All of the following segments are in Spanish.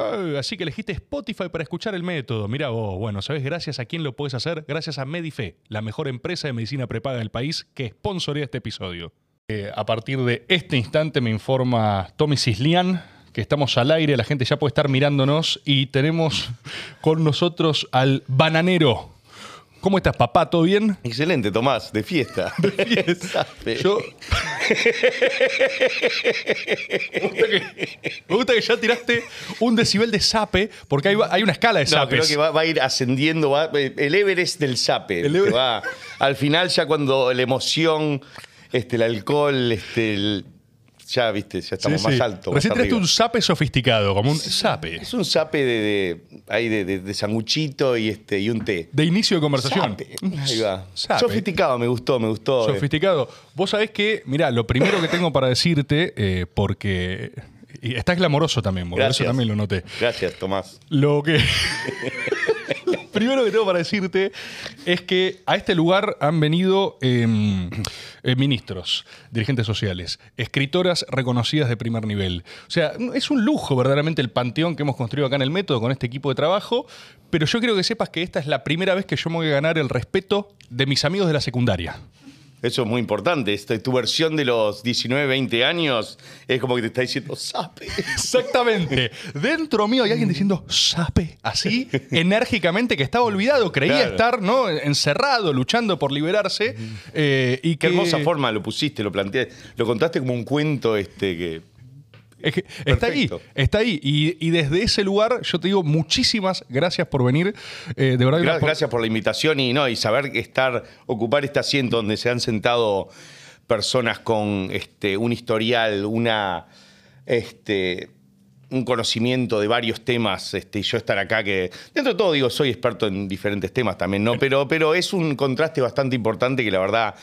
Ah, así que elegiste Spotify para escuchar el método. Mira vos, bueno, ¿sabes gracias a quién lo puedes hacer? Gracias a Medife, la mejor empresa de medicina prepaga del país que sponsorea este episodio. Eh, a partir de este instante me informa Tommy Cislian que estamos al aire, la gente ya puede estar mirándonos y tenemos con nosotros al bananero. ¿Cómo estás, papá? ¿Todo bien? Excelente, Tomás, de fiesta. De fiesta. Yo... me, gusta que, me, gusta que, ya tiraste un decibel de sape, porque hay, hay una escala de no, sapes. creo que va, va, a ir ascendiendo, va, el Everest del sape. El Everest. Va, al final, ya cuando la emoción, este, el alcohol, este, el, ya, viste, ya estamos Sí, más sí. altos. Recién arriba. un sape sofisticado, como un sape. Es un sape de, de, ahí de, de, de sanguchito y, este, y un té. De inicio de conversación. Ahí va. Sofisticado, me gustó, me gustó. Sofisticado. Vos sabés que, mirá, lo primero que tengo para decirte, eh, porque. Y estás glamoroso también, por eso también lo noté. Gracias, Tomás. Lo que. primero que tengo para decirte es que a este lugar han venido eh, eh, ministros, dirigentes sociales, escritoras reconocidas de primer nivel. O sea, es un lujo verdaderamente el panteón que hemos construido acá en el método con este equipo de trabajo, pero yo quiero que sepas que esta es la primera vez que yo me voy a ganar el respeto de mis amigos de la secundaria. Eso es muy importante. Este, tu versión de los 19, 20 años es como que te está diciendo sape. Exactamente. Dentro mío hay alguien diciendo sape, así, enérgicamente, que estaba olvidado. Creía Claro. estar ¿no? encerrado, luchando por liberarse. eh, y Qué que- hermosa forma lo pusiste, lo planteaste. Lo contaste como un cuento este que. Es que está ahí, está ahí. Y, y desde ese lugar yo te digo muchísimas gracias por venir. Eh, de verdad, por- Gracias por la invitación y no, y saber estar, ocupar este asiento donde se han sentado personas con este, un historial, una este, un conocimiento de varios temas, este, y yo estar acá que. Dentro de todo, digo, soy experto en diferentes temas también, ¿no? Pero, pero es un contraste bastante importante que la verdad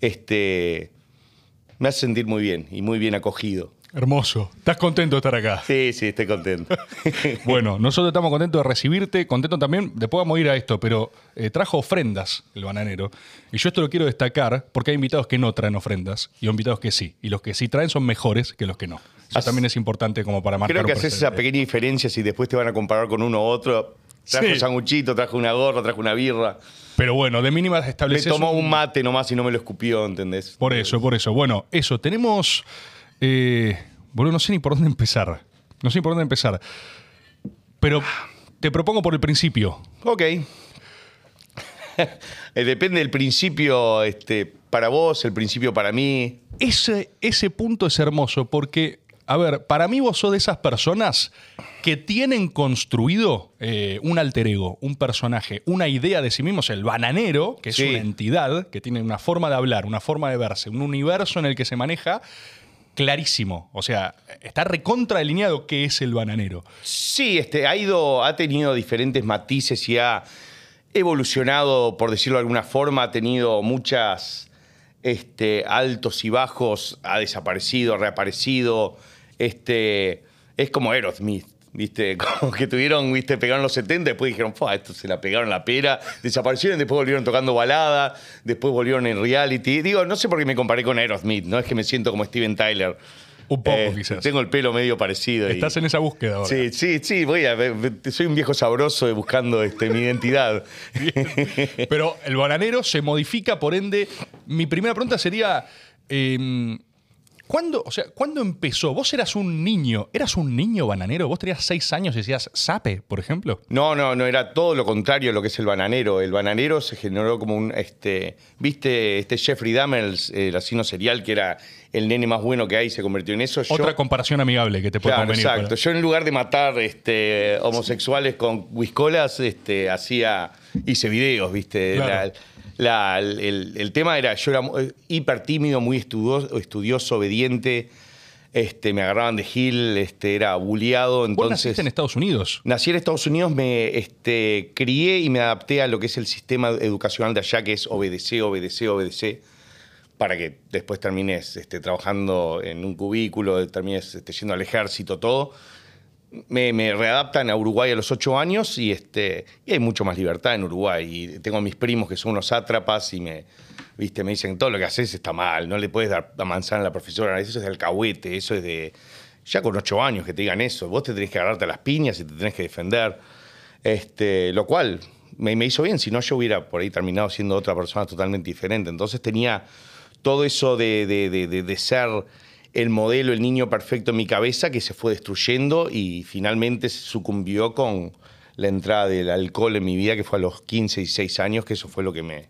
este, me hace sentir muy bien y muy bien acogido. Hermoso. ¿Estás contento de estar acá? Sí, sí, estoy contento. Bueno, nosotros estamos contentos de recibirte, contentos también, después vamos a ir a esto, pero eh, trajo ofrendas el bananero. Y yo esto lo quiero destacar porque hay invitados que no traen ofrendas y hay invitados que sí. Y los que sí traen son mejores que los que no. Eso As- también es importante como para marcar Creo que haces esa pequeña diferencia si después te van a comparar con uno u otro. Trajo Sí. un sanguchito, trajo una gorra, trajo una birra. Pero bueno, de mínima Le estableces tomó un- un mate nomás y no me lo escupió, ¿entendés? Por eso, por eso. Bueno, eso, tenemos... Eh, boludo, no sé ni por dónde empezar. No sé ni por dónde empezar. Pero te propongo por el principio. Ok. Eh, Depende del principio este, para vos, el principio para mí. Ese, ese punto es hermoso porque, a ver, para mí vos sos de esas personas que tienen construido eh, un alter ego, un personaje, una idea de sí mismos, el bananero, que es Sí. una entidad que tiene una forma de hablar, una forma de verse, un universo en el que se maneja clarísimo. O sea, está recontra delineado qué es el bananero. Sí, este, ha ido, ha tenido diferentes matices y ha evolucionado, por decirlo de alguna forma, ha tenido muchas este, altos y bajos, ha desaparecido, reaparecido. Este, es como Aerosmith. ¿Viste? Como que tuvieron, ¿viste? Pegaron los 70, después dijeron, ¡fua! Esto se la pegaron la pera. Desaparecieron, después volvieron tocando balada, después volvieron en reality. Digo, no sé por qué me comparé con Aerosmith, no es que me siento como Steven Tyler. Un poco, Eh, quizás. Tengo el pelo medio parecido. y- Estás en esa búsqueda ahora. Sí, sí, sí, voy a ver, soy un viejo sabroso buscando este, mi identidad. Pero el bananero se modifica, por ende, mi primera pregunta sería, eh, ¿cuándo, o sea, ¿cuándo empezó? ¿Vos eras un niño? ¿Eras un niño bananero? ¿Vos tenías seis años y decías sape, por ejemplo? No, no, no, era todo lo contrario a lo que es el bananero. El bananero se generó como un, este, viste, este Jeffrey Dahmer, el, el asesino serial, que era el nene más bueno que hay, se convirtió en eso. Yo- Otra comparación amigable que te puede Claro, convenir. exacto. Yo en lugar de matar este, homosexuales con whiskolas, este, hacía, hice videos, ¿viste? Claro. La- la- el, el tema era, yo era mu- hiper tímido, muy estudioso, estudioso obediente, este, me agarraban de gil, este, era bulleado, Vos entonces... naciste en Estados Unidos. Nací en Estados Unidos, me este, crié y me adapté a lo que es el sistema educacional de allá, que es obedecer, obedecer, obedecer, para que después termines este, trabajando en un cubículo, termines este, yendo al ejército, todo. Me, readaptan a Uruguay a los ocho años y, este, y hay mucho más libertad en Uruguay. Y tengo a mis primos que son unos sátrapas y me, ¿viste? me dicen, todo lo que haces está mal, no le puedes dar la manzana a la profesora, eso es de alcahuete, eso es de ya con ocho años que te digan eso, vos te tenés que agarrarte a las piñas y te tenés que defender. Este, lo cual me, hizo bien, si no yo hubiera por ahí terminado siendo otra persona totalmente diferente. Entonces tenía todo eso de- de- de ser el modelo, el niño perfecto en mi cabeza que se fue destruyendo y finalmente sucumbió con la entrada del alcohol en mi vida, que fue a los 15 y 16 años, que eso fue lo que me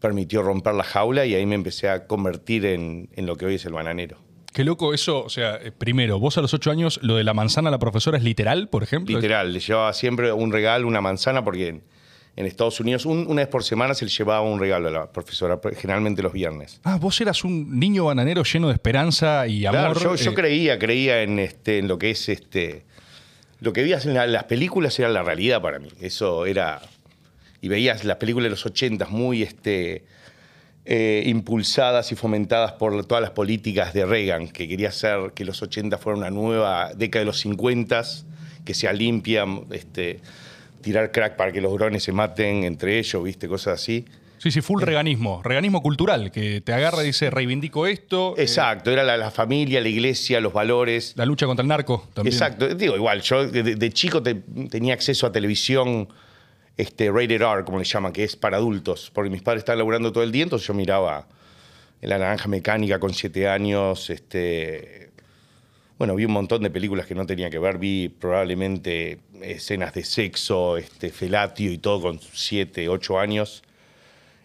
permitió romper la jaula y ahí me empecé a convertir en, en lo que hoy es el bananero. Qué loco eso, o sea, eh, primero, vos a los ocho años, lo de la manzana a la profesora es literal, por ejemplo. Literal, le llevaba siempre un regalo, una manzana, porque en, Estados Unidos un- una vez por semana se le llevaba un regalo a la profesora, generalmente los viernes. Ah, vos eras un niño bananero lleno de esperanza y amor. Claro, yo, yo eh, creía, creía en, este, en lo que es este. Lo que veías en la- las películas era la realidad para mí. Eso era. Y veías las películas de los ochentas muy este, eh, impulsadas y fomentadas por todas las políticas de Reagan, que quería hacer que los 80 fuera una nueva década de los 50, que sea limpia, este, tirar crack para que los grones se maten entre ellos, viste, cosas así. Sí, sí, full reganismo. Reganismo cultural, que te agarra y dice, reivindico esto. eh, Exacto, era la, la familia, la iglesia, los valores. la lucha contra el narco también. Exacto, digo, igual, yo de, de chico te- tenía acceso a televisión este, rated R, como le llaman, que es para adultos, porque mis padres estaban laburando todo el día, entonces yo miraba La Naranja Mecánica con siete años, este, bueno, vi un montón de películas que no tenía que ver, vi probablemente escenas de sexo, este, felatio y todo con siete, ocho años.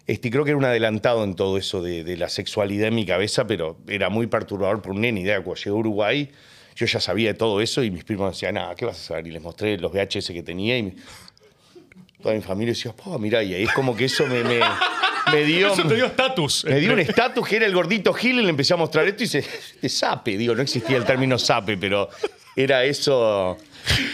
Este, creo que era un adelantado en todo eso de, la sexualidad en mi cabeza, pero era muy perturbador por un nene. Idea, cuando llegué a Uruguay, yo ya sabía de todo eso y mis primos decían, nada, ¿qué vas a saber? Y les mostré los VHS que tenía y toda mi familia decía, oh, mirá, y ahí es como que eso me, me, me dio... Eso te dio estatus. Me dio un estatus que era el gordito Gil y le empecé a mostrar esto y se de sape. Digo, no existía el término sape, pero era eso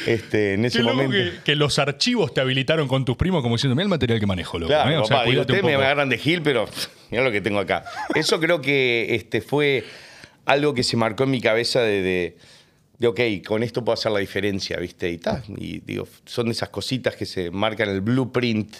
este, en ese Qué momento. que, que los archivos te habilitaron con tus primos como diciendo, mira el material que manejo, loco. Claro, ¿eh? O sea, papá, digo, ustedes me poco". agarran de Gil, pero mira lo que tengo acá. Eso creo que este, fue algo que se marcó en mi cabeza de, de, de, ok, con esto puedo hacer la diferencia, ¿viste? Y, ta, y digo, son esas cositas que se marcan el blueprint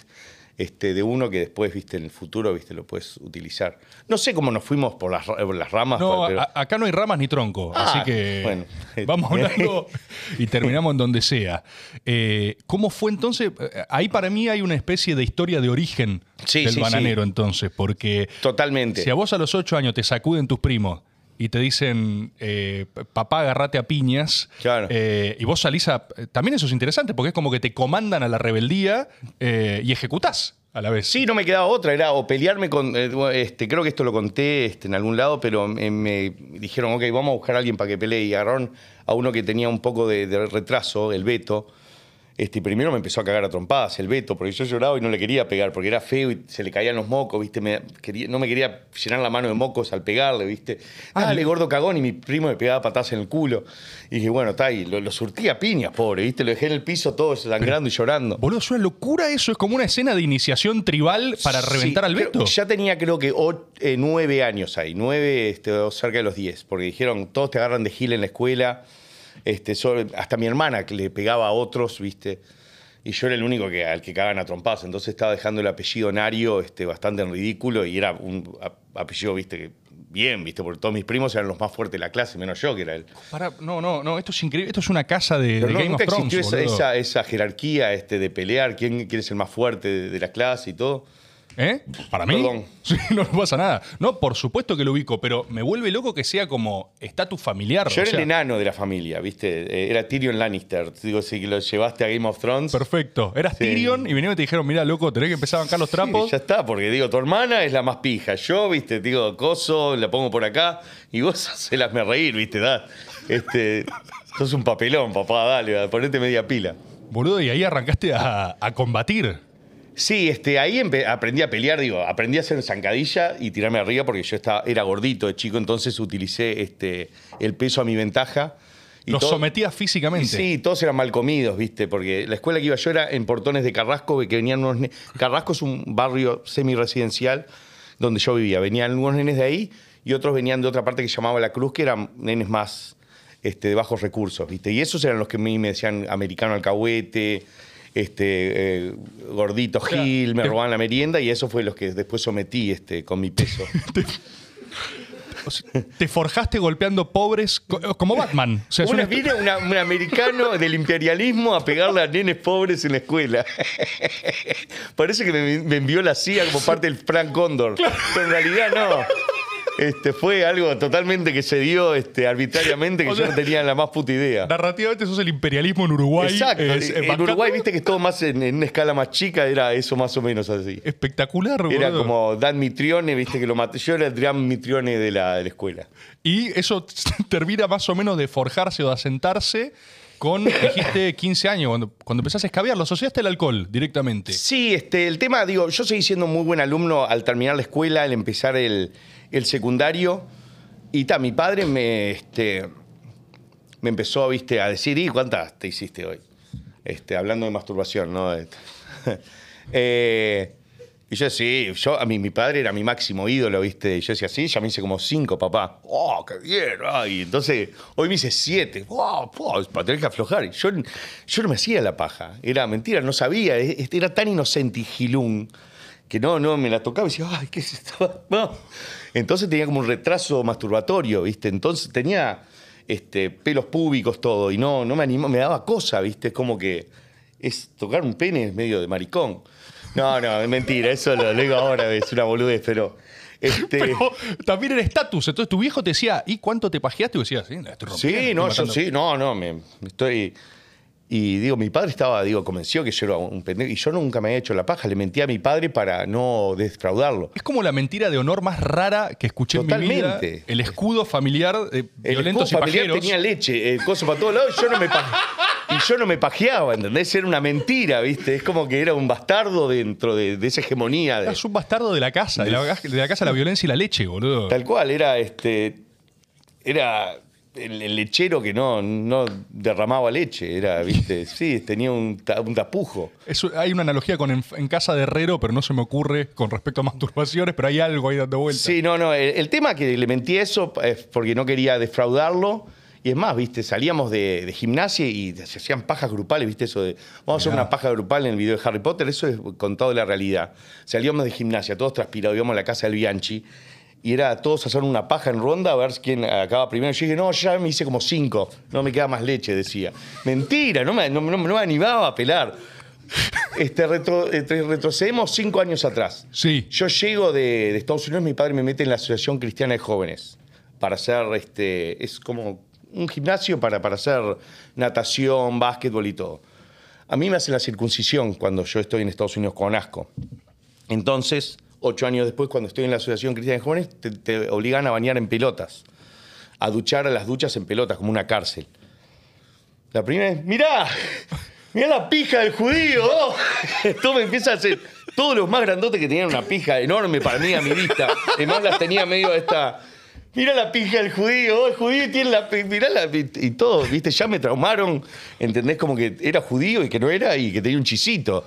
este, de uno que después, ¿viste? En el futuro, ¿viste? Lo puedes utilizar. No sé cómo nos fuimos por las, ra- por las ramas. No, pero- a- acá no hay ramas ni tronco, Ah, así que bueno. vamos hablando y terminamos en donde sea. Eh, ¿Cómo fue entonces? Eh, Ahí para mí hay una especie de historia de origen Sí, del sí, bananero entonces, porque Totalmente. si a vos a los ocho años te sacuden tus primos y te dicen, eh, papá, agarrate a piñas, Claro. eh, y vos salís a... También eso es interesante, porque es como que te comandan a la rebeldía eh, y ejecutás a la vez. Sí, no me quedaba otra, era o pelearme con, eh, este, creo que esto lo conté este, en algún lado, pero me, me dijeron, ok, vamos a buscar a alguien para que pelee, y agarraron a uno que tenía un poco de, de retraso, el Beto, este, primero me empezó a cagar a trompadas el Beto, porque yo lloraba y no le quería pegar, porque era feo y se le caían los mocos, ¿viste? Me quería- no me quería llenar la mano de mocos al pegarle, ¿viste? Ah, Dale, le- gordo cagón, y mi primo me pegaba patadas en el culo. Y dije, bueno, está ahí, lo, lo surtí a piñas, pobre, ¿viste? Lo dejé en el piso todo sangrando y llorando. Boludo, es una locura eso, es como una escena de iniciación tribal para Sí, reventar al creo- Beto. Ya tenía creo que o- eh, nueve años ahí, nueve este, cerca de los diez, porque dijeron, todos te agarran de gil en la escuela, este, solo- hasta mi hermana que le pegaba a otros, ¿viste? Y yo era el único que, al que cagaban a trompadas, entonces estaba dejando el apellido Nario este, bastante en ridículo y era un apellido, ¿viste? que Bien, ¿viste? Porque todos mis primos eran los más fuertes de la clase, menos yo, que era el... Pará, no, no, no, esto es increíble. Esto es una casa de, Pero de no, Game of Thrones. existió esa, esa, esa jerarquía este, de pelear, quién, quién es el más fuerte de, de la clase y todo. ¿Eh? ¿Para mí? Perdón. Sí, no no pasa nada. No, por supuesto que lo ubico, pero me vuelve loco que sea como estatus familiar. Yo o era sea, el enano de la familia, ¿viste? Eh, Era Tyrion Lannister. Digo, si lo llevaste a Game of Thrones. Perfecto. Eras Sí. Tyrion y vinieron y te dijeron, mira, loco, tenés que empezar a bancar los Sí, trapos. ya está, porque digo, tu hermana es la más pija. Yo, viste, digo, coso, la pongo por acá y vos se las me reír, viste, da. Este, sos un papelón, papá, dale, ponete media pila. Boludo, y ahí arrancaste a, a combatir. Sí, este, ahí aprendí a pelear, digo, aprendí a hacer zancadilla y tirarme arriba porque yo estaba, era gordito de chico, entonces utilicé este, el peso a mi ventaja. Y Los todo- sometías físicamente. Sí, todos eran mal comidos, ¿viste? Porque la escuela que iba yo era en Portones de Carrasco, que venían unos... Carrasco es un barrio semi-residencial donde yo vivía. Venían unos nenes de ahí y otros venían de otra parte que se llamaba La Cruz, que eran nenes más este, de bajos recursos, ¿viste? Y esos eran los que a mí me decían americano alcahuete, este, eh, gordito sea, Gil, me te- robaban la merienda y eso fue los que después sometí este, con mi peso. O sea, te forjaste golpeando pobres co- como Batman. O sea, Una, viene una- un americano del imperialismo a pegarle a nenes pobres en la escuela. Parece que me, me envió la CIA como parte del Frank Condor. Pero en realidad no. Este, fue algo totalmente que se dio este, arbitrariamente que O yo sea, no tenía la más puta idea. Narrativamente sos el imperialismo en Uruguay. Exacto. Es- es en Uruguay, viste que es todo más en, en una escala más chica, era eso más o menos así. Espectacular, Era boludo. como Dan Mitrione, viste que lo maté. Yo era el Dan Mitrione de la, de la escuela. Y eso termina más o menos de forjarse o de asentarse con, dijiste, 15 años, cuando, cuando empezaste a escabiar. ¿Lo asociaste al alcohol directamente? Sí, este, el tema, digo, yo seguí siendo muy buen alumno al terminar la escuela, al empezar el, el secundario. Y ta, mi padre me, este, me empezó, viste, a decir, ¿y cuántas te hiciste hoy? Este, hablando de masturbación, ¿no? Eh, y yo sí, yo, a mí, mi padre era mi máximo ídolo, ¿viste? Y yo decía, sí, ya me hice como cinco, papá. ¡Oh, qué bien! ay. entonces, hoy me hice siete. ¡Wow! para tener que aflojar. Yo, yo no me hacía la paja. Era mentira, no sabía. e- Era tan inocente y gilún que no, no, me la tocaba y decía, ¡ay, qué es esto! No. Entonces tenía como un retraso masturbatorio, ¿viste? Entonces tenía este, pelos púbicos, todo, y no, no me animaba, me daba cosa, ¿viste? Es como que es tocar un pene es medio de maricón. No, no, es mentira, eso lo, lo digo ahora, es una boludez, pero. Este, Pero también era estatus. Entonces tu viejo te decía, ¿y cuánto te pajeaste? Y decías, sí, estoy rompiendo, sí, estoy no, yo matando". sí, no, no, me, me estoy. Y digo, mi padre estaba, digo, convencido que yo era un pendejo. Y yo nunca me había hecho la paja. Le mentí a mi padre para no defraudarlo. Es como la mentira de honor más rara que escuché en mi vida. Totalmente. El escudo familiar de El violentos y familiar pajeros. tenía leche, el coso para todos lados, y yo no me y yo no me pajeaba, ¿entendés? Era una mentira, ¿viste? Es como que era un bastardo dentro de, de esa hegemonía. de- Es un bastardo de la casa, de la, de la casa la violencia y la leche, boludo. tal cual, era este. Era el, el lechero que no, no derramaba leche, era, ¿viste? Sí, tenía un, ta- un tapujo. Eso- hay una analogía con en, en casa de Herrero, pero no se me ocurre con respecto a masturbaciones, pero hay algo ahí dando vueltas. Sí, no, no. El, el tema que le mentí eso es porque no quería defraudarlo. Y es más, viste, salíamos de, de gimnasia y se hacían pajas grupales, viste, eso de vamos a hacer una paja grupal en el video de Harry Potter, eso es contado de la realidad. Salíamos de gimnasia, todos transpirados, íbamos a la casa del Bianchi, y era todos hacer una paja en ronda a ver quién acaba primero. Yo dije, no, ya me hice como cinco, no me queda más leche, decía. Mentira, no me, no, no- no me animaba a pelar. Este, retro- este, retrocedemos cinco años atrás. Sí. Yo llego de, de Estados Unidos, mi padre me mete en la Asociación Cristiana de Jóvenes para hacer, este, es como un gimnasio para, para hacer natación, básquetbol y todo. A mí me hacen la circuncisión cuando yo estoy en Estados Unidos con asco. Entonces, ocho años después, cuando estoy en la Asociación Cristiana de Jóvenes, te, obligan a bañar en pelotas, a duchar a las duchas en pelotas, como una cárcel. La primera es, mirá, mirá la pija del judío. oh". Todo me empieza a hacer, todos los más grandotes que tenían una pija enorme para mí a mi vista, además las tenía medio esta, mirá la pija del judío, el judío tiene la pi- mirá la pi-". y todo, viste, ya me traumaron, ¿entendés? Como que era judío y que no era y que tenía un chisito.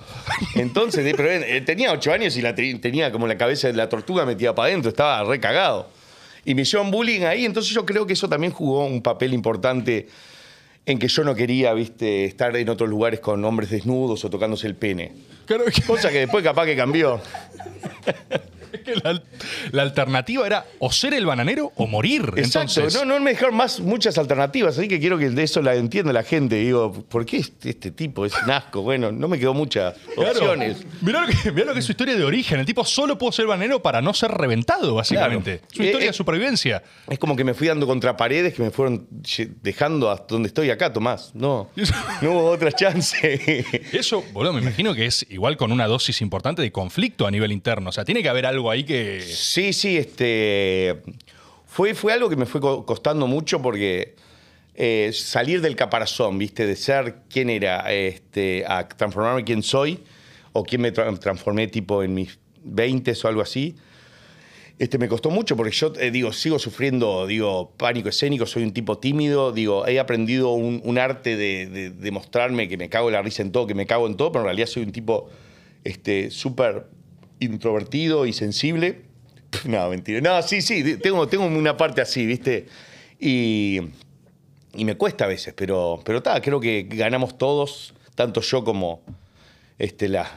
Entonces, pero eh, tenía ocho años y la tenía como la cabeza de la tortuga metida para adentro, estaba recagado. Y me hicieron bullying ahí, entonces yo creo que eso también jugó un papel importante en que yo no quería, viste, estar en otros lugares con hombres desnudos o tocándose el pene. Claro que, Cosa que después capaz que cambió. que la, la alternativa era o ser el bananero o morir. Exacto, Entonces, no, no me dejaron más muchas alternativas, así que quiero que de eso la entienda la gente. Digo, ¿por qué este, este tipo es un asco? Bueno, no me quedó muchas Claro. opciones. Mirá lo, que, mirá lo que es su historia de origen. El tipo solo pudo ser bananero para no ser reventado, básicamente. Claro. Su Eh, historia eh, de supervivencia. Es como que me fui dando contra paredes que me fueron dejando hasta donde estoy acá, Tomás. No, no hubo otra chance. Eso, boludo, me imagino que es igual con una dosis importante de conflicto a nivel interno. O sea, tiene que haber algo ahí que. Sí, sí, este. Fue, fue algo que me fue co- costando mucho porque eh, salir del caparazón, ¿viste? De ser quien era, este, a transformarme quien soy, o quien me tra- transformé tipo en mis 20 o algo así. Este, me costó mucho porque yo, eh, digo, sigo sufriendo, digo, pánico escénico, soy un tipo tímido, digo, he aprendido un, arte de, de- mostrarme que me cago en la risa en todo, que me cago en todo, pero en realidad soy un tipo este, súper introvertido y sensible. No, mentira. No, sí, sí, tengo, tengo una parte así, ¿viste? Y, y me cuesta a veces, pero pero ta, creo que ganamos todos, tanto yo como este, la,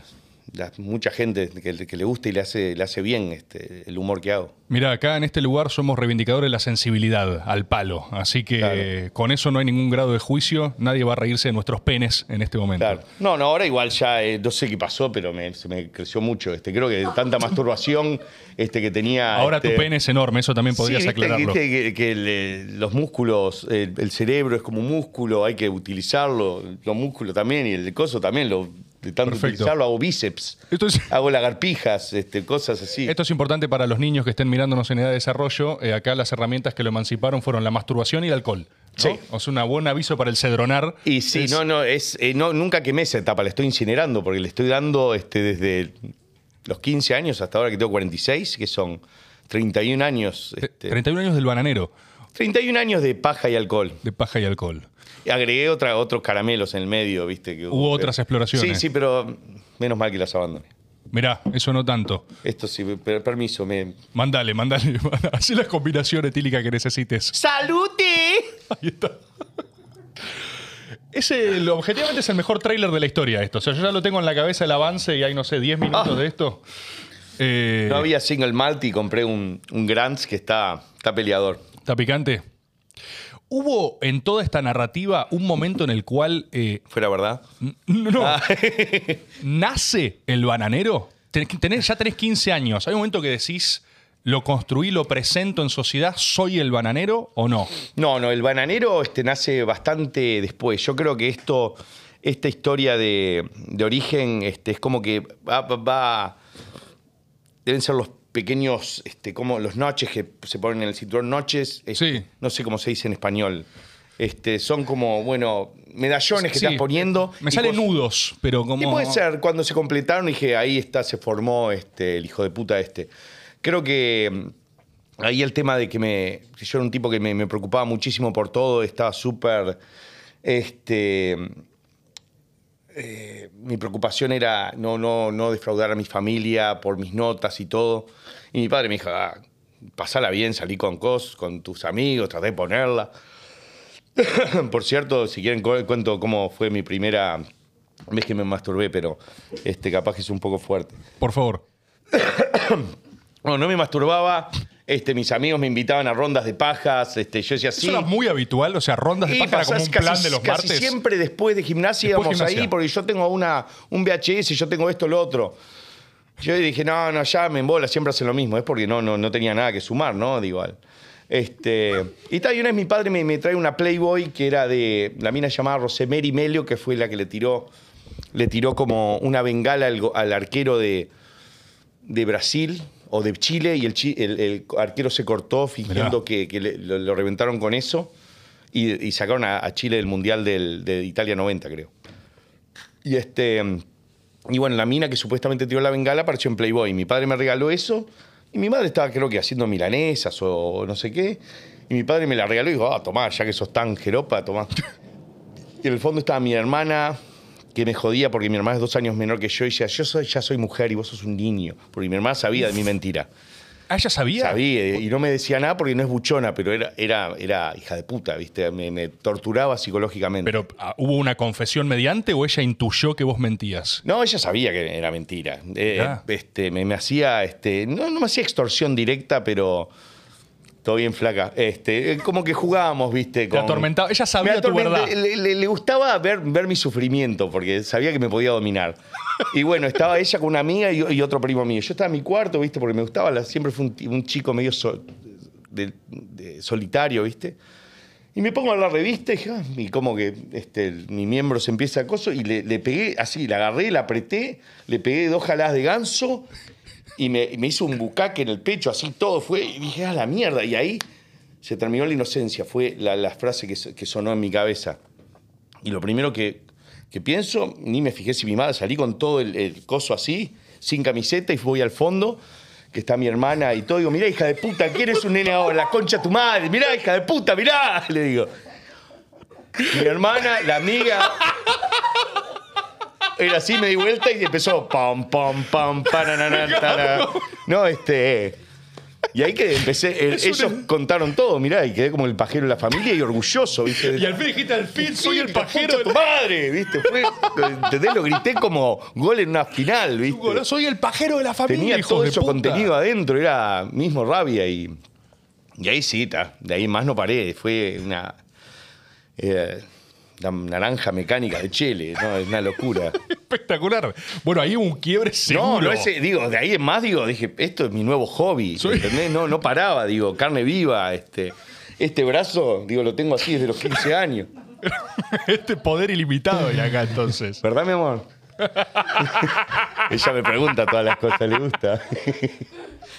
la- mucha gente que, que le gusta y le hace, le hace bien este, el humor que hago. Mira, acá en este lugar somos reivindicadores de la sensibilidad al palo, así que Claro. eh, con eso no hay ningún grado de juicio, nadie va a reírse de nuestros penes en este momento. Claro. No, no, ahora igual ya, eh, no sé qué pasó, pero me- se me creció mucho. Este, creo que de tanta masturbación este, que tenía. Ahora este, tu pene es enorme, eso también podrías sí, viste, aclararlo. viste que, que le- los músculos, el, el cerebro es como un músculo, hay que utilizarlo, los músculos también y el coso también, lo, de tanto Perfecto. utilizarlo hago bíceps, es- hago lagarpijas, este, cosas así. Esto es importante para los niños que estén mirándonos en edad de desarrollo. Eh, acá las herramientas que lo emanciparon fueron la masturbación y el alcohol. ¿no? Sí. O sea, un buen aviso para el cedronar. Y sí, Es- no, no, es, eh, no, nunca quemé esa etapa, la estoy incinerando porque le estoy dando este, desde los 15 años hasta ahora que tengo 46, que son 31 años. Este, 31 años del bananero, 31 años de paja y alcohol. de paja y alcohol. Agregué otra, otros caramelos en el medio, ¿viste? Que Hubo otras exploraciones. Sí, sí, pero menos mal que las abandoné. Mirá, eso no tanto. Esto sí, per- permiso, me... Mandale, mandale. Hacé la combinación etílica que necesites. ¡Salute! Ahí está. Es el, objetivamente es el mejor tráiler de la historia esto. O sea, yo ya lo tengo en la cabeza el avance y hay, no sé, 10 minutos de esto. Eh, No había single malt y compré un, un Grants que está, está peleador. ¿Está picante? ¿Hubo en toda esta narrativa un momento en el cual eh, ¿Fuera verdad? n- no, Ah. nace el bananero? Tenés- ya tenés 15 años. ¿Hay un momento que decís, lo construí, lo presento en sociedad, soy el bananero o no? No, no, el bananero este, nace bastante después. Yo creo que esto, esta historia de, de origen este, es como que va- Deben ser los pequeños, este, como los noches que se ponen en el cinturón, noches. este, Sí. No sé cómo se dice en español. Este, son como, bueno, medallones que Sí, estás poniendo. Me y salen nudos, pero como... Y puede ser, cuando se completaron dije, ahí está, se formó este, el hijo de puta este. Creo que mm, ahí el tema de que me. yo era un tipo que me, me preocupaba muchísimo por todo, estaba súper. Este. Eh, mi preocupación era no, no, no defraudar a mi familia por mis notas y todo. Y mi padre me dijo, ah, pasala bien, salí con cos, con tus amigos, traté de ponerla. Por cierto, si quieren cu- cuento cómo fue mi primera vez que me masturbé, pero este capaz que es un poco fuerte. Por favor. No, no me masturbaba. Este, mis amigos me invitaban a rondas de pajas. Este, yo decía sí. Eso era muy habitual, o sea, rondas de Y paja era como un plan casi- de los casi martes. siempre después de gimnasia Después íbamos gimnasia. ahí porque yo tengo una, un VHS, yo tengo esto, lo otro. Yo dije, no, no, ya me embola, siempre hacen lo mismo. Es porque no, no, no tenía nada que sumar, ¿no? Digo, Este, y tal, y una vez mi padre me, me trae una Playboy que era de la mina llamada Rosemary Melio, que fue la que le tiró, le tiró como una bengala al, al arquero de, de Brasil o de Chile y el, chi- el- el arquero se cortó fingiendo Mirá. que, que le- lo, lo reventaron con eso y, y sacaron a, a Chile del Mundial del- de Italia 90, creo. Y este y bueno, la mina que supuestamente tiró la bengala apareció en Playboy. Mi padre me regaló eso y mi madre estaba creo que haciendo milanesas o no sé qué. Y mi padre me la regaló y dijo, ah, tomá, ya que sos tan jeropa, tomá. Y en el fondo estaba mi hermana que me jodía porque mi hermana es dos años menor que yo y decía, yo soy, ya soy mujer y vos sos un niño. Porque mi hermana sabía de mi mentira. ¿Ah, ella sabía? Sabía, y no me decía nada porque no es buchona, pero era, era, era hija de puta, ¿viste? Me, me torturaba psicológicamente. Pero ah, ¿hubo una confesión mediante o ella intuyó que vos mentías? No, ella sabía que era mentira. Eh, este, me, me hacía, este, no, no me hacía extorsión directa, pero todo bien flaca. Este, eh, como que jugábamos, ¿viste? Te atormentaba. Ella sabía Me tu verdad. Le, le- le gustaba ver, ver mi sufrimiento, porque sabía que me podía dominar. Y bueno, estaba ella con una amiga y, y otro primo mío. Yo estaba en mi cuarto, ¿viste? Porque me gustaba, la- siempre fue un, chico medio sol- de- de- solitario, ¿viste? Y me pongo a la revista y, dije, ah, y como que este, mi miembro se empieza a coso y le, le pegué así, la agarré, la apreté, le pegué dos jaladas de ganso y me, me hizo un bucaque en el pecho, así todo fue. Y dije, ah, la mierda. Y ahí se terminó la inocencia, fue la, frase que, so- que sonó en mi cabeza. Y lo primero que, que pienso, ni me fijé si mi madre, salí con todo el, el coso así, sin camiseta, y voy al fondo, que está mi hermana y todo. Digo, mirá, hija de puta, ¿quién es un nene ahora? La concha de tu madre, mirá, hija de puta, mirá. Le digo. Mi hermana, la amiga. Era así, me di vuelta y empezó pam, pam, pam, pananana. No, este. Y ahí que empecé, eh, ellos una- contaron todo, mirá, y quedé como el pajero de la familia y orgulloso, ¿viste? Y al fin dijiste, al fin soy el pajero de tu madre, ¿viste? Fue, ¿entendés? Lo grité como gol en una final, ¿viste? Soy el pajero de la familia, Tenía todo eso puta. contenido adentro, era mismo rabia y. Y ahí sí, ta, de ahí más no paré, fue una. eh, la naranja mecánica de Chile, ¿no? Es una locura. Espectacular. Bueno, ahí hubo un quiebre seguro. No, no ese, digo, de ahí en más, digo, dije, esto es mi nuevo hobby. Soy- ¿Entendés? No, no paraba, digo, carne viva, este. Este brazo, digo, lo tengo así desde los 15 años. este poder ilimitado hay acá entonces. ¿Verdad, mi amor? Ella me pregunta todas las cosas, le gusta.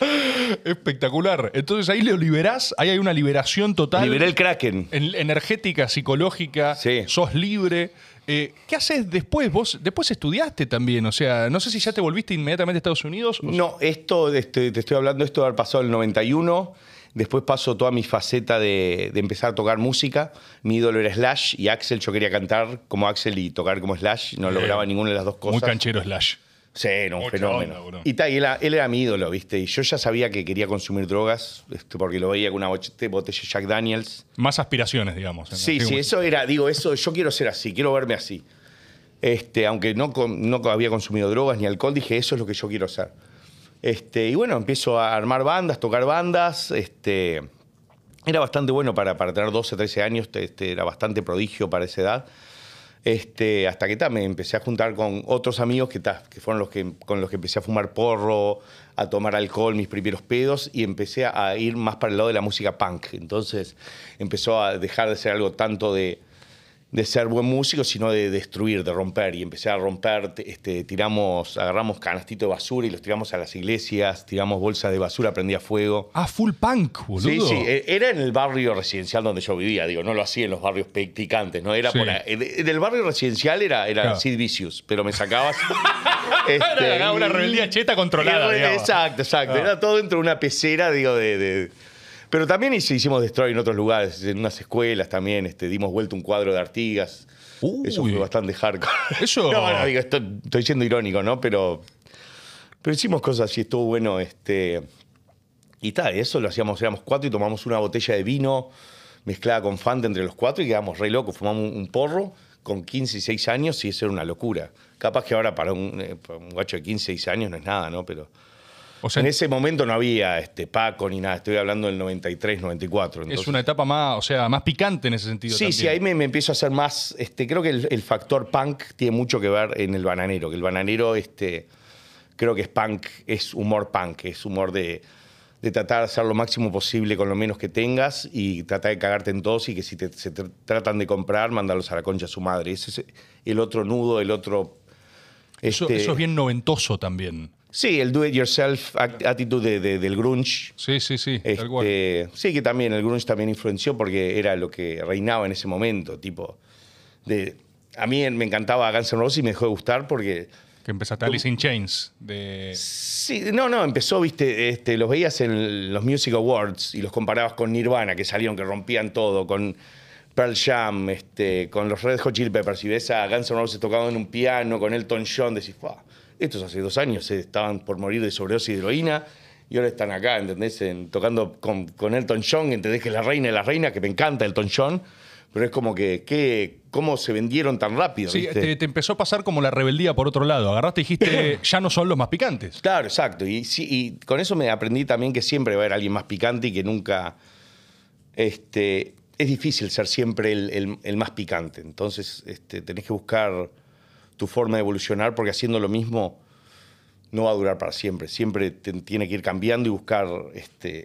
Espectacular. Entonces ahí lo liberás, ahí hay una liberación total. Liberé el Kraken. en- energética, psicológica, Sí. sos libre. Eh, ¿Qué haces después? Vos después estudiaste también, o sea, no sé si ya te volviste inmediatamente a Estados Unidos. o- No, esto, este, te estoy hablando, esto de haber pasado el 91. Después paso toda mi faceta de, de empezar a tocar música. Mi ídolo era Slash y Axel. Yo quería cantar como Axel y tocar como Slash. No lograba ninguna de las dos cosas. Muy canchero Slash. Sí, no, un Mucha fenómeno. onda, bro. y, ta, y él, él era mi ídolo, ¿viste? Y yo ya sabía que quería consumir drogas, este, porque lo veía con una boche- botella de Jack Daniels. Más aspiraciones, digamos. Sí, sí, eso era, digo, eso, yo quiero ser así, quiero verme así. Este, aunque no, no había consumido drogas ni alcohol, dije, eso es lo que yo quiero ser. Este, y bueno, empiezo a armar bandas, tocar bandas. Este, era bastante bueno para, para tener 12, 13 años, este, era bastante prodigio para esa edad. Este, hasta que me empecé a juntar con otros amigos que, que fueron los que, con los que empecé a fumar porro, a tomar alcohol, mis primeros pedos, y empecé a ir más para el lado de la música punk. Entonces empezó a dejar de ser algo tanto de, de ser buen músico, sino de destruir, de romper. Y empecé a romper, te- este, tiramos, agarramos canastitos de basura y los tiramos a las iglesias, tiramos bolsas de basura, prendía fuego. Ah, full punk, boludo. Sí, sí, e- era en el barrio residencial donde yo vivía, digo, no lo hacía en los barrios picantes, no era Sí. por ahí. En el barrio residencial era, era Claro. Sid Vicious, pero me sacabas. este, Era una rebeldía cheta controlada. Exacto, exacto. Ah. Era todo dentro de una pecera, digo, de. de- pero también hicimos destroy en otros lugares, en unas escuelas también, este, dimos vuelta un cuadro de Artigas. Uy. Eso fue bastante hardcore. Eso- No, no, digo, esto- estoy siendo irónico, ¿no? Pero. Pero hicimos cosas así, estuvo bueno, este. Y tal, eso lo hacíamos, éramos cuatro y tomamos una botella de vino mezclada con Fanta entre los cuatro y quedamos re locos. Fumamos un, un porro con 15 y 6 años y eso era una locura. Capaz que ahora para un, eh, para un guacho de 15 y 6 años no es nada, ¿no? Pero O sea, en ese momento no había este, Paco ni nada. Estoy hablando del 93, 94. es una etapa más, o sea, más picante en ese sentido. Sí, también. sí, ahí me, me empiezo a hacer más. Este, creo que el, el factor punk tiene mucho que ver en el bananero. Que el bananero, este, creo que es punk, es humor punk, es humor de, de tratar de hacer lo máximo posible con lo menos que tengas y tratar de cagarte en todos y que si te, se te tratan de comprar, mandarlos a la concha a su madre. Ese es el otro nudo, el otro. Eso, este, eso es bien noventoso también. Sí, el do it yourself act- actitud de- de- del grunge. Sí, sí, sí, tal cual. Este, sí, que también el grunge también influenció porque era lo que reinaba en ese momento, tipo de a mí me encantaba Guns N' Roses y me dejó de gustar porque Que empezaste Alice in Chains. De... sí, no, no, empezó, viste, este, los veías en los Music Awards y los comparabas con Nirvana que salieron que rompían todo, con Pearl Jam, este, con los Red Hot Chili Peppers y ves a Guns N' Roses tocando en un piano con Elton John, decís, "Fua, estos hace dos años eh, estaban por morir de sobredosis de heroína y ahora están acá, ¿entendés? En- tocando con, con Elton John, ¿entendés? Que es la reina de la reina, que me encanta Elton John, pero es como que, que ¿cómo se vendieron tan rápido? Sí, te, te empezó a pasar como la rebeldía por otro lado. Agarraste y dijiste, ya no son los más picantes. Claro, exacto. Y, sí, y con eso me aprendí también que siempre va a haber alguien más picante y que nunca. Este, es difícil ser siempre el, el- el más picante. Entonces, este, tenés que buscar tu forma de evolucionar porque haciendo lo mismo no va a durar para siempre. Siempre tiene que ir cambiando y buscar este,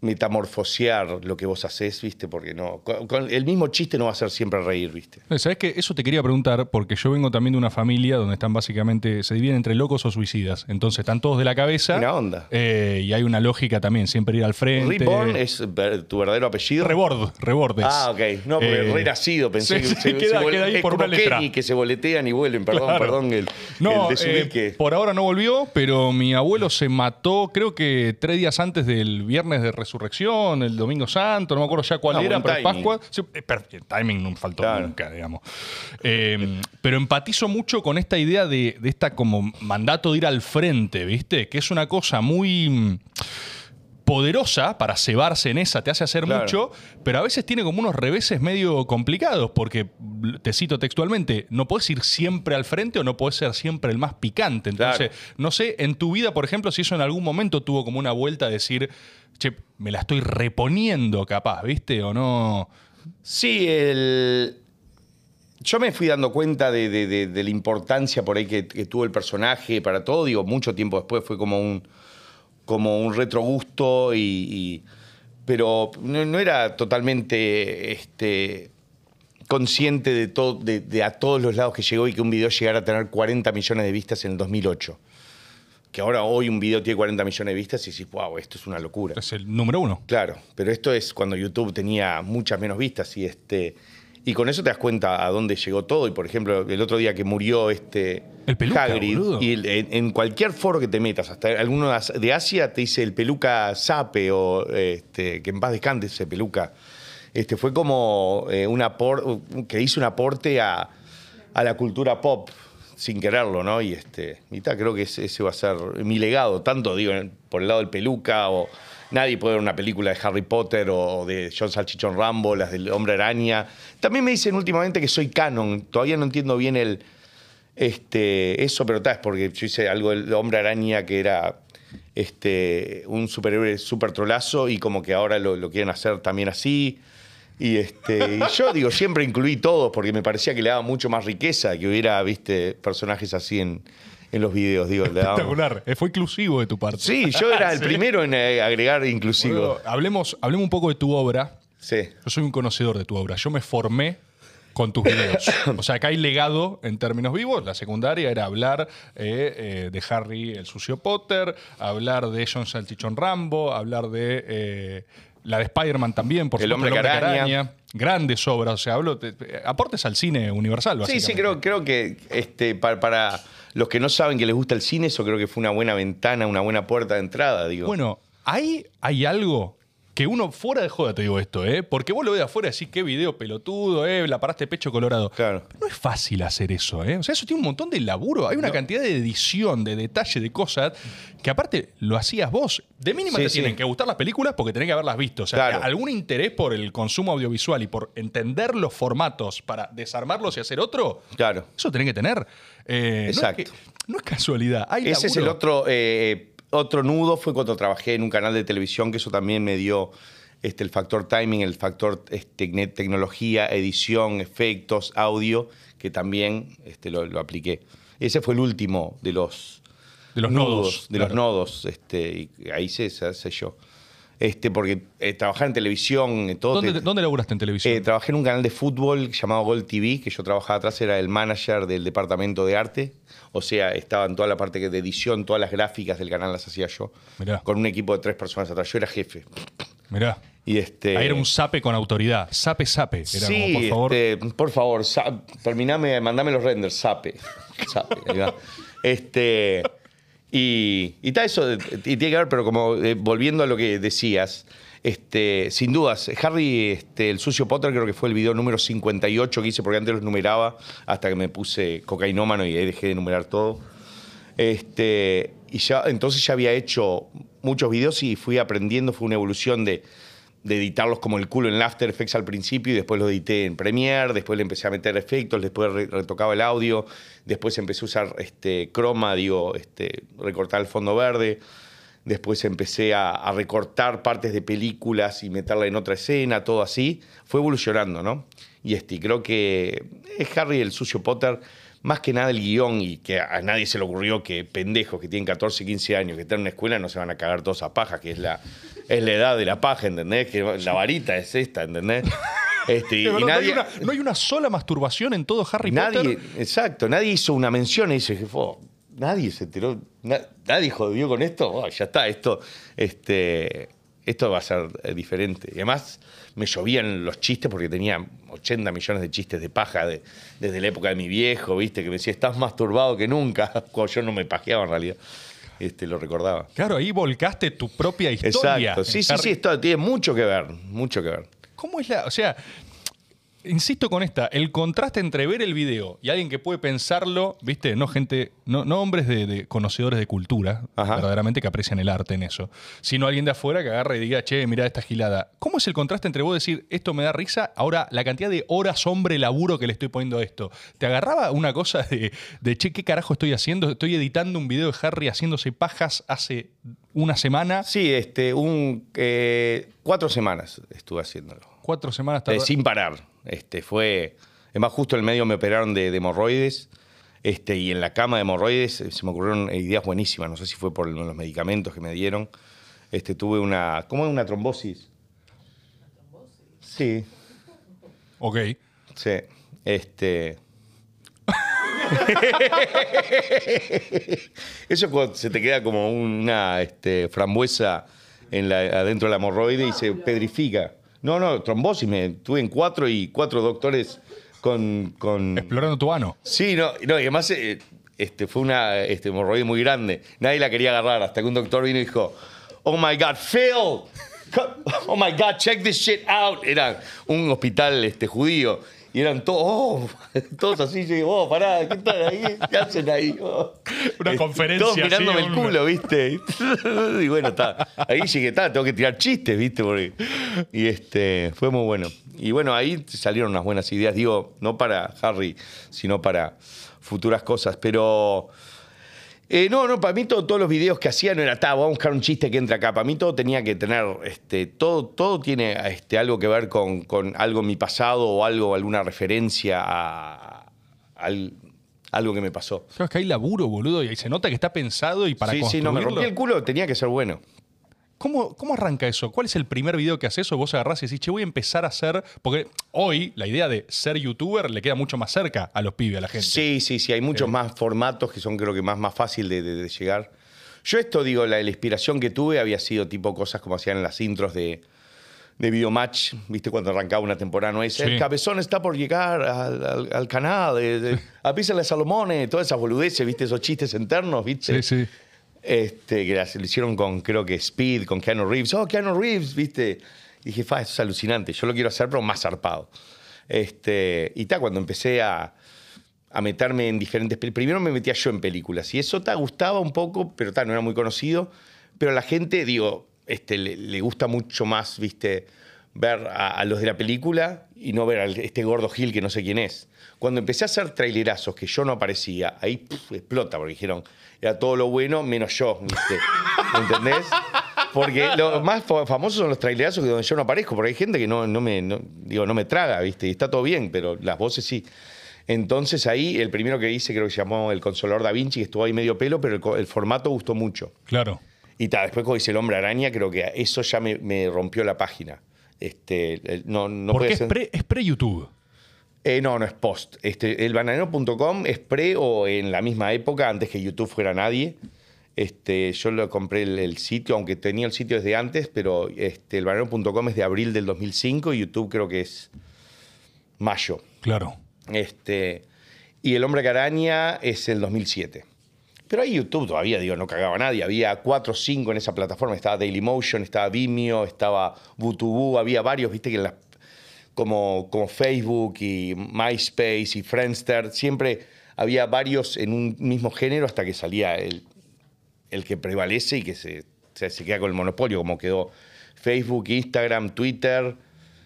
metamorfosear lo que vos hacés, ¿viste? Porque no. con- con el mismo chiste no va a ser siempre reír, ¿viste? ¿Sabes qué? Eso te quería preguntar, porque yo vengo también de una familia donde están básicamente, se dividen entre locos o suicidas. Entonces están todos de la cabeza. Buena onda. Eh, y hay una lógica también, siempre ir al frente. Reborn es tu verdadero apellido. Rebord, rebordes. Ah, ok. No, porque Eh, renacido, pensé sí, que sí, queda- vol- queda ahí es por como una letra. Kenny, que se boletean y vuelven, perdón, Claro. perdón, el, No, el eh, por ahora no volvió, pero mi abuelo se mató, creo que tres días antes del viernes de resurrección, el domingo santo, no me acuerdo ya cuál era, pero timing. Pascua. Sí, eh, el timing no me faltó Claro. nunca, digamos. Eh, pero empatizo mucho con esta idea de, de esta como mandato de ir al frente, ¿viste? Que es una cosa muy poderosa para cebarse en esa, te hace hacer Claro. mucho, pero a veces tiene como unos reveses medio complicados, porque, te cito textualmente, no puedes ir siempre al frente o no puedes ser siempre el más picante. Entonces, no sé, en tu vida, por ejemplo, si eso en algún momento tuvo como una vuelta a decir, che, me la estoy reponiendo capaz, ¿viste? O no... Sí, el... yo me fui dando cuenta de, de- de- de la importancia por ahí que, que tuvo el personaje para todo. Digo, mucho tiempo después fue como un, como un retrogusto, y, y- pero no, no era totalmente este, consciente de, todo, de, de a todos los lados que llegó y que un video llegara a tener 40 millones de vistas en el 2008. Que ahora hoy un video tiene 40 millones de vistas y decís, wow, esto es una locura. Es el número uno. Claro, pero esto es cuando YouTube tenía muchas menos vistas y este y con eso te das cuenta a dónde llegó todo. Y por ejemplo, el otro día que murió este El Peluca, Hagrid, boludo. y el- en, en cualquier foro que te metas, hasta alguno de As- de Asia te dice el peluca Sape o este, que en paz descanse ese peluca. Este, fue como eh, un apor- que hizo un aporte a, a la cultura pop sin quererlo, ¿no? Y este, y ta, creo que ese, ese va a ser mi legado, tanto digo en- por el lado del peluca o nadie puede ver una película de Harry Potter o de John Salchichón Rambo, las del Hombre Araña. También me dicen últimamente que soy canon, todavía no entiendo bien el este eso, pero ta, es porque yo hice algo del Hombre Araña que era este un superhéroe super trolazo y como que ahora lo, lo quieren hacer también así. Y, este, y yo digo, siempre incluí todos porque me parecía que le daba mucho más riqueza que hubiera, viste, personajes así en, en los videos. Digo, Espectacular. Eh, Fue inclusivo de tu parte. Sí, yo era el Sí. primero en eh, agregar inclusivo. Boludo, hablemos, hablemos un poco de tu obra. Sí. Yo soy un conocedor de tu obra. Yo me formé con tus videos. O sea, acá hay legado en términos vivos. La secundaria era hablar eh, eh, de Harry el sucio Potter, hablar de John Salchichón Rambo, hablar de eh, la de Spider-Man también, por El supuesto, hombre que araña. Grandes obras. O sea, hablo aportes al cine universal, Sí, sí, creo, creo que este, para, para los que no saben que les gusta el cine, eso creo que fue una buena ventana, una buena puerta de entrada, digo. Bueno, ahí hay algo que uno fuera de joda te digo esto, ¿eh? Porque vos lo ves de afuera y decís, qué video pelotudo, ¿eh? La paraste pecho colorado. Claro. Pero no es fácil hacer eso, ¿eh? O sea, eso tiene un montón de laburo. Hay una cantidad de edición, de detalle, de cosas que aparte lo hacías vos. De mínima Sí, te sí. tienen que gustar las películas porque tenés que haberlas visto. O sea, Claro. algún interés por el consumo audiovisual y por entender los formatos para desarmarlos y hacer otro, Claro. eso tenés que tener. Eh, no es Exacto. que- No es, casualidad. Hay Ese es el otro, eh, otro nudo, fue cuando trabajé en un canal de televisión, que eso también me dio este, el factor timing, el factor este, tecnología, edición, efectos, audio, que también este, lo, lo apliqué. Ese fue el último de los, De los nodos. de claro. los nodos, este, y ahí se se yo. Este, porque eh, trabajar en televisión, en todo. ¿Dónde, te- ¿Dónde laburaste en televisión? eh, trabajé en un canal de fútbol llamado Gol TV, que yo trabajaba atrás, era el manager del departamento de arte. O sea, estaba en toda la parte de edición, todas las gráficas del canal las hacía yo. Mirá. Con un equipo de tres personas atrás. Yo era jefe. Mirá. Y este. Ahí era un sape con autoridad. Sape, sape. Era sí, como, por favor. este, por favor, terminame, mandame los renders, sape. Sape. Este. Y, y está eso, y tiene que ver, pero como eh, volviendo a lo que decías, este, sin dudas, Harry, este, el sucio Potter, creo que fue el video número 58 que hice, porque antes los numeraba hasta que me puse cocainómano y ahí dejé de numerar todo. Este, y ya, entonces ya había hecho muchos videos y fui aprendiendo, fue una evolución de, editarlos como el culo en After Effects al principio y después lo edité en Premiere, después le empecé a meter efectos, después re- retocaba el audio, después empecé a usar este, croma, digo, este, recortar el fondo verde, después empecé a, a recortar partes de películas y meterla en otra escena, todo así, fue evolucionando, ¿no? Y este, creo que es Harry el sucio Potter, más que nada el guion y que a nadie se le ocurrió que pendejos que tienen 14, 15 años, que están en una escuela, no se van a cagar todos a paja, que es la, es la edad de la paja, ¿entendés? Que la varita es esta, ¿entendés? Este, y Es verdad, nadie, no, hay una, no hay una sola masturbación en todo Harry nadie, Potter. exacto, nadie hizo una mención y dice, "Fo, nadie se enteró, na- nadie jodió con esto, Oh, ya está, esto, este, esto va a ser eh, diferente. Y además me llovían los chistes porque tenía 80 millones de chistes de paja de- desde la época de mi viejo, viste, que me decía, estás más turbado que nunca, cuando yo no me pajeaba en realidad. Este, lo recordaba. Claro, ahí volcaste tu propia historia. Exacto. Sí, sí, Harry- sí, esto tiene mucho que ver, mucho que ver. ¿Cómo es la.? O sea, insisto con esta, el contraste entre ver el video y alguien que puede pensarlo, viste, no gente, no, no hombres de, de conocedores de cultura, Ajá. verdaderamente que aprecian el arte en eso, sino alguien de afuera que agarra y diga, che, mira esta gilada. ¿Cómo es el contraste entre vos decir, esto me da risa, ahora la cantidad de horas, hombre, laburo que le estoy poniendo a esto? ¿Te agarraba una cosa de, de, che, qué carajo estoy haciendo? Estoy editando un video de Harry haciéndose pajas hace una semana, Sí, este, un, eh, cuatro semanas estuve haciéndolo. cuatro semanas. Eh, sin parar. Este, fue. Es más, justo en el medio me operaron de, de hemorroides. Este, y en la cama de hemorroides eh, se me ocurrieron ideas buenísimas. No sé si fue por los medicamentos que me dieron. Este, tuve una. ¿Cómo es una trombosis? Sí, Ok. sí. Este. Eso es cuando se te queda como una este, frambuesa en la- adentro de la hemorroide y se pedrifica. No, no, trombosis. Me tuve en cuatro y cuatro doctores con. con... Explorando tu ano. Sí, no, no, y además eh, este, fue una este, hemorroide muy grande. Nadie la quería agarrar hasta que un doctor vino y dijo: Oh my God, Phil! Oh my God, check this shit out. Era un hospital este, judío. Y eran todos, oh, todos así, yo digo, oh, pará, ¿qué están ahí? ¿Qué hacen ahí? Oh. Una conferencia Todos así, mirándome el culo, ¿viste? Y bueno, está. Ahí llegué, está, tengo que tirar chistes, ¿viste? Porque- y este, fue muy bueno. Y bueno, ahí salieron unas buenas ideas, digo, no para Harry, sino para futuras cosas. Pero. Eh, no, no, para mí todo- todos los videos que hacía no era, ta, vamos a buscar un chiste que entra acá. Para mí todo tenía que tener, este, todo, todo tiene este, algo que ver con, con algo en mi pasado o algo, alguna referencia a, al- algo que me pasó. Claro, es que hay laburo, boludo, y ahí se nota que está pensado y para sí, sí, no, me rompí construirlo- el culo, tenía que ser bueno. ¿Cómo, ¿Cómo arranca eso? ¿Cuál es el primer video que haces o vos agarrás y decís, che, voy a empezar a hacer? Porque hoy la idea de ser youtuber le queda mucho más cerca a los pibes, a la gente. Sí, sí, sí, hay muchos más formatos que son creo que más, más fácil de, de- de llegar. Yo esto digo, la, la inspiración que tuve había sido tipo cosas como hacían en las intros de, de Videomatch, ¿viste? Cuando arrancaba una temporada, no es, Sí. el cabezón está por llegar al, al- al canal, de, de, apísale a Salomone, todas esas boludeces, ¿viste? Esos chistes internos, ¿viste? Sí, sí. Este, que las- lo hicieron con, creo que Speed, con Keanu Reeves. Oh, Keanu Reeves, ¿viste? Dije, fa, eso es alucinante. Yo lo quiero hacer, pero más zarpado. Este, y ta, cuando empecé a, a meterme en diferentes películas. Primero me metía yo en películas. Y eso te gustaba un poco, pero ta, no era muy conocido. Pero a la gente, digo, este, le, le gusta mucho más, ¿viste? Ver a, a los de la película y no ver a este gordo Gil que no sé quién es. Cuando empecé a hacer trailerazos que yo no aparecía, ahí puf, explota, porque dijeron, era todo lo bueno menos yo, ¿viste? ¿Entendés? Porque los más fa- famosos son los trailerazos que donde yo no aparezco, porque hay gente que no, no me, no- digo, no me traga, ¿viste? Y está todo bien, pero las voces sí. Entonces ahí, el primero que hice creo que se llamó El Consolador Da Vinci, que estuvo ahí medio pelo, pero el, formato gustó mucho. Claro. Y ta, después cuando hice El Hombre Araña, creo que eso ya me, me rompió la página. Este, no, no Porque puede es ser- pre- es pre-YouTube. Eh, no, no es post. Este, el bananero.com es pre o en la misma época, antes que YouTube fuera nadie. Este, yo lo compré el, el sitio, aunque tenía el sitio desde antes, pero este, el bananero.com es de abril del 2005 y YouTube creo que es mayo. Claro. Este, y El Hombre Caraña es el 2007. Pero ahí YouTube todavía, digo, no cagaba a nadie. Había cuatro o cinco en esa plataforma. Estaba Dailymotion, estaba Vimeo, estaba Butubú, había varios, viste, que en las, como, como Facebook y MySpace y Friendster, siempre había varios en un mismo género hasta que salía el, el que prevalece y que se, se, se queda con el monopolio, como quedó Facebook, Instagram, Twitter,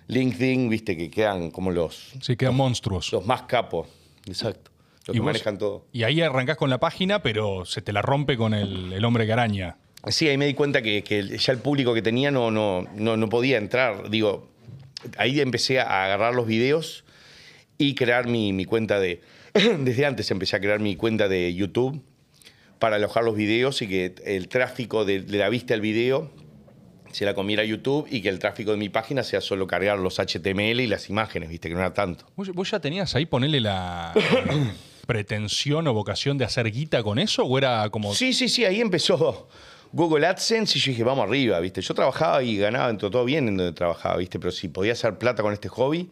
LinkedIn, viste, que quedan como los, Sí, quedan monstruos. los más capos. Exacto. Los Y que vos- manejan todo. Y ahí arrancás con la página, pero se te la rompe con el, el hombre que araña. Sí, ahí me di cuenta que, que ya el público que tenía no, no, no, no podía entrar. Digo, ahí empecé a agarrar los videos y crear mi, mi cuenta de... Desde antes empecé a crear mi cuenta de YouTube para alojar los videos y que el tráfico de, de la vista del video se la comiera YouTube y que el tráfico de mi página sea solo cargar los HTML y las imágenes, viste, que no era tanto. ¿Vos, ya tenías ahí ponerle la pretensión o vocación de hacer guita con eso? ¿O era como.? Sí, sí, sí, ahí empezó Google AdSense y yo dije, vamos arriba, ¿viste? Yo trabajaba y ganaba todo bien en donde trabajaba, ¿viste? Pero si podía hacer plata con este hobby.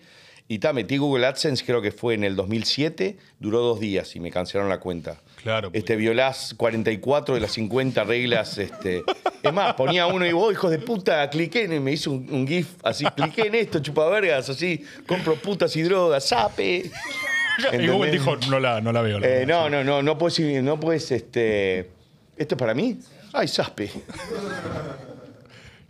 Y ta, metí Google AdSense, creo que fue en el 2007, duró dos días y me cancelaron la cuenta. Claro, Este, violás 44 de las 50 reglas. Este. Es más, ponía uno y vos, hijos de puta, cliqué en, me hizo un, un GIF así, cliqué en esto, chupavergas, así, compro putas y drogas, sape. Y Google ¿entendés? dijo, no la, no la veo. la Eh, verdad". no, no, no, no puedes, no puedes, este. ¿Esto es para mí? Ay, sape.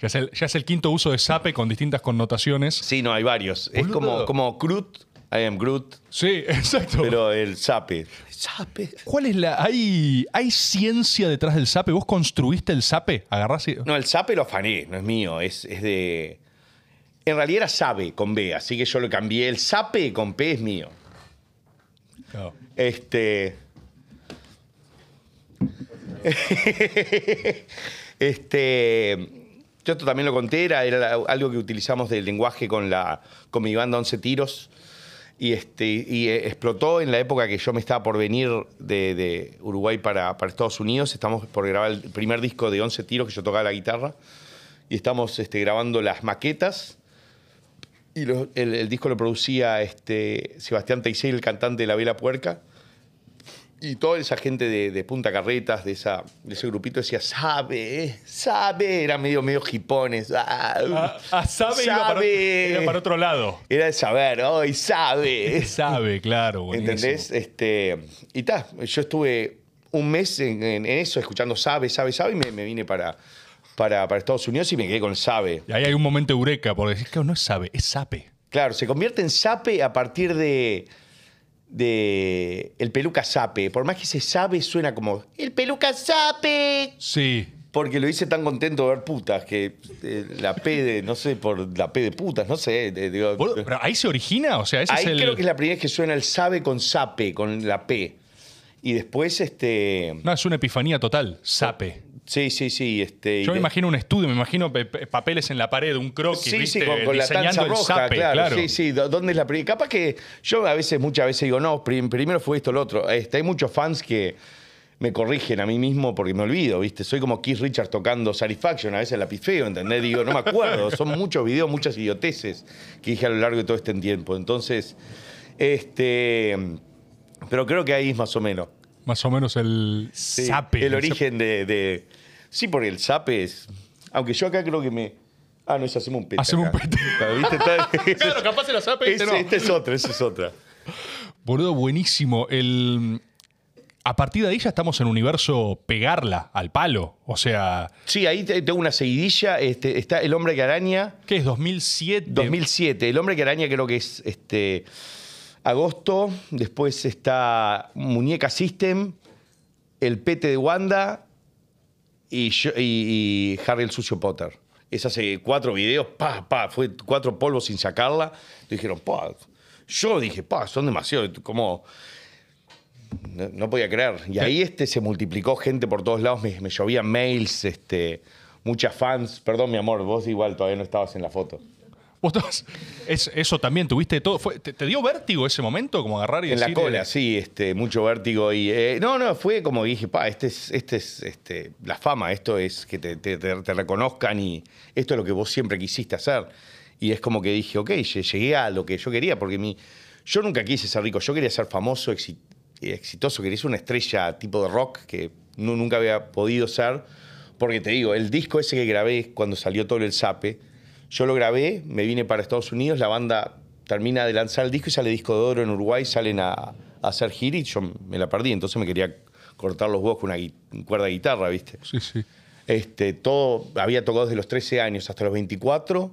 Ya es, el, ya es el quinto uso de SAPE con distintas connotaciones. Sí, no, hay varios. Es Boludo. como, como Groot, I am Groot, Sí, exacto. pero el sape. Sape. ¿Cuál es la. ¿Hay, ¿Hay ciencia detrás del SAPE? ¿Vos construiste el SAPE? ¿Agarrás y- No, el sape lo afané, no es mío, es, es de. En realidad era sabe con B, así que yo lo cambié. El sape con P es mío. No. Este. este. Yo esto también lo conté, era, algo que utilizamos del lenguaje con, la, con mi banda 11 Tiros. Y, este, y eh, explotó en la época que yo me estaba por venir de, de Uruguay para, para Estados Unidos. Estamos por grabar el primer disco de 11 Tiros que yo tocaba la guitarra. Y estamos este, grabando las maquetas. Y el, el disco lo producía este, Sebastián Teixeira, el cantante de La Vela Puerca. Y toda esa gente de, de Punta Carretas, de, esa, de ese grupito, decía, sabe, sabe. Era medio, medio hipones. Ah, A, a sabe, iba para, sabe. iba para otro lado. Era de saber, hoy sabe. Sabe, claro. buenísimo. ¿Entendés? Este, y ta, yo estuve un mes en, eso, escuchando sabe, sabe, sabe, y me, me vine para, para, para Estados Unidos y me quedé con sabe. Y ahí hay un momento eureka, porque decís, claro, no es SAPE, es SAPE. Claro, se convierte en sape a partir de, de el peluca sape. Por más que se sabe, suena como el peluca sape. Sí. Porque lo hice tan contento de ver putas que eh, la P de, no sé, por la P de putas, no sé. de- digo, Boludo, ¿Pero ahí se origina? O sea, ese Ahí es el. creo que es la primera vez que suena el sabe con sape, con la P. Y después, este. No, es una epifanía total. SAPE. Sí, sí, sí. Este, Yo me imagino un estudio, me imagino pe- pe- papeles en la pared, un croquis, Sí, ¿viste? sí, con, con la tanza roja, claro, claro. Sí, sí, ¿dó- ¿dónde es la primera? Capaz que yo a veces, muchas veces digo, no, prim- primero fue esto, lo otro. Este, hay muchos fans que me corrigen a mí mismo porque me olvido, ¿viste? Soy como Keith Richards tocando Satisfaction, a veces la pifeo, ¿entendés? Digo, no me acuerdo. Son muchos videos, muchas idioteces que dije a lo largo de todo este tiempo. Entonces, este. Pero creo que ahí es más o menos. Más o menos el Sí. El origen de, de- Sí, porque el sape es. Aunque yo acá creo que me. Ah, no, eso hacemos un pete. Hacemos un pete. Claro, ¿viste? Está- Claro, capaz era SAPE, este Ese- no. Esta es otra, esa es otra. Boludo, buenísimo. El... A partir de ahí ya estamos en un universo pegarla al palo. O sea, Sí, ahí te- tengo una seguidilla. Este, está El Hombre que Araña, ¿qué es? ¿2007? 2007. El Hombre que Araña creo que es este, agosto. Después está Muñeca System, El Pete de Wanda y, yo- y- y Harry el Sucio Potter. Es hace cuatro videos, pa, pa, fue cuatro polvos sin sacarla. Dijeron, pa. Yo dije, pa, son demasiado, como... No, no podía creer. Y ahí este, se multiplicó gente por todos lados, me, me llovían mails, este, muchas fans. Perdón, mi amor, vos igual todavía no estabas en la foto. ¿Vos estabas- es- eso también tuviste todo. Fue- te, te dio vértigo ese momento? Como agarrar y En la decir, cola, eh, sí, este, mucho vértigo. Y, eh, no, no, fue como dije, pa, este es, este es este, la fama, esto es que te, te- te- reconozcan y esto es lo que vos siempre quisiste hacer. Y es como que dije, ok, lle- llegué a lo que yo quería, porque mi, yo nunca quise ser rico, yo quería ser famoso, exi- exitoso, quería ser una estrella tipo de rock que nu- nunca había podido ser. Porque te digo, el disco ese que grabé cuando salió todo el Zape, yo lo grabé, me vine para Estados Unidos, la banda termina de lanzar el disco y sale disco de oro en Uruguay, salen a, a hacer gira y yo me la perdí, entonces me quería cortar los huevos con una cuerda de guitarra, ¿viste? Sí, sí. Este, todo, había tocado desde los 13 años hasta los 24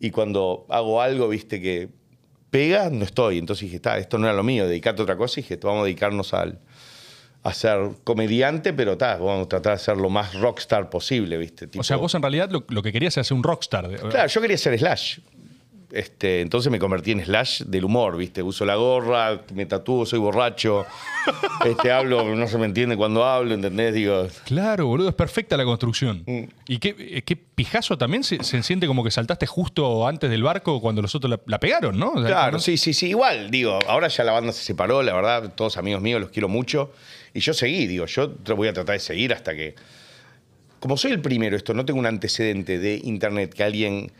y cuando hago algo, viste, que pega, no estoy. Entonces dije, está, esto no era lo mío, dedicate a otra cosa y dije, vamos a dedicarnos al, a ser comediante, pero ta, vamos a tratar de ser lo más rockstar posible, viste. O sea, vos en realidad lo, lo que querías era ser un rockstar. Claro, yo quería ser Slash. Este, entonces me convertí en Slash del humor, ¿viste? Uso la gorra, me tatúo, soy borracho. Este, hablo, no se me entiende cuando hablo, ¿entendés? Digo, Claro, boludo, es perfecta la construcción. Mm. ¿Y qué, eh, qué pijazo también se, se siente como que saltaste justo antes del barco cuando los otros la, la pegaron, ¿no? O sea, Claro, ¿no? sí, sí, sí. Igual, digo, ahora ya la banda se separó, la verdad, todos amigos míos, los quiero mucho. Y yo seguí, digo, yo voy a tratar de seguir hasta que. Como soy el primero, esto, no tengo un antecedente de internet que alguien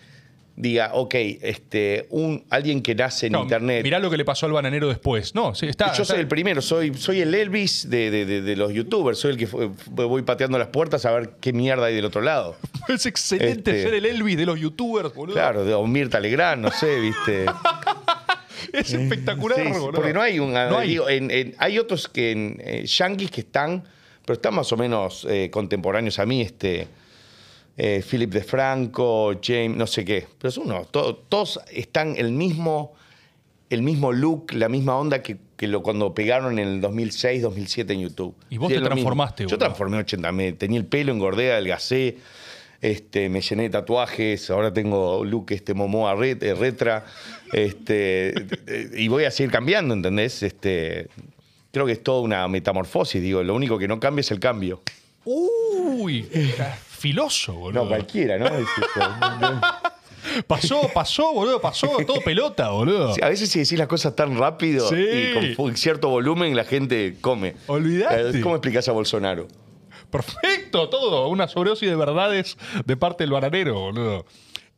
diga, ok, este, un, alguien que nace en No, internet. Mirá lo que le pasó al bananero después. No, sí, está. Yo está- soy el primero, soy, soy el Elvis de, de- de- de los youtubers, soy el que fue- voy pateando las puertas a ver qué mierda hay del otro lado. Es excelente Este- ser el Elvis de los youtubers, boludo. Claro, de Mirta Legrand, no sé, viste. Es espectacular, sí, boludo. porque no hay un. No hay. digo, en- en- hay otros que en eh, yankees que están, pero están más o menos eh, contemporáneos a mí, este. Eh, Philip de Franco, James, no sé qué. Pero es uno. to- todos están el mismo, el mismo look, la misma onda que, que lo, cuando pegaron en el 2006, 2007 en YouTube. Y vos Sí, te transformaste, Yo transformé 80. Me, tenía el pelo, engordé, adelgacé. Este, me llené de tatuajes, ahora tengo look este Momoa ret- eh, retra, este, eh, y voy a seguir cambiando, ¿entendés? Este, creo que es toda una metamorfosis, digo, lo único que no cambia es el cambio. Uy, filoso, boludo. No, cualquiera, ¿no? Es. Pasó, pasó, boludo, pasó, todo pelota, boludo. Sí, a veces si decís las cosas tan rápido Sí. y con cierto volumen, la gente come. Olvidate. Eh, ¿Cómo explicás a Bolsonaro? Perfecto, todo. Una sobredosis de verdades de parte del bananero, boludo.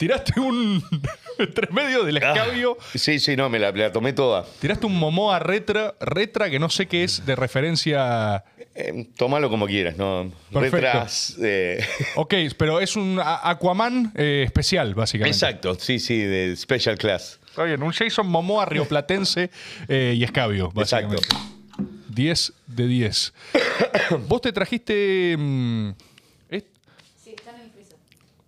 Tiraste un. entre medio del escabio. Sí, sí, no, me la, me la tomé toda. Tiraste un Momoa retra, retra que no sé qué es de referencia. Eh, tómalo como quieras, ¿no? Perfecto. Retras. eh, Ok, pero es un Aquaman eh, especial, básicamente. Exacto, sí, sí, de Special Class. Está bien, un Jason Momoa rioplatense eh, y escabio, Exacto. básicamente. 10 de 10. Vos te trajiste. mm, est- Sí, están en el freezer.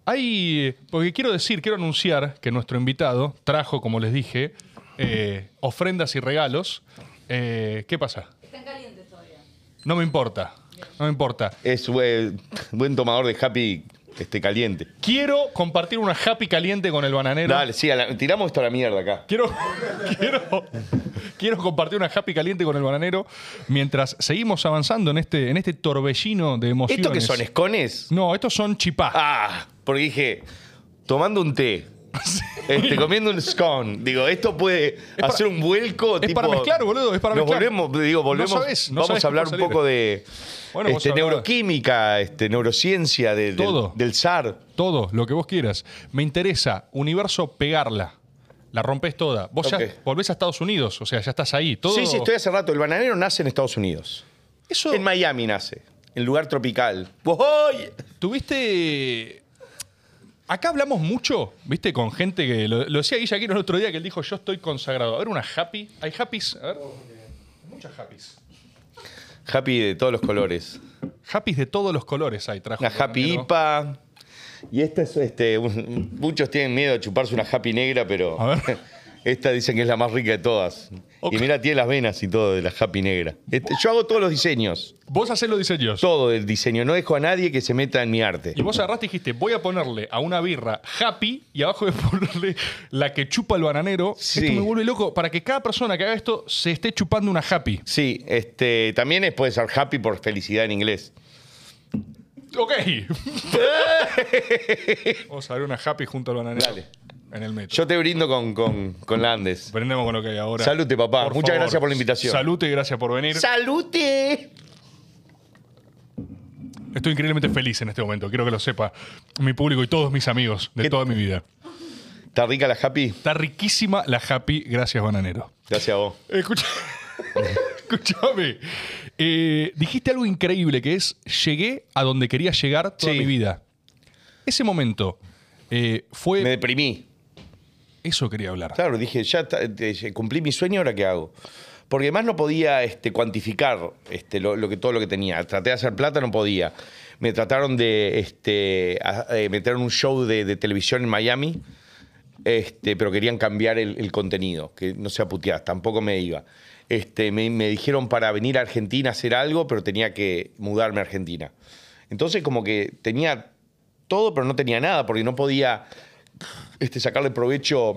Hay. Porque quiero decir, quiero anunciar que nuestro invitado trajo, como les dije, eh, ofrendas y regalos. Eh, ¿Qué pasa? Están calientes todavía. No me importa. No me importa. Es buen, buen tomador de happy este, caliente. Quiero compartir una happy caliente con el bananero. Dale, sí, a la- tiramos esto a la mierda acá. Quiero, quiero, quiero compartir una happy caliente con el bananero mientras seguimos avanzando en este, en este torbellino de emociones. ¿Esto qué son? ¿Escones? No, estos son chipá. Ah, porque dije, tomando un té, este, comiendo un scone. Digo, esto puede para- hacer un vuelco. es tipo, para mezclar, boludo, es para nos mezclar. volvemos, digo, No volvemos. sabés, no vamos a hablar un poco de Bueno, vos este, neuroquímica, este, neurociencia, de- del- Todo. del SAR. Todo, lo que vos quieras. Me interesa, universo, pegarla. La rompes toda. Vos ya volvés a Estados Unidos, o sea, ya estás ahí. Todo... Sí, sí, estoy hace rato. El bananero nace en Estados Unidos. Eso, En Miami nace, en lugar tropical. ¡Voy! tuviste... Acá hablamos mucho, viste, con gente que... Lo, lo decía Guilla Aquino el otro día que él dijo, yo estoy consagrado. A ver, una happy. ¿Hay happies? A ver. Muchas happies. Happy de todos los colores. Happies de todos los colores hay, trajo. Una happy. IPA. Y esta es, este, un- muchos tienen miedo de chuparse una happy negra, pero A ver. esta dicen que es la más rica de todas. Y mira, tiene las venas y todo de la happy negra. Este, yo hago todos los diseños, Vos hacés los diseños. todo el diseño. No dejo a nadie que se meta en mi arte. Y vos agarraste y dijiste, voy a ponerle a una birra happy y abajo de ponerle la que chupa el bananero. Sí. Esto me vuelve loco para que cada persona que haga esto se esté chupando una happy. Sí, este, también es- puede ser happy por felicidad en inglés. Ok. Vamos a ver una happy junto al bananero. Dale. En el metro. Yo te brindo con, con, con la Andes. Con lo que hay ahora. Salute, papá. Muchas gracias por la invitación. Salute y gracias por venir. ¡Salute! Estoy increíblemente feliz en este momento. Quiero que lo sepa mi público y todos mis amigos de ¿Qué- toda mi vida. ¿Está rica la happy? Está riquísima la happy. Gracias, bananero. Gracias a vos. Escucha- Escúchame. Eh, dijiste algo increíble que es llegué a donde quería llegar toda Sí. mi vida. Ese momento eh, fue. Me deprimí. Eso quería hablar. Claro, dije, ya cumplí mi sueño, ¿ahora qué hago? Porque además no podía este, cuantificar este, lo, que, todo lo que tenía. Traté de hacer plata, no podía. Me trataron de este, a- eh, meter un show de, televisión en Miami, este, pero querían cambiar el, contenido, que no sea putear, tampoco me iba. Este, me dijeron para venir a Argentina a hacer algo, pero tenía que mudarme a Argentina. Entonces como que tenía todo, pero no tenía nada, porque no podía este, sacarle provecho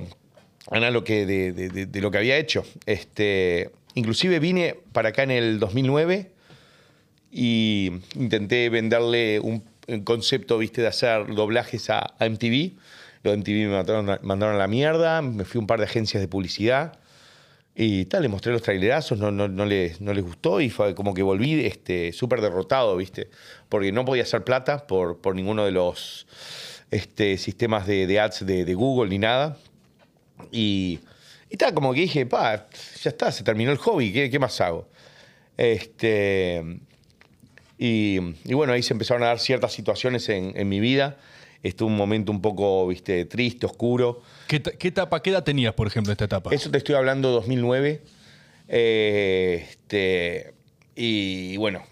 a lo que, de, lo que había hecho. Este, inclusive vine para acá en el 2009 y intenté venderle un, concepto, viste, de hacer doblajes a, MTV. Los MTV me mandaron, a- la mierda, me fui a un par de agencias de publicidad y tal, les mostré los trailerazos, no, no, no, les, no les gustó y fue como que volví este, súper derrotado, viste, porque no podía hacer plata por, por ninguno de los este, sistemas de, de ads de, de Google ni nada. Y, y tal, como que dije, pa, ya está, se terminó el hobby, ¿qué, qué más hago? Este, y, y bueno, ahí se empezaron a dar ciertas situaciones en, en mi vida. Estuvo un momento un poco, viste, triste, oscuro. ¿Qué, ta- qué etapa, qué edad tenías, por ejemplo, esta etapa? Eso te estoy hablando 2009. Eh, este, y bueno,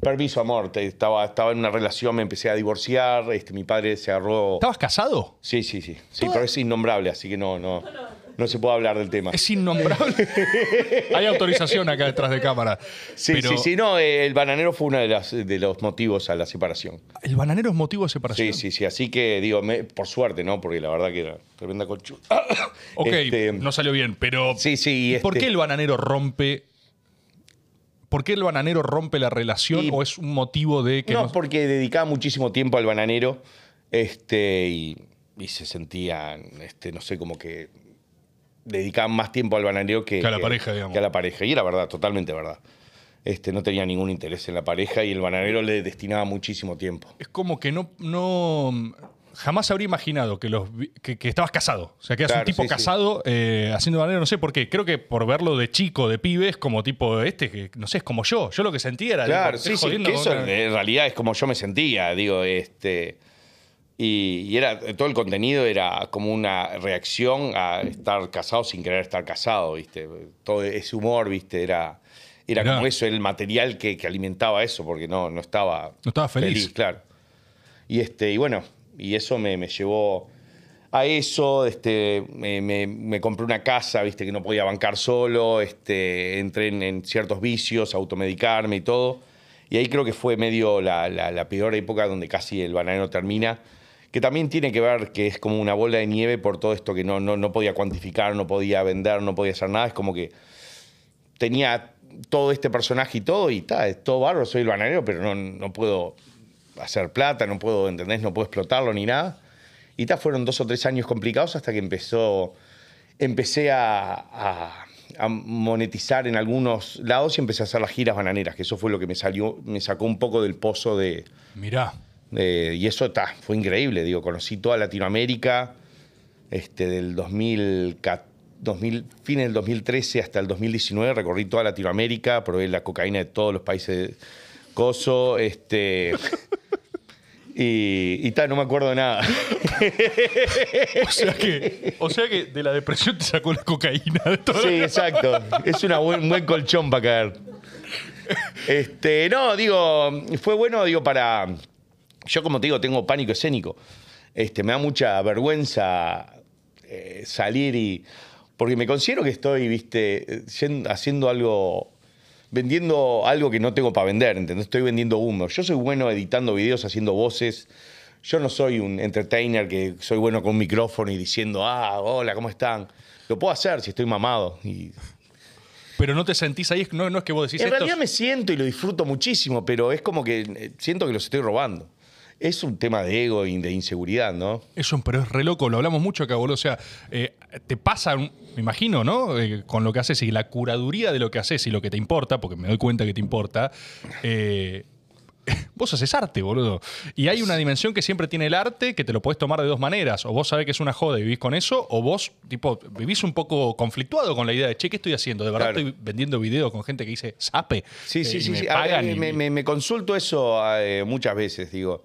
permiso, amor. te- estaba, estaba en una relación, me empecé a divorciar. Este, mi padre se agarró. ¿Estabas casado? Sí, sí, sí. Sí, pero es innombrable, así que no, no, no se puede hablar del tema. Es innombrable. Hay autorización acá detrás de cámara. Sí, Pero sí, sí. No, eh, el bananero fue uno de, las- de los motivos a la separación. ¿El bananero es motivo de separación? Sí, sí, sí. Así que digo, me- por suerte, ¿no? Porque la verdad que era tremenda conchuda. Ok, Este, no salió bien, pero. Sí, sí. ¿y ¿Por este- qué el bananero rompe? ¿Por qué el bananero rompe la relación Y- o es un motivo de que no, no- porque dedicaba muchísimo tiempo al bananero este, y, y se sentían, este, no sé, como que dedicaban más tiempo al bananero que, Que a la pareja, digamos. que a la pareja. Y era verdad, totalmente verdad. Este, no tenía ningún interés en la pareja y el bananero le destinaba muchísimo tiempo. es como que no, no jamás habría imaginado que los que, que estabas casado. O sea, que eras un tipo sí, sí. casado eh, haciendo bananero, no sé por qué. Creo que por verlo de chico, de pibe, es como tipo este, que no sé, es como yo. Yo lo que sentía era. Claro, tipo, sí, sí, que eso una- en realidad es como yo me sentía, digo, este. Y, y era, todo el contenido era como una reacción a estar casado sin querer estar casado, ¿viste? Todo ese humor, ¿viste? Era, era como eso, el material que, que alimentaba eso, porque no, no estaba. No estaba feliz. claro. Y, este, y bueno, y eso me, me llevó a eso, este, me, me- compré una casa, viste, que no podía bancar solo, este, entré en, ciertos vicios, automedicarme y todo. Y ahí creo que fue medio la, la- la peor época donde casi el bananero termina, que también tiene que ver que es como una bola de nieve por todo esto que no, no, no podía cuantificar, no podía vender, no podía hacer nada. Es como que tenía todo este personaje y todo, y está, es todo barro, soy el bananero, pero no, no puedo hacer plata, no puedo, ¿entendés? No puedo explotarlo ni nada. Y ta, fueron dos o tres años complicados hasta que empezó, empecé a, a- a monetizar en algunos lados y empecé a hacer las giras bananeras, que eso fue lo que me salió, me sacó un poco del pozo de, Mirá. de- y eso ta, fue increíble, digo, conocí toda Latinoamérica, este, del 2000, 2000, fin del 2013 hasta el 2019, recorrí toda Latinoamérica, probé la cocaína de todos los países coso, este... Y, y ta, no me acuerdo de nada. O sea que, o sea que de la depresión te sacó la cocaína de todo. Sí, exacto. Es una buen, un buen colchón para caer. Este, no, digo, fue bueno, digo, para. Yo, como te digo, tengo pánico escénico. Este, me da mucha vergüenza eh, salir y. Porque me considero que estoy, viste, haciendo algo. Vendiendo algo que no tengo para vender, ¿entendés? Estoy vendiendo humo. Yo soy bueno editando videos, haciendo voces. Yo no soy un entertainer que soy bueno con un micrófono y diciendo, ah, hola, ¿cómo están? Lo puedo hacer si estoy mamado. Y Pero no te sentís ahí, no, no es que vos decís en realidad me siento y lo disfruto muchísimo, pero es como que eh, siento que los estoy robando. Es un tema de ego y de inseguridad, ¿no? Eso, pero es re loco, lo hablamos mucho acá, boludo. O sea, eh, te pasa, me imagino, ¿no? Eh, con lo que haces y la curaduría de lo que haces y lo que te importa, porque me doy cuenta que te importa. eh, vos haces arte, boludo. Y hay una dimensión que siempre tiene el arte que te lo podés tomar de dos maneras. O vos sabés que es una joda y vivís con eso, o vos, tipo, vivís un poco conflictuado con la idea de, che, ¿qué estoy haciendo? ¿De verdad Claro. estoy vendiendo videos con gente que dice sape? Sí, sí, sí. me sí. Ver, y- me, me- me consulto eso eh, muchas veces, digo.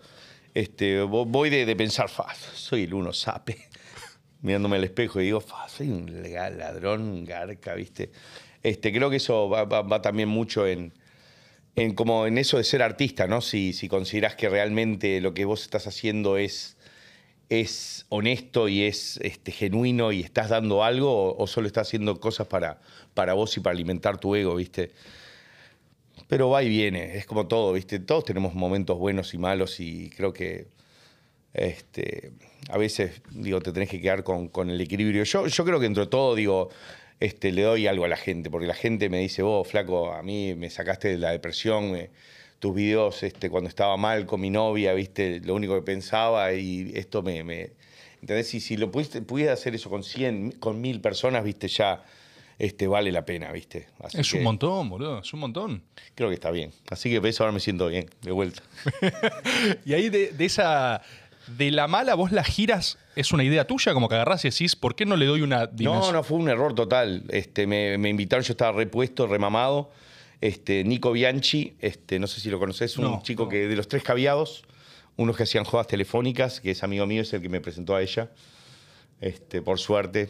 Este, vo- voy de, pensar, fa, soy el uno sape. Mirándome al espejo y digo, fa, soy un ladrón, garca, ¿viste? Este, creo que eso va también mucho en, en como en eso de ser artista, ¿no? Si, si considerás que realmente lo que vos estás haciendo es, es honesto y es este, genuino y estás dando algo o, o solo estás haciendo cosas para, para vos y para alimentar tu ego, ¿viste? Pero va y viene, es como todo, ¿viste? Todos tenemos momentos buenos y malos y creo que este, a veces, digo, te tenés que quedar con, con el equilibrio. Yo, yo creo que entre todo, digo, este, le doy algo a la gente, porque la gente me dice, vos, flaco, a mí me sacaste de la depresión, tus videos este, cuando estaba mal con mi novia, ¿viste? Lo único que pensaba y esto me... me ¿Entendés? Y si lo pudiste, hacer eso con 100, con 1000 personas, ¿viste? Ya este, vale la pena, ¿viste? Así Es un montón, boludo, es un montón. Creo que está bien. Así que por eso ahora me siento bien, de vuelta. Y ahí de, de esa, de la mala vos la giras, ¿es una idea tuya? Como que agarrás y decís, ¿por qué no le doy una dimensión? No, no, fue un error total. Este, me, me invitaron, yo estaba repuesto, remamado. Este, Nico Bianchi, este, no sé si lo conoces, un No, chico no. que de los tres caviados, unos que hacían jodas telefónicas, que es amigo mío, es el que me presentó a ella. Este, por suerte,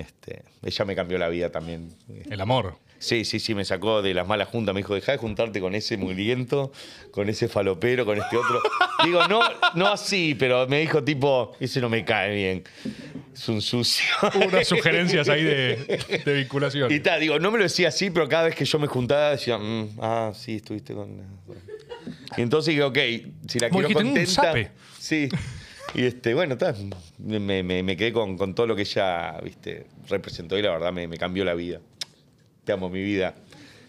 este, ella me cambió la vida también. El amor. Sí, sí, sí, me sacó de las malas juntas. Me dijo, deja de juntarte con ese mugriento, con ese falopero, con este otro. Digo, no, no así, pero me dijo tipo, ese no me cae bien. Es un sucio. Unas sugerencias ahí de, de vinculación. Y tal, digo, no me lo decía así, pero cada vez que yo me juntaba decía, "Mm, ah, sí, estuviste con. Y entonces digo, ok, si la Como quiero "Mm, contenta. sape". Sí. Y este, bueno, ta, me, me- me quedé con, con todo lo que ella viste, representó y la verdad me, me cambió la vida. Te amo, mi vida.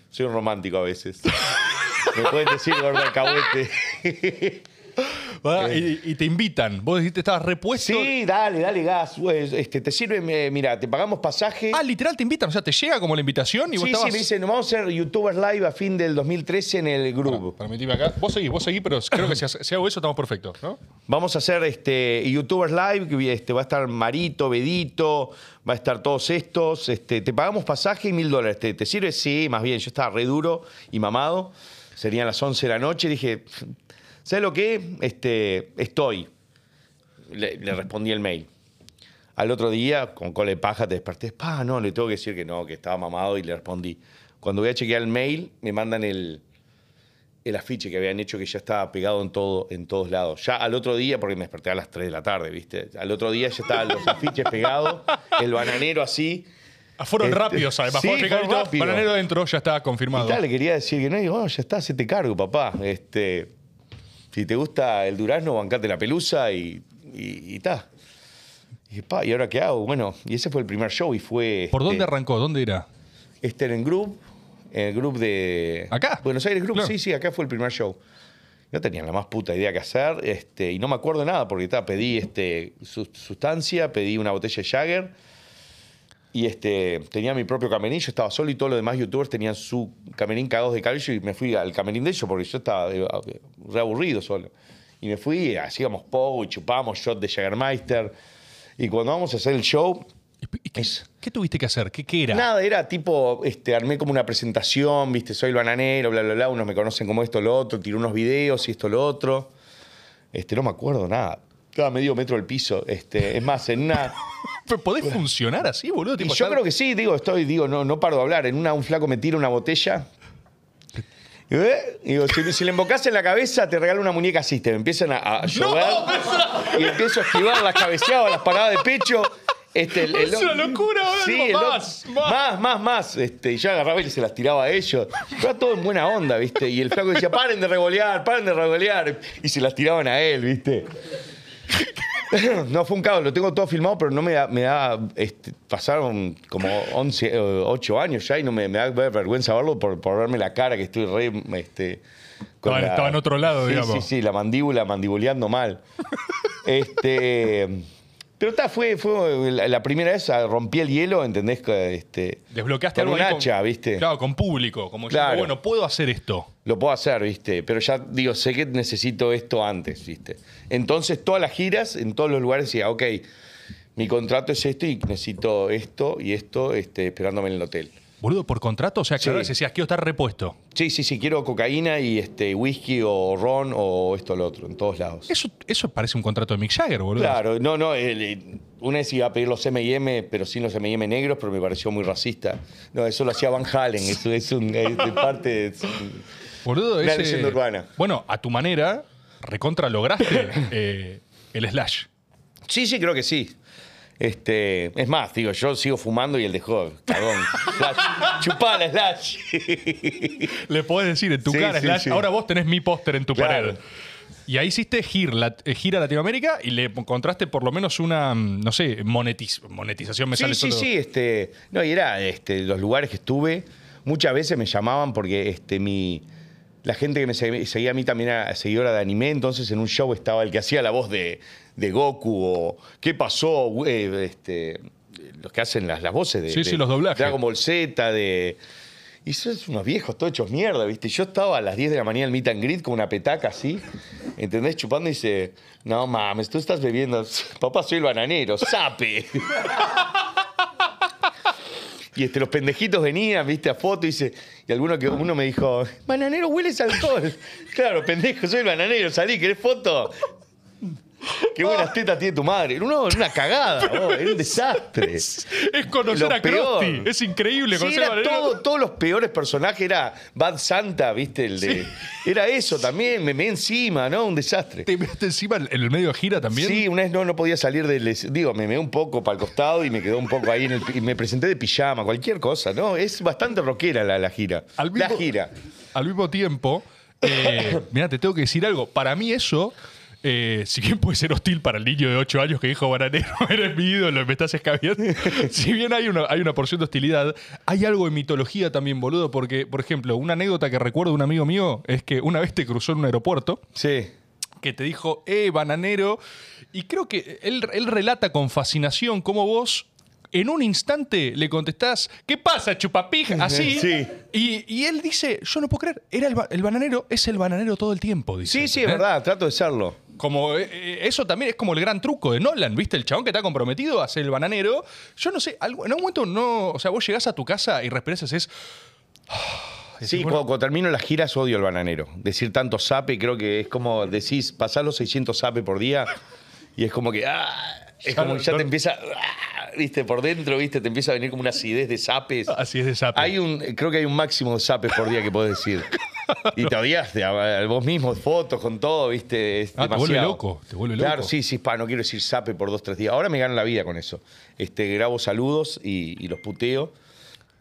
Soy un romántico a veces. me pueden decir gordo y, y te invitan. Vos dijiste, estabas repuesto. sí, dale, dale gas. güey, Este, te sirve, mira, te pagamos pasaje. Ah, literal te invitan. O sea, te llega como la invitación y vos sí, estabas. sí, me dicen, vamos a hacer YouTubers Live a fin del 2013 en el grupo. Permitime acá. Vos seguís, vos seguís, pero creo que si, si hago eso estamos perfectos, ¿no? Vamos a hacer este, YouTubers Live, que este, va a estar Marito, Bedito, va a estar todos estos. Este, te pagamos pasaje y mil dólares. ¿Te, te sirve? Sí, más bien, yo estaba re duro y mamado. Serían las 11 de la noche. Dije, ¿sabes lo que? Este, estoy. Le, le respondí el mail. Al otro día, con cola de paja, te desperté. Pa, no, le tengo que decir que no, que estaba mamado y le respondí. Cuando voy a chequear el mail, me mandan el, el afiche que habían hecho que ya estaba pegado en, todo, en todos lados. Ya al otro día, porque me desperté a las 3 de la tarde, ¿viste? Al otro día ya estaban los afiches pegados, el bananero así. Ah, Fueron Este, rápidos, además. sí, Fueron rápido. Bananero dentro, ya estaba confirmado. Y tal, le quería decir que no, y digo, "Oh, ya está, se te cargo, papá. Este, si te gusta el durazno, bancate la pelusa y, y, y. Y pa, ¿y ahora qué hago? Bueno, y ese fue el primer show y fue... ¿Por dónde este, arrancó? ¿Dónde era? Este, en el group, en el group de... ¿Acá? Buenos Aires Group, Claro. sí, sí, acá fue el primer show. No tenía la más puta idea que hacer, este, y no me acuerdo de nada, porque ta, pedí este, sus- sustancia, pedí una botella de Jagger, y este, tenía mi propio camerín, yo estaba solo y todos los demás youtubers tenían su camerín cagados de cabello y me fui al camerín de ellos porque yo estaba eh, re aburrido solo. Y me fui, hacíamos pogo y chupábamos shot de Jaggermeister. Y cuando vamos a hacer el show, ¿Y- y ¿Qué, tuviste que hacer? ¿Qué, qué era? Nada, era tipo, este, armé como una presentación, viste, soy el bananero, bla, bla, bla, unos me conocen como esto, lo otro, tiré unos videos y esto, lo otro. Este, no me acuerdo nada. Estaba medio metro del piso. Este, es más, en una. Pero ¿Podés funcionar así, boludo? Y Tipo, yo estar- creo que sí, digo, estoy, digo, no, no paro de hablar. En una, un flaco me tira una botella. ¿eh? Digo, si, si le embocas en la cabeza, te regalo una muñeca así. Te empiezan a, a llover. Y empiezo a esquivar las cabeceadas, las paradas de pecho. Este, el- el- Es una locura, boludo, Sí, el- más, más. más, más, más. Este, y yo agarraba y se las tiraba a ellos. Pero todo en buena onda, ¿viste? Y el flaco decía, paren de revolear, paren de revolear. Y se las tiraban a él, ¿viste? No, fue un caos, lo tengo todo filmado, pero no me da, me da este, pasaron como 11, eh, 8 años ya y no me, me da vergüenza verlo por, por verme la cara que estoy re, este... Estaba- estaba en otro lado, sí, digamos. Sí, sí, la mandíbula mandibuleando mal. este... Pero está, fue, fue la la primera vez, rompí el hielo, ¿entendés? Este, Desbloqueaste con algo un ahí hacha, ¿viste? Claro, con público. Como Claro. diciendo, bueno, puedo hacer esto. Lo puedo hacer, ¿viste? Pero ya digo, sé que necesito esto antes, ¿viste? Entonces, todas las giras, en todos los lugares, decía, ok, mi contrato es esto y necesito esto y esto este, esperándome en el hotel. Boludo, por contrato, o sea, que Sí. ahora decías, quiero estar repuesto. Sí, sí, sí, quiero cocaína y este, whisky o ron o esto o lo otro, en todos lados. Eso, eso parece un contrato de Mick Jagger, boludo. Claro, no, no, el- el- una vez iba a pedir los M&M, pero sin los M&M negros, pero me pareció muy racista. No, eso lo hacía Van Halen, eso es, un, es de parte... es un- Boludo, Una ese- urbana. Bueno, a tu manera, recontra lograste eh, el slash. Sí, sí, creo que sí. Este, es más, digo, yo sigo fumando y él dejó, cagón. Slash. Chupala, Slash. Le podés decir en tu Sí, cara, sí, slash, sí. ahora vos tenés mi póster en tu Claro. pared. Y ahí hiciste gir, lat- eh, gira Latinoamérica y le encontraste por lo menos una, mm, no sé, monetiz- monetización. Me Sí, sale sí, solo- sí, este, no, y era este, los lugares que estuve, muchas veces me llamaban porque este, mi, la gente que me seguía a mí también era seguidora de anime, entonces en un show estaba el que hacía la voz de, de Goku o ¿qué pasó? güey? Este, los que hacen las, las voces de, Sí, sí, de los doblajes. Dragon Ball Z, de... Y son unos viejos todos hechos mierda, ¿viste? Yo estaba a las 10 de la mañana en Meet and Greet con una petaca así ¿Entendés? Chupando y dice, no mames, tú estás bebiendo. Papá, soy el bananero, sape. Y este, los pendejitos venían, viste, a foto y dice, y alguno que uno me dijo, bananero, hueles alcohol. claro, pendejo, soy el bananero, salí, ¿querés foto? Qué buenas tetas tiene tu madre. No, era una cagada, oh, era un desastre. Es conocer Lo a Krusty. peor. Es increíble Sí, conocer a era todo, todos los peores personajes. Era Bad Santa, ¿viste? El de, Era eso también, me me encima, ¿no? Un desastre. Te metes encima en el medio de gira también. Sí, una vez no, no podía salir del. Digo, me meé un poco para el costado y me quedó un poco ahí en el. Y me presenté de pijama, cualquier cosa, ¿no? Es bastante rockera la, la gira. Al La gira. Al mismo tiempo, eh, mira, te tengo que decir algo. Para mí eso, eh, si bien puede ser hostil para el niño de 8 años que dijo Bananero, eres mi ídolo, me estás escabeando. si bien hay una, hay una porción de hostilidad, hay algo de mitología también, boludo, porque, por ejemplo, una anécdota que recuerdo de un amigo mío es que una vez te cruzó en un aeropuerto Sí. que te dijo, eh, bananero. Y creo que él, él relata con fascinación cómo vos en un instante le contestás, ¿qué pasa, chupapija? Así. Sí. Y, y él dice, yo no puedo creer, era el, el bananero, es el bananero todo el tiempo, dice. Sí, sí, es verdad, trato de serlo. Como eh, eh, eso también es como el gran truco de Nolan, ¿viste? El chabón que está comprometido a ser el bananero. Yo no sé, algo- en algún momento no. O sea, vos llegás a tu casa y respiras y haces. Sí, cuando, cuando termino las giras odio el bananero. Decir tanto sape, creo que es como decís, pasar los 600 sape por día y es como que. ah, es como que ya no- te empieza. ah, viste, por dentro, viste, te empieza a venir como una acidez de sapes. Así es de sapo. Hay un, creo que hay un máximo de sapes por día que podés decir. Y te odiaste a, a vos mismo, fotos con todo, viste. Es Ah, te vuelve loco, te vuelve loco. Claro, sí, sí, pa, no quiero decir sape por dos, tres días. Ahora me gano la vida con eso. Este, grabo saludos y, y los puteo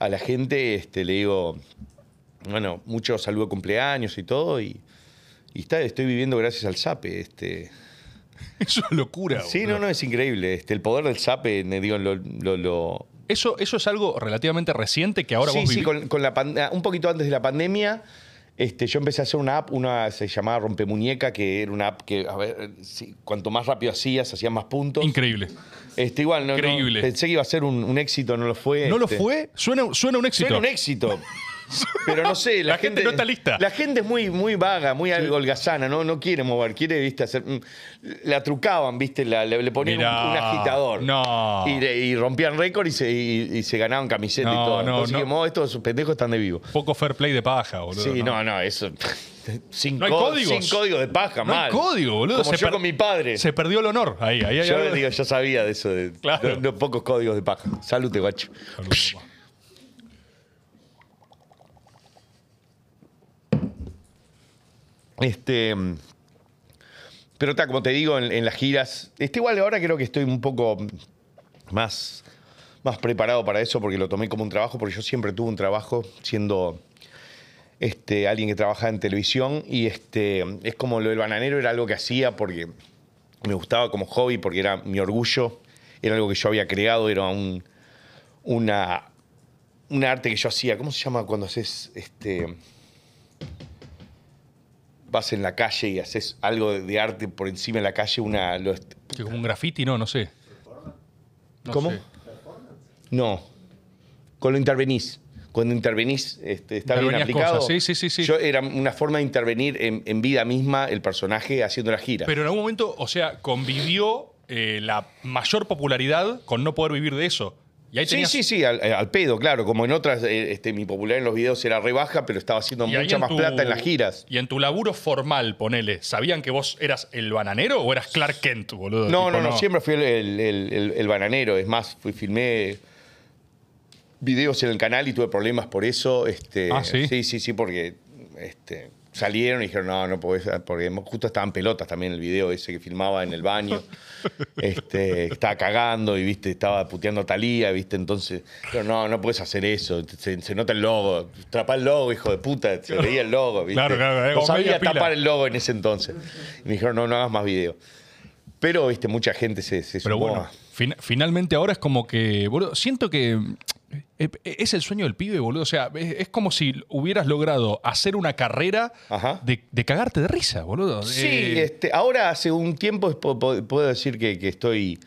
a la gente, este, le digo, bueno, mucho saludo de cumpleaños y todo, y, y está, estoy viviendo gracias al sape. Este. Es locura. Sí, boludo. no, no, es increíble. Este, el poder del sape, me digo, lo, lo- lo- Eso, eso es algo relativamente reciente que ahora sí, vos sí, vivi- con, con la pand- un poquito antes de la pandemia, este, yo empecé a hacer una app, una se llamaba Rompemuñeca, que era una app que, a ver, sí, cuanto más rápido hacías, hacías más puntos. Increíble. Este, igual, no, no, Increíble. pensé que iba a ser un, un éxito, no lo fue. ¿No lo este. fue? Suena, suena un éxito. Suena un éxito. Pero no sé, la, La gente no está lista. La gente es muy, muy vaga, muy holgazana, ¿no? no quiere mover, quiere, viste, hacer. mm, La trucaban, viste, la- le, le ponían un, Mirá, un agitador. no. Y, rompían récord y se, y, y se ganaban camisetas y todo. no, Entonces, no. dijimos, "Oh, estos pendejos están de vivo. Poco fair play de paja, boludo. Sí, no, no, eso. Sin, No hay códigos. sin código de paja, No hay mal. código, boludo. Como Se yo con mi padre. Se perdió el honor. Ahí, ahí hay yo digo, yo sabía de eso, de, Claro. de- de pocos códigos de paja. Salute, guacho. Salud, Este. Pero está, como te digo, en, las giras. Este, igual ahora creo que estoy un poco más, más preparado para eso porque lo tomé como un trabajo, porque yo siempre tuve un trabajo siendo este, alguien que trabaja en televisión y este, es como lo del bananero, era algo que hacía porque me gustaba como hobby, porque era mi orgullo, era algo que yo había creado, era un, una, un arte que yo hacía. ¿Cómo se llama cuando haces este vas en la calle y haces algo de, arte por encima de la calle, una lo como un graffiti, no, no sé. No ¿Cómo? sé. No. Cuando intervenís. Cuando intervenís, este, está bien aplicado. cosas, sí, sí, sí, sí. Yo era una forma de intervenir en, en vida misma el personaje haciendo la gira. Pero en algún momento, o sea, convivió eh, la mayor popularidad con no poder vivir de eso. Y ahí sí, tenías, sí, sí, al, al pedo, claro. Como en otras, eh, este, mi popularidad en los videos era rebaja, pero estaba haciendo mucha más tu- plata en las giras. Y en tu laburo formal, ponele, ¿sabían que vos eras el bananero o eras Clark Kent, boludo? No, Tipo, no, no, siempre fui el, el- el- el- el bananero. Es más, fui, filmé videos en el canal y tuve problemas por eso. Este, Ah, ¿sí? Sí, sí, sí, porque este, salieron y dijeron, no, no podés, porque justo estaban pelotas también el video ese que filmaba en el baño. este, estaba cagando y, viste, estaba puteando a Talía, viste, entonces, pero no, no puedes hacer eso. Se, se nota el logo. Trapa el logo, hijo de puta. Se veía el logo, viste. Claro, claro, no sabía pila. tapar el logo en ese entonces. Y me dijeron, no, no hagas más videos. Pero, viste, mucha gente se, se Pero sumó bueno, fin- finalmente ahora es como que, boludo, siento que es el sueño del pibe, boludo. O sea, es, como si hubieras logrado hacer una carrera de, de cagarte de risa, boludo. Sí, Eh, este, ahora hace un tiempo po- po- puedo decir que, que estoy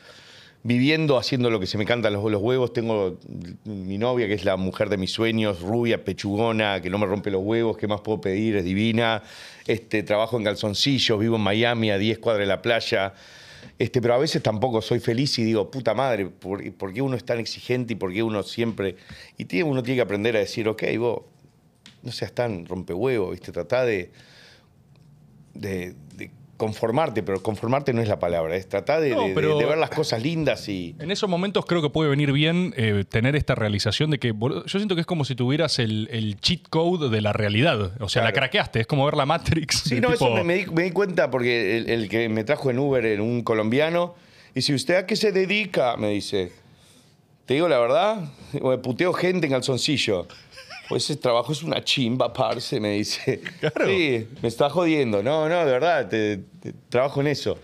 viviendo, haciendo lo que se me cantan los, los huevos. Tengo mi novia, que es la mujer de mis sueños, rubia, pechugona, que no me rompe los huevos, ¿qué más puedo pedir? Es divina. Este, trabajo en calzoncillos, vivo en Miami, a 10 cuadras de la playa. Este, pero a veces tampoco soy feliz y digo, puta madre, ¿por, por qué uno es tan exigente y por qué uno siempre... Y tiene, uno tiene que aprender a decir, ok, vos no seas tan rompehuevo, ¿viste? Tratá de, de, de conformarte, pero conformarte no es la palabra, es tratar de, No, de- pero- de ver las cosas lindas y... En esos momentos creo que puede venir bien eh, tener esta realización de que yo siento que es como si tuvieras el, el cheat code de la realidad. O sea, la craqueaste, es como ver la Matrix. Sí, no, tipo- eso me, me di, me di cuenta porque el, el que me trajo en Uber era un colombiano. Y si usted a qué se dedica, me dice. Te digo la verdad, Bueno, puteo gente en calzoncillo. Pues ese trabajo es una chimba, parce, me dice. Claro. Sí, me está jodiendo. No, no, de verdad, te- te- trabajo en eso.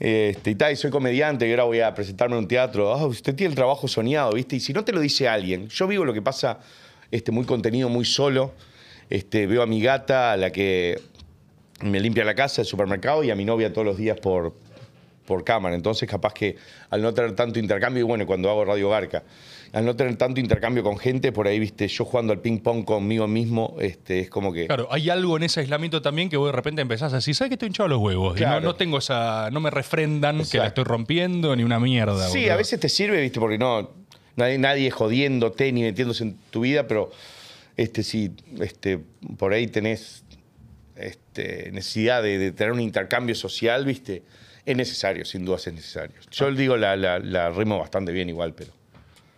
Este, y tal, y soy comediante y ahora voy a presentarme en un teatro. Ah, usted tiene el trabajo soñado, ¿viste? Y si no te lo dice alguien, yo vivo lo que pasa, este, muy contenido, muy solo. Este, veo a mi gata, a la que me limpia la casa, el supermercado, y a mi novia todos los días por, por cámara. Entonces, capaz que al no tener tanto intercambio, y bueno, cuando hago Radio Garca, al no tener tanto intercambio con gente, por ahí, viste, yo jugando al ping-pong conmigo mismo, este, es como que. Claro, hay algo en ese aislamiento también que vos de repente empezás a decir, ¿sabes que estoy hinchado los huevos? Y no, no tengo esa. No me refrendan que la estoy rompiendo ni una mierda. Sí, boludo. a veces te sirve, viste, porque no. Nadie, nadie jodiéndote ni metiéndose en tu vida, pero este, si este, por ahí tenés este, necesidad de, de tener un intercambio social, viste, es necesario, sin duda es necesario. Yo digo, la, la, la rimo bastante bien igual, pero.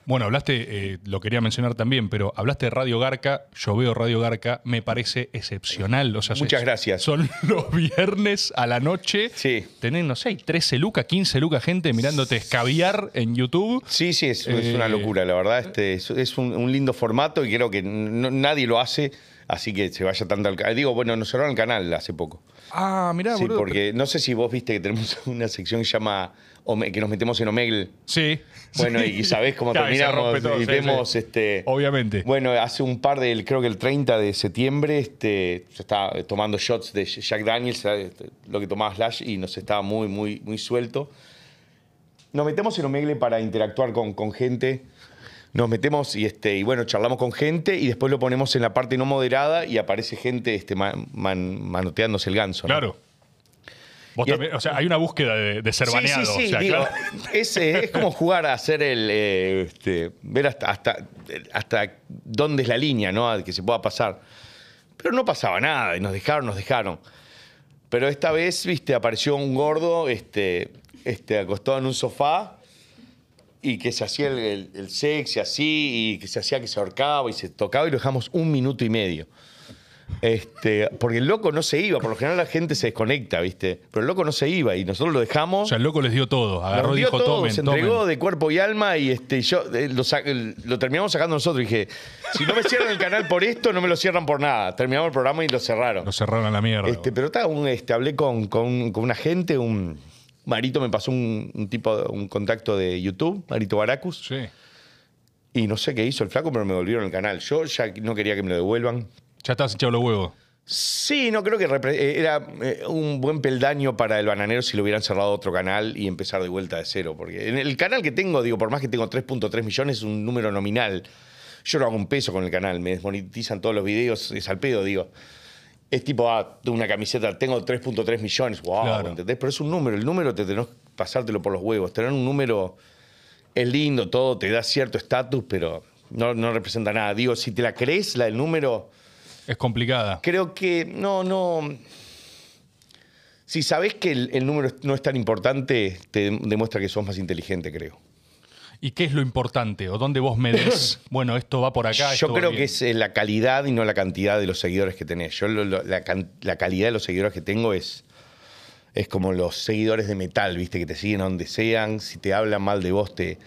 Bueno, hablaste, eh, lo quería mencionar también, pero hablaste de Radio Garca, yo veo Radio Garca, me parece excepcional. O sea, Muchas es- gracias. Son los viernes a la noche. Sí. Tenés, no sé, 13 lucas, 15 lucas gente mirándote escabiar en YouTube. Sí, sí, es, es una Eh, locura, la verdad. Este, es es un, un lindo formato y creo que no- nadie lo hace, así que se vaya tanto al canal. Digo, bueno, nos cerraron el canal hace poco. Ah, mirá, Sí, boludo. porque no sé si vos viste que tenemos una sección que llama Ome- que nos metemos en Omegle. Sí. Bueno, sí. y sabés cómo Claro, y se terminamos rompe todo, y sí, vemos sí. este Obviamente. Bueno, hace un par de creo que el 30 de septiembre este se estaba tomando shots de Jack Daniels, este, lo que tomaba Slash y nos estaba muy muy muy suelto. Nos metemos en Omegle para interactuar con, con gente. Nos metemos y, este, y bueno, charlamos con gente y después lo ponemos en la parte no moderada y aparece gente este, man- man- manoteándose el ganso. ¿no? Claro. Vos también- o sea, hay una búsqueda de, de ser Sí, baneado. sí, sí, o sea, digo, claro. es, es como jugar a hacer el. eh, este, ver hasta, hasta, hasta dónde es la línea, ¿no? Que se pueda pasar. Pero no pasaba nada y nos dejaron, nos dejaron. Pero esta vez, viste, apareció un gordo este, este, acostado en un sofá y que se hacía el, el, el sexy así y que se hacía que se ahorcaba y se tocaba y lo dejamos un minuto y medio. Este, porque el loco no se iba, por lo general la gente se desconecta, ¿viste? Pero el loco no se iba y nosotros lo dejamos. O sea, el loco les dio todo. Agarró Nos y dio dijo, todo, tomen, se entregó tomen. de cuerpo y alma y este, yo eh, lo, sa- el- lo terminamos sacando nosotros. Dije, si no me cierran el canal por esto, no me lo cierran por nada. Terminamos el programa y lo cerraron. Lo cerraron a la mierda. Este, pero está, un, este, hablé con, con, con una gente, un Marito me pasó un, un tipo, un contacto de YouTube, Marito Baracus, sí. y no sé qué hizo el flaco, pero me volvieron el canal. Yo ya no quería que me lo devuelvan. Ya estás hinchado los huevos. Sí, no creo que eh, era eh, un buen peldaño para el bananero si lo hubieran cerrado otro canal y empezar de vuelta de cero. Porque en el canal que tengo, digo, por más que tengo 3.3 millones, es un número nominal. Yo no hago un peso con el canal, me desmonetizan todos los videos, es al pedo, digo. Es tipo, ah, tengo una camiseta, tengo 3.3 millones, wow, Claro. ¿entendés? Pero es un número, el número te tenés que pasártelo por los huevos. Tener un número es lindo, todo, te da cierto estatus, pero no, no representa nada. Digo, si te la crees, la del número, Es complicada. creo que no, no. Si sabes que el, el número no es tan importante, te demuestra que sos más inteligente, creo. ¿Y qué es lo importante? ¿O dónde vos medés? bueno, esto va por acá. Yo creo que es eh, la calidad y no la cantidad de los seguidores que tenés. Yo lo- lo- la, la calidad de los seguidores que tengo es, es como los seguidores de metal, ¿viste? Que te siguen a donde sean. Si te hablan mal de vos, te,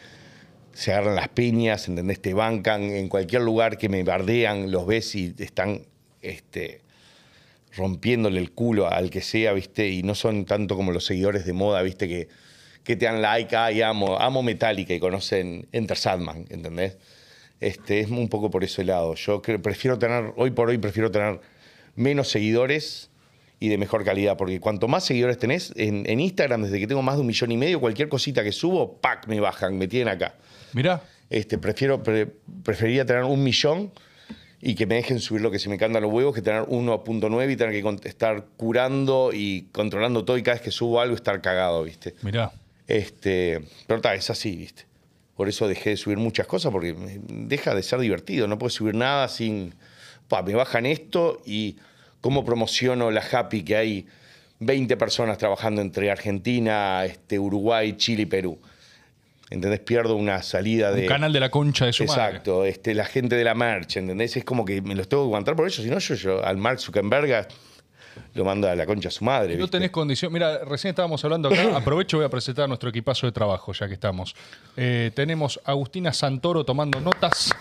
se agarran las piñas, ¿entendés? Te bancan. En cualquier lugar que me bardean, los ves y están este, rompiéndole el culo al que sea, ¿viste? Y no son tanto como los seguidores de moda, ¿viste? Que, que te dan like, ay, amo, amo Metallica y conocen Enter Sandman, ¿entendés? Este, es un poco por ese lado. Yo prefiero tener, hoy por hoy prefiero tener menos seguidores y de mejor calidad, porque cuanto más seguidores tenés en, en Instagram, desde que tengo más de un millón y medio, cualquier cosita que subo, ¡pac! me bajan, me tienen acá. Mirá. Este, prefiero, pre- preferiría tener un millón y que me dejen subir lo que se me cantan los huevos que tener 1.9 y tener que estar curando y controlando todo y cada vez que subo algo estar cagado, ¿viste? Mirá. Este, pero está, es así, ¿viste? Por eso dejé de subir muchas cosas porque deja de ser divertido. No puedo subir nada sin. Pa, me bajan esto y cómo promociono la Happy que hay 20 personas trabajando entre Argentina, este, Uruguay, Chile y Perú. ¿Entendés? Pierdo una salida de. Un canal de la concha de su madre. Exacto, este, la gente de la merch, ¿entendés? Es como que me los tengo que aguantar por ellos, si no, yo, yo al Mark Zuckerberg lo mando a la concha a su madre. No ¿viste? tenés condición. Mira, recién estábamos hablando acá. Aprovecho, voy a presentar a nuestro equipazo de trabajo, ya que estamos. Eh, tenemos a Agustina Santoro tomando notas.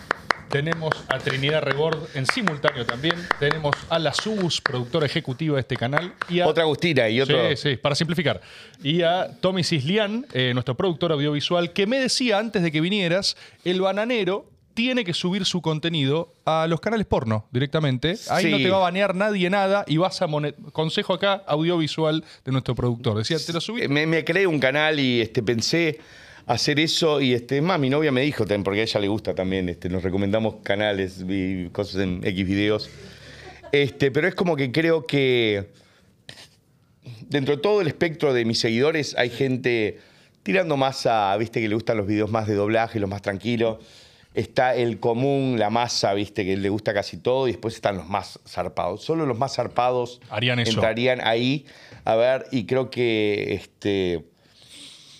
Tenemos a Trinidad Rebord en simultáneo también. Tenemos a la Subus, productora ejecutiva de este canal. Y a, Otra Agustina y otro. Sí, sí, para simplificar. Y a Tommy Cislián, eh, nuestro productor audiovisual, que me decía antes de que vinieras, el bananero tiene que subir su contenido a los canales porno directamente. Ahí Sí. no te va a banear nadie nada y vas a consejo acá audiovisual de nuestro productor. Decía, te lo subí. Eh, Me, me creé un canal y este, pensé hacer eso y este, más mi novia me dijo también, porque a ella le gusta también, este, nos recomendamos canales y cosas en X videos. Este, pero es como que creo que dentro de todo el espectro de mis seguidores hay gente tirando más a, viste, que le gustan los videos más de doblaje, los más tranquilos. Está el común, la masa, viste, que le gusta casi todo, y después están los más zarpados. Solo los más zarpados Harían eso. entrarían ahí. A ver, y creo que este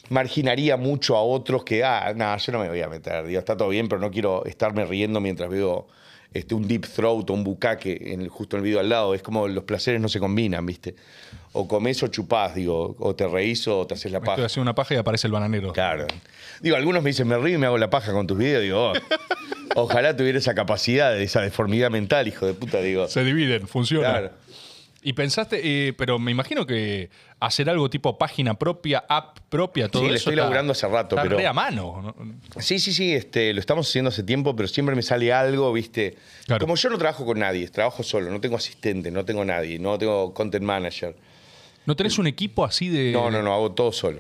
marginaría mucho a otros que, ah, no, yo no me voy a meter, digo, está todo bien, pero no quiero estarme riendo mientras veo este, un deep throat o un bucaque en el, justo en el video al lado. Es como los placeres no se combinan, ¿viste? O comes o chupás, digo, o te reís o te haces la Me paja. estoy haciendo una paja y aparece el bananero. Claro. Digo, algunos me dicen, me río y me hago la paja con tus videos. Digo, oh, ojalá tuviera esa capacidad, esa deformidad mental, hijo de puta. Digo, Se dividen, funciona. claro. Y pensaste, eh, pero me imagino que hacer algo tipo página propia, app propia, todo Sí, eso. le estoy está- laburando hace rato, está pero- re a mano. ¿no? Sí, sí, sí, este, lo estamos haciendo hace tiempo, pero siempre me sale algo, ¿viste? Claro. Como yo no trabajo con nadie, trabajo solo, no tengo asistente, no tengo nadie, no tengo content manager. ¿No tenés un equipo así de.? No, no, no, hago todo solo.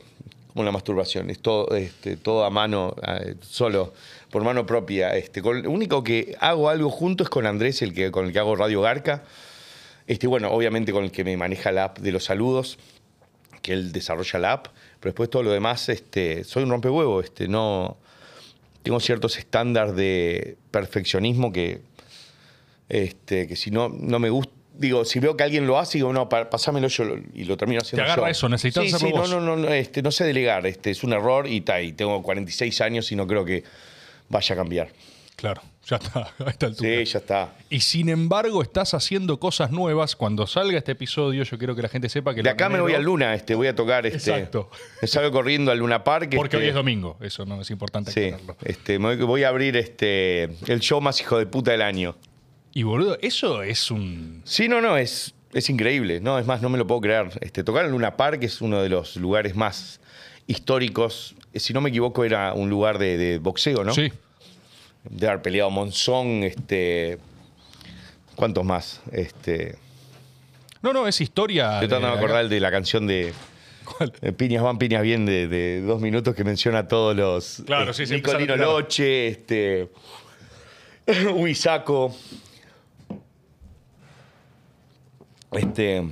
Como la masturbación, es todo, este, todo a mano, solo, por mano propia. Este, con- lo único que hago algo junto es con Andrés, el que, con el que hago Radio Garca. Este, bueno, obviamente con el que me maneja la app de los saludos, que él desarrolla la app, pero después todo lo demás, este, soy un rompehuevo, este, no tengo ciertos estándares de perfeccionismo que, este, que si no, no me gusta. Digo, si veo que alguien lo hace, digo, no, pa- pasámelo yo y lo termino haciendo agarra yo. eso, necesitas sí, hacerlo sí, vos. No, no, no, no, este, no sé delegar, este, es un error y, ta, y tengo 46 años y no creo que vaya a cambiar. Claro, ya está, a esta altura. Sí, ya está. Y sin embargo, estás haciendo cosas nuevas. Cuando salga este episodio, yo quiero que la gente sepa que. De acá me voy a Luna, este, voy a tocar. Este, Exacto. Me salgo corriendo al Luna Park. Porque este, hoy es domingo, eso no es importante Sí, aclararlo. este, me voy, voy a abrir este, el show más hijo de puta del año. Y boludo, eso es un. Sí, no, no, es, es increíble. No, es más, no me lo puedo creer. Este, tocar en Luna Park es uno de los lugares más históricos. Eh, Si no me equivoco, era un lugar de, de boxeo, ¿no? Sí. De haber peleado Monzón, este. ¿Cuántos más? Este. No, no, es historia. Estoy tratando de acordar de la canción de. ¿Cuál? eh, Piñas van, piñas bien, de, de dos minutos que menciona a todos los. Claro, eh, sí, sí, Nicolino empezaron. Loche, este. Huizaco. Este.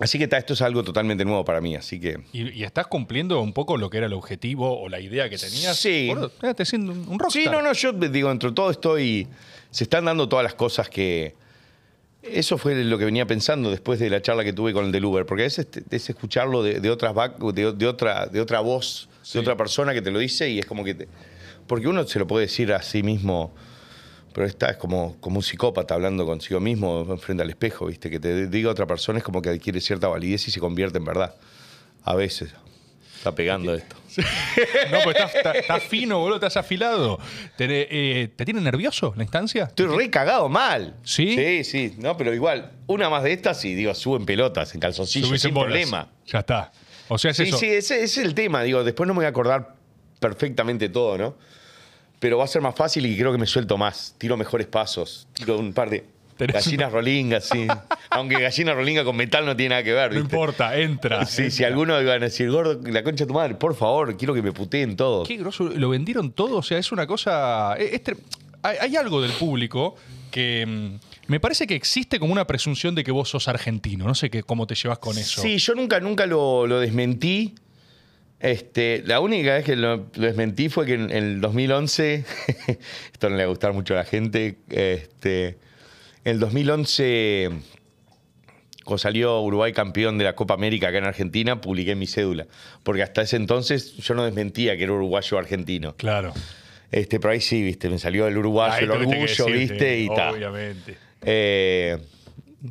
Así que ta, esto es algo totalmente nuevo para mí, así que. Y, y estás cumpliendo un poco lo que era el objetivo o la idea que tenías. Sí. Boludo, estás siendo un un rockstar. Sí, no, no, yo digo, entre todo estoy. Se están dando todas las cosas que. Eso fue lo que venía pensando después de la charla que tuve con el del Uber, porque a veces te- es escucharlo de, de otras back- de, de otra, de otra voz, Sí. de otra persona que te lo dice y es como que. te- porque uno se lo puede decir a sí mismo, pero está es como, como un psicópata hablando consigo mismo frente al espejo, ¿viste? Que te diga otra persona es como que adquiere cierta validez y se convierte en verdad. A veces. Está pegando esto. No, pues estás, estás- estás fino, boludo, estás afilado. ¿Te, eh, ¿te tiene nervioso la instancia? Estoy re cagado mal. ¿Sí? Sí, sí. No, pero igual, una más de estas y digo, subo en pelotas, en calzoncillos, Subís en sin bolas. problema. Ya está. O sea, es Sí, eso. sí, ese, ese es el tema. Digo, después no me voy a acordar perfectamente todo, ¿no? Pero va a ser más fácil y creo que me suelto más. Tiro mejores pasos. Tiro un par de Gallinas rolingas, sí. Aunque gallina rolinga con metal no tiene nada que ver, No importa, entra. Sí, si alguno iban a decir, gordo, la concha de tu madre, por favor, quiero que me puteen todos. Qué groso, lo vendieron todo, o sea, es una cosa... es- es tre- hay, hay algo del público que mm, me parece que existe como una presunción de que vos sos argentino, no sé qué, cómo te llevas con eso. Sí, yo nunca, nunca lo, lo desmentí. Este, la única vez que lo, desmentí fue que en, el 2011, esto no le va a gustar mucho a la gente, este, en el 2011, cuando salió Uruguay campeón de la Copa América acá en Argentina, publiqué mi cédula. Porque hasta ese entonces yo no desmentía que era uruguayo argentino. Claro. Este, pero ahí sí, viste, me salió el uruguayo, Ahí el orgullo, decirte, viste, y tal. Obviamente. Eh,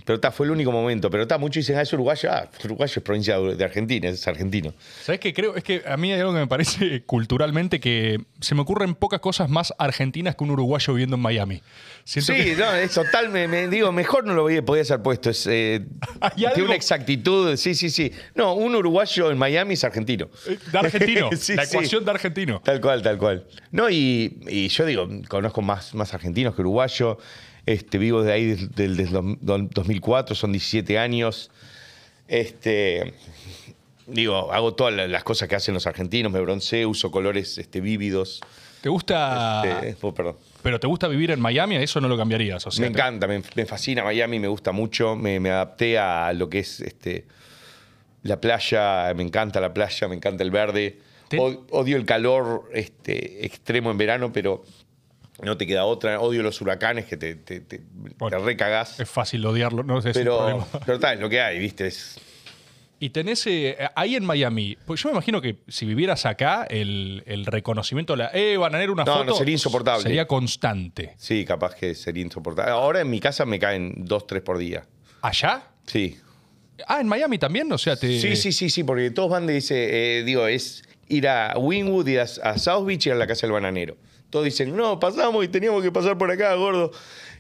pero está, fue el único momento. Pero está, muchos dicen, ah, es uruguayo. Ah, uruguayo es provincia de Argentina, es argentino. ¿Sabes qué creo? Es que a mí hay algo que me parece culturalmente que se me ocurren pocas cosas más argentinas que un uruguayo viviendo en Miami. Siento Sí, que- no, es total, me, me- digo, mejor no lo podía ser puesto. Es, eh, ¿Hay tiene algo? una exactitud, sí, sí, sí. No, un uruguayo en Miami es argentino. Eh, De argentino. Sí, la sí. ecuación de argentino. Tal cual, tal cual. No, y, y yo digo, conozco más, más argentinos que uruguayos. Este, vivo de ahí desde, desde el dos- 2004, son 17 años. Este, digo, hago todas la- las cosas que hacen los argentinos, me bronceo, uso colores este, vívidos. ¿Te gusta. Este, oh, perdón. Pero te gusta vivir en Miami, eso no lo cambiarías. O sea, Me te- encanta, me, me fascina Miami, me gusta mucho. Me, me adapté a lo que es este, la playa, me encanta la playa, me encanta el verde. Te- Odio el calor este, extremo en verano, pero no te queda otra. Odio los huracanes que te, te, te, Bueno, te recagás. Es fácil odiarlo, no sé Pero, pero tal, lo que hay, ¿viste? Es, Y tenés eh, ahí en Miami, pues yo me imagino que si vivieras acá, el, el reconocimiento, la, eh, bananero, una No, foto. no, sería insoportable. Sería constante. sí, capaz que sería insoportable. Ahora en mi casa me caen dos, tres por día. ¿Allá? Sí. Ah, en Miami también, o sea, te. Sí, sí, sí, sí, porque todos van de ese, eh, digo, es ir a Wynwood, ir a, a South Beach y ir a la casa del bananero. Todos dicen, no, pasamos y teníamos que pasar por acá, gordo.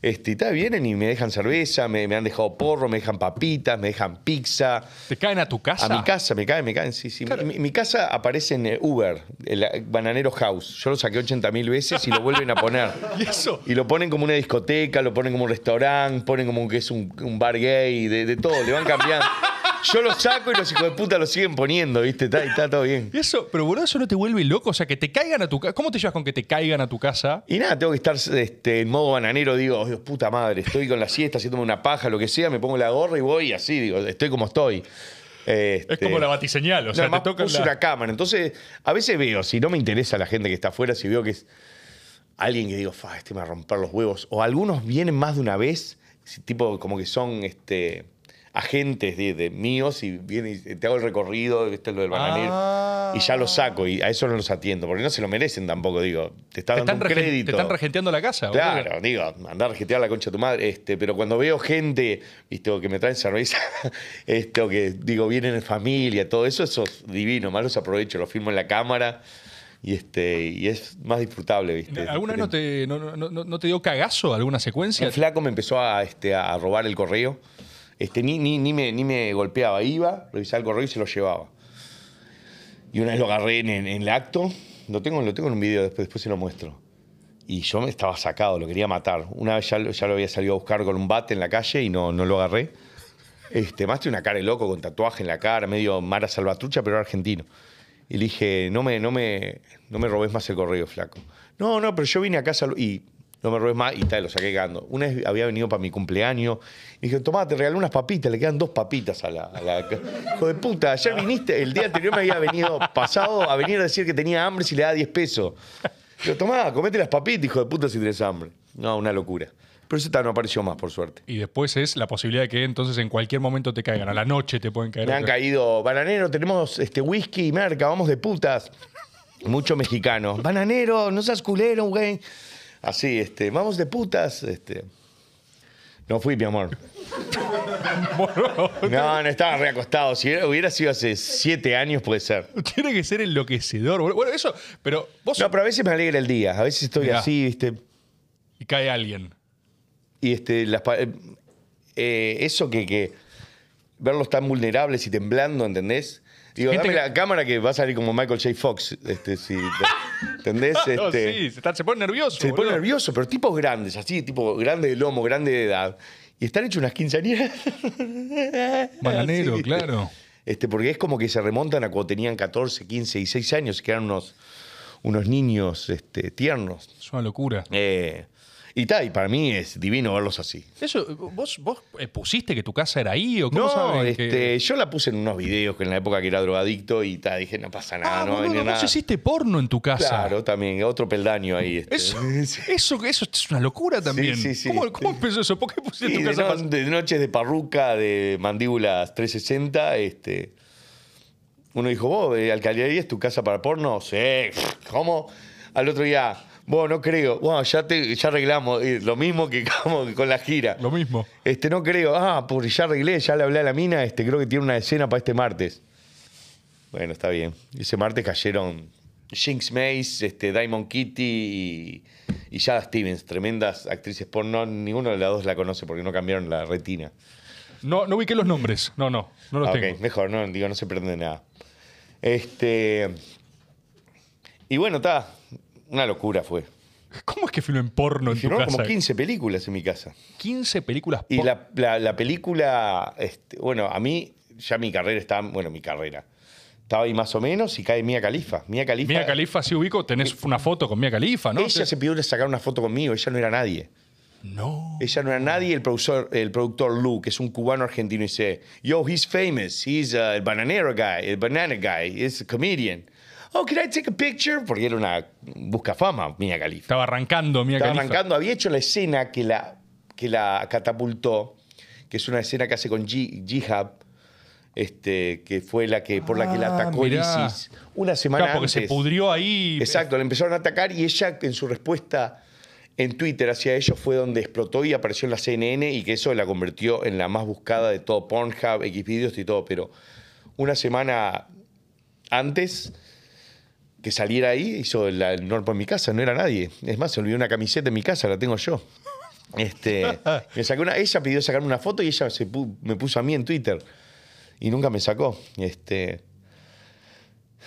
Este, y tal, vienen y me dejan cerveza, me, me han dejado porro, me dejan papitas, me dejan pizza. ¿Te caen a tu casa? A mi casa, me caen, me caen, sí, sí. Mi, mi casa aparece en eh, Uber, el eh, Bananero House. Yo lo saqué 80 mil veces y lo vuelven a poner. ¿Y eso? Y lo ponen como una discoteca, lo ponen como un restaurante, ponen como que es un, un bar gay, de, de todo, le van cambiando. Yo lo saco y los hijos de puta lo siguen poniendo, ¿viste? Está, está todo bien. ¿Y eso? Pero boludo, eso no te vuelve loco. O sea, que te caigan a tu casa. ¿Cómo te llevas con que te caigan a tu casa? Y nada, tengo que estar este, en modo bananero, digo, "Oh, Dios puta madre, estoy con la siesta, haciéndome una paja, lo que sea, me pongo la gorra y voy así, digo, estoy como estoy. Es Este, como la batiseñal. O sea, te puse la- una cámara. Entonces, a veces veo, si no me interesa la gente que está afuera, si veo que es alguien que digo, fa, este me va a romper los huevos. O algunos vienen más de una vez, tipo como que son este, agentes de, de míos y vienen y te hago el recorrido, este es lo del bananero. Ah. Y ya los saco y a eso no los atiendo, porque no se lo merecen tampoco, digo. Te está Te dando están, un crédito. te están regenteando la casa. boludo. Claro, digo, andar a regetear la concha de tu madre. Este, pero cuando veo gente, viste, o que me traen cerveza, este, o que digo, vienen en familia, todo eso, eso es divino, más los aprovecho, los filmo en la cámara y este, y es más disfrutable, viste. ¿Alguna vez no te, no, no- no- no te dio cagazo alguna secuencia? El flaco me empezó a, este, a robar el correo. Este, ni, ni, me, ni me golpeaba, iba, revisaba el correo y se lo llevaba. Y una vez lo agarré en, el acto, lo tengo, lo tengo en un video, después, después se lo muestro. Y yo me estaba sacado, lo quería matar. Una vez ya, ya lo había salido a buscar con un bate en la calle y no, no lo agarré. Este, más tiene una cara de loco con tatuaje en la cara, medio Mara Salvatrucha, pero era argentino. Y le dije, no me, no me, no me robes más el correo, flaco. No, no, pero yo vine a casa y no me robes más y tal, lo saqué cagando. Una vez había venido para mi cumpleaños y dije, tomá, te regalé unas papitas, le quedan dos papitas a la, a la- Hijo de puta, ayer viniste, el día anterior me había venido pasado a venir a decir que tenía hambre si le da 10 pesos. Digo, tomá, comete las papitas, hijo de puta, si tenés hambre. No, una locura. Pero eso ta, no apareció más, por suerte. Y después es la posibilidad de que entonces en cualquier momento te caigan. A la noche te pueden caer. Me han caído, bananero, tenemos este whisky y merca, vamos de putas. Mucho mexicano. Bananero, no seas culero, güey. Así, este, vamos de putas. Este. No fui, mi amor. No, no estaba reacostado. Si hubiera- sido hace siete años, puede ser. Tiene que ser enloquecedor. boludo. Bueno, eso, pero vos. No, pero a veces me alegra el día. A veces estoy Mirá. así, ¿viste? Y cae alguien. Y este, las pa- eh, eh, eso que, que verlos tan vulnerables y temblando, ¿entendés? Digo, Gente dame que- la cámara que va a salir como Michael J. Fox. Este, si, ¿Entendés? No, Este, sí, se, está- se pone nervioso. Se pone boludo. nervioso, pero tipos grandes, así, tipo grande de lomo, grande de edad. Y están hechos unas quinceañeras. Bananero, Así. claro. Este, porque es como que se remontan a cuando tenían 14, 15 y 6 años, que eran unos, unos niños este, tiernos. Es una locura. Eh, y tal, y para mí es divino verlos así. Eso, ¿vos, vos eh, pusiste que tu casa era ahí o cómo No, saben que- este, yo la puse en unos videos que en la época que era drogadicto y tal, dije, no pasa nada, Ah, no venir boludo, nada. vos hiciste porno en tu casa. Claro, también, otro peldaño ahí. este. Eso, eso, eso es una locura también. sí, sí. ¿Cómo, cómo empezó eso? ¿Por qué pusiste Sí, tu de, casa? no- de noches de parruca, de mandíbulas 360, este. Uno dijo, vos, eh, alcaldía es tu casa para porno? Sí, ¿cómo? Al otro día, vos, no creo. Bueno, ya, te, ya arreglamos, eh, lo mismo que como con la gira. Lo mismo. Este, no creo. Ah, porque ya arreglé, ya le hablé a la mina, este, creo que tiene una escena para este martes. Bueno, está bien. Ese martes cayeron Jinx Mace, este, Diamond Kitty y, y Jada Stevens, tremendas actrices porno. Ninguno de las dos la conoce porque no cambiaron la retina. No, no ubiqué los nombres. No, no. No los Ah, tengo. mejor, no, digo, no se pierde nada. Este. Y bueno, está. Una locura fue. ¿Cómo es que filmen porno en tu Filmaron casa? como 15 películas en mi casa. 15 películas Y por- la, la- la película, este, bueno, a mí ya mi carrera estaba, bueno, mi carrera. Estaba ahí más o menos y cae Mía Califa. Mía Califa. Mía Califa, sí ubico. Tenés una foto con Mía Califa, ¿no? Ella se pidió sacar una foto conmigo, ella no era nadie. No. Ella no era nadie, el productor, el productor Lou, que es un cubano argentino, dice, yo, he's famous, he's uh, el bananero guy, el banana guy, he's a comedian. Oh, can I take a picture? Porque era una buscafama, Mía Califa. Estaba arrancando Mía Estaba Califa. arrancando, había hecho la escena que la, que la catapultó, que es una escena que hace con Jihab, este, que fue la que, por la que la Ah, atacó. ISIS una semana Claro, porque se antes. pudrió ahí. Exacto, le empezaron a atacar y ella en su respuesta en Twitter hacia ellos fue donde explotó y apareció en la CNN y que eso la convirtió en la más buscada de todo Pornhub, Xvideos y todo, pero una semana antes que saliera ahí hizo el, el norpo en mi casa, no era nadie. Es más, se olvidó una camiseta en mi casa, la tengo yo. Este, me sacó una, ella pidió sacarme una foto y ella se pu- me puso a mí en Twitter y nunca me sacó. Este,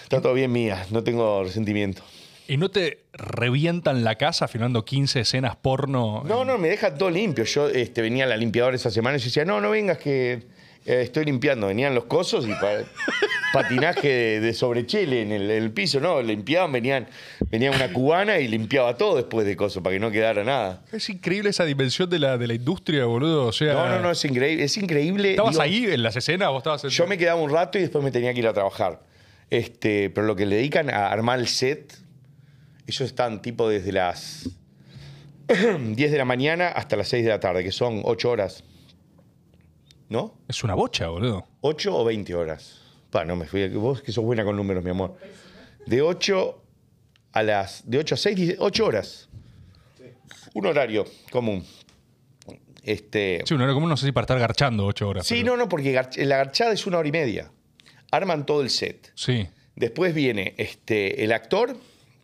está todo bien mía, no tengo resentimiento. ¿Y no te revientan la casa filmando 15 escenas porno? No, no, me deja todo limpio. Yo este, venía a la limpiadora esa semana y yo decía, no, no vengas que eh, estoy limpiando. Venían los cosos y pa- patinaje de, de sobrechele en el, piso, no, limpiaban, venían, venía una cubana y limpiaba todo después de coso para que no quedara nada. Es increíble esa dimensión de la, de la industria, boludo. O sea, No, no, no, es increíble. Es increíble. ¿Estabas digo, ahí en las escenas o estabas en- Yo me quedaba un rato y después me tenía que ir a trabajar. Este, pero lo que le dedican a armar el set, ellos están tipo desde las 10 de la mañana hasta las 6 de la tarde, que son 8 horas. ¿No? Es una bocha, boludo. 8 o 20 horas. Pa, no me fui. Vos que sos buena con números, mi amor. De 8 a las. De 8 a 6, 8 horas. Un horario común. Este. Sí, una hora común no sé si para estar garchando 8 horas. Sí, pero- no, no, porque gar- la garchada es una hora y media. Arman todo el set. Sí. Después viene este, el actor,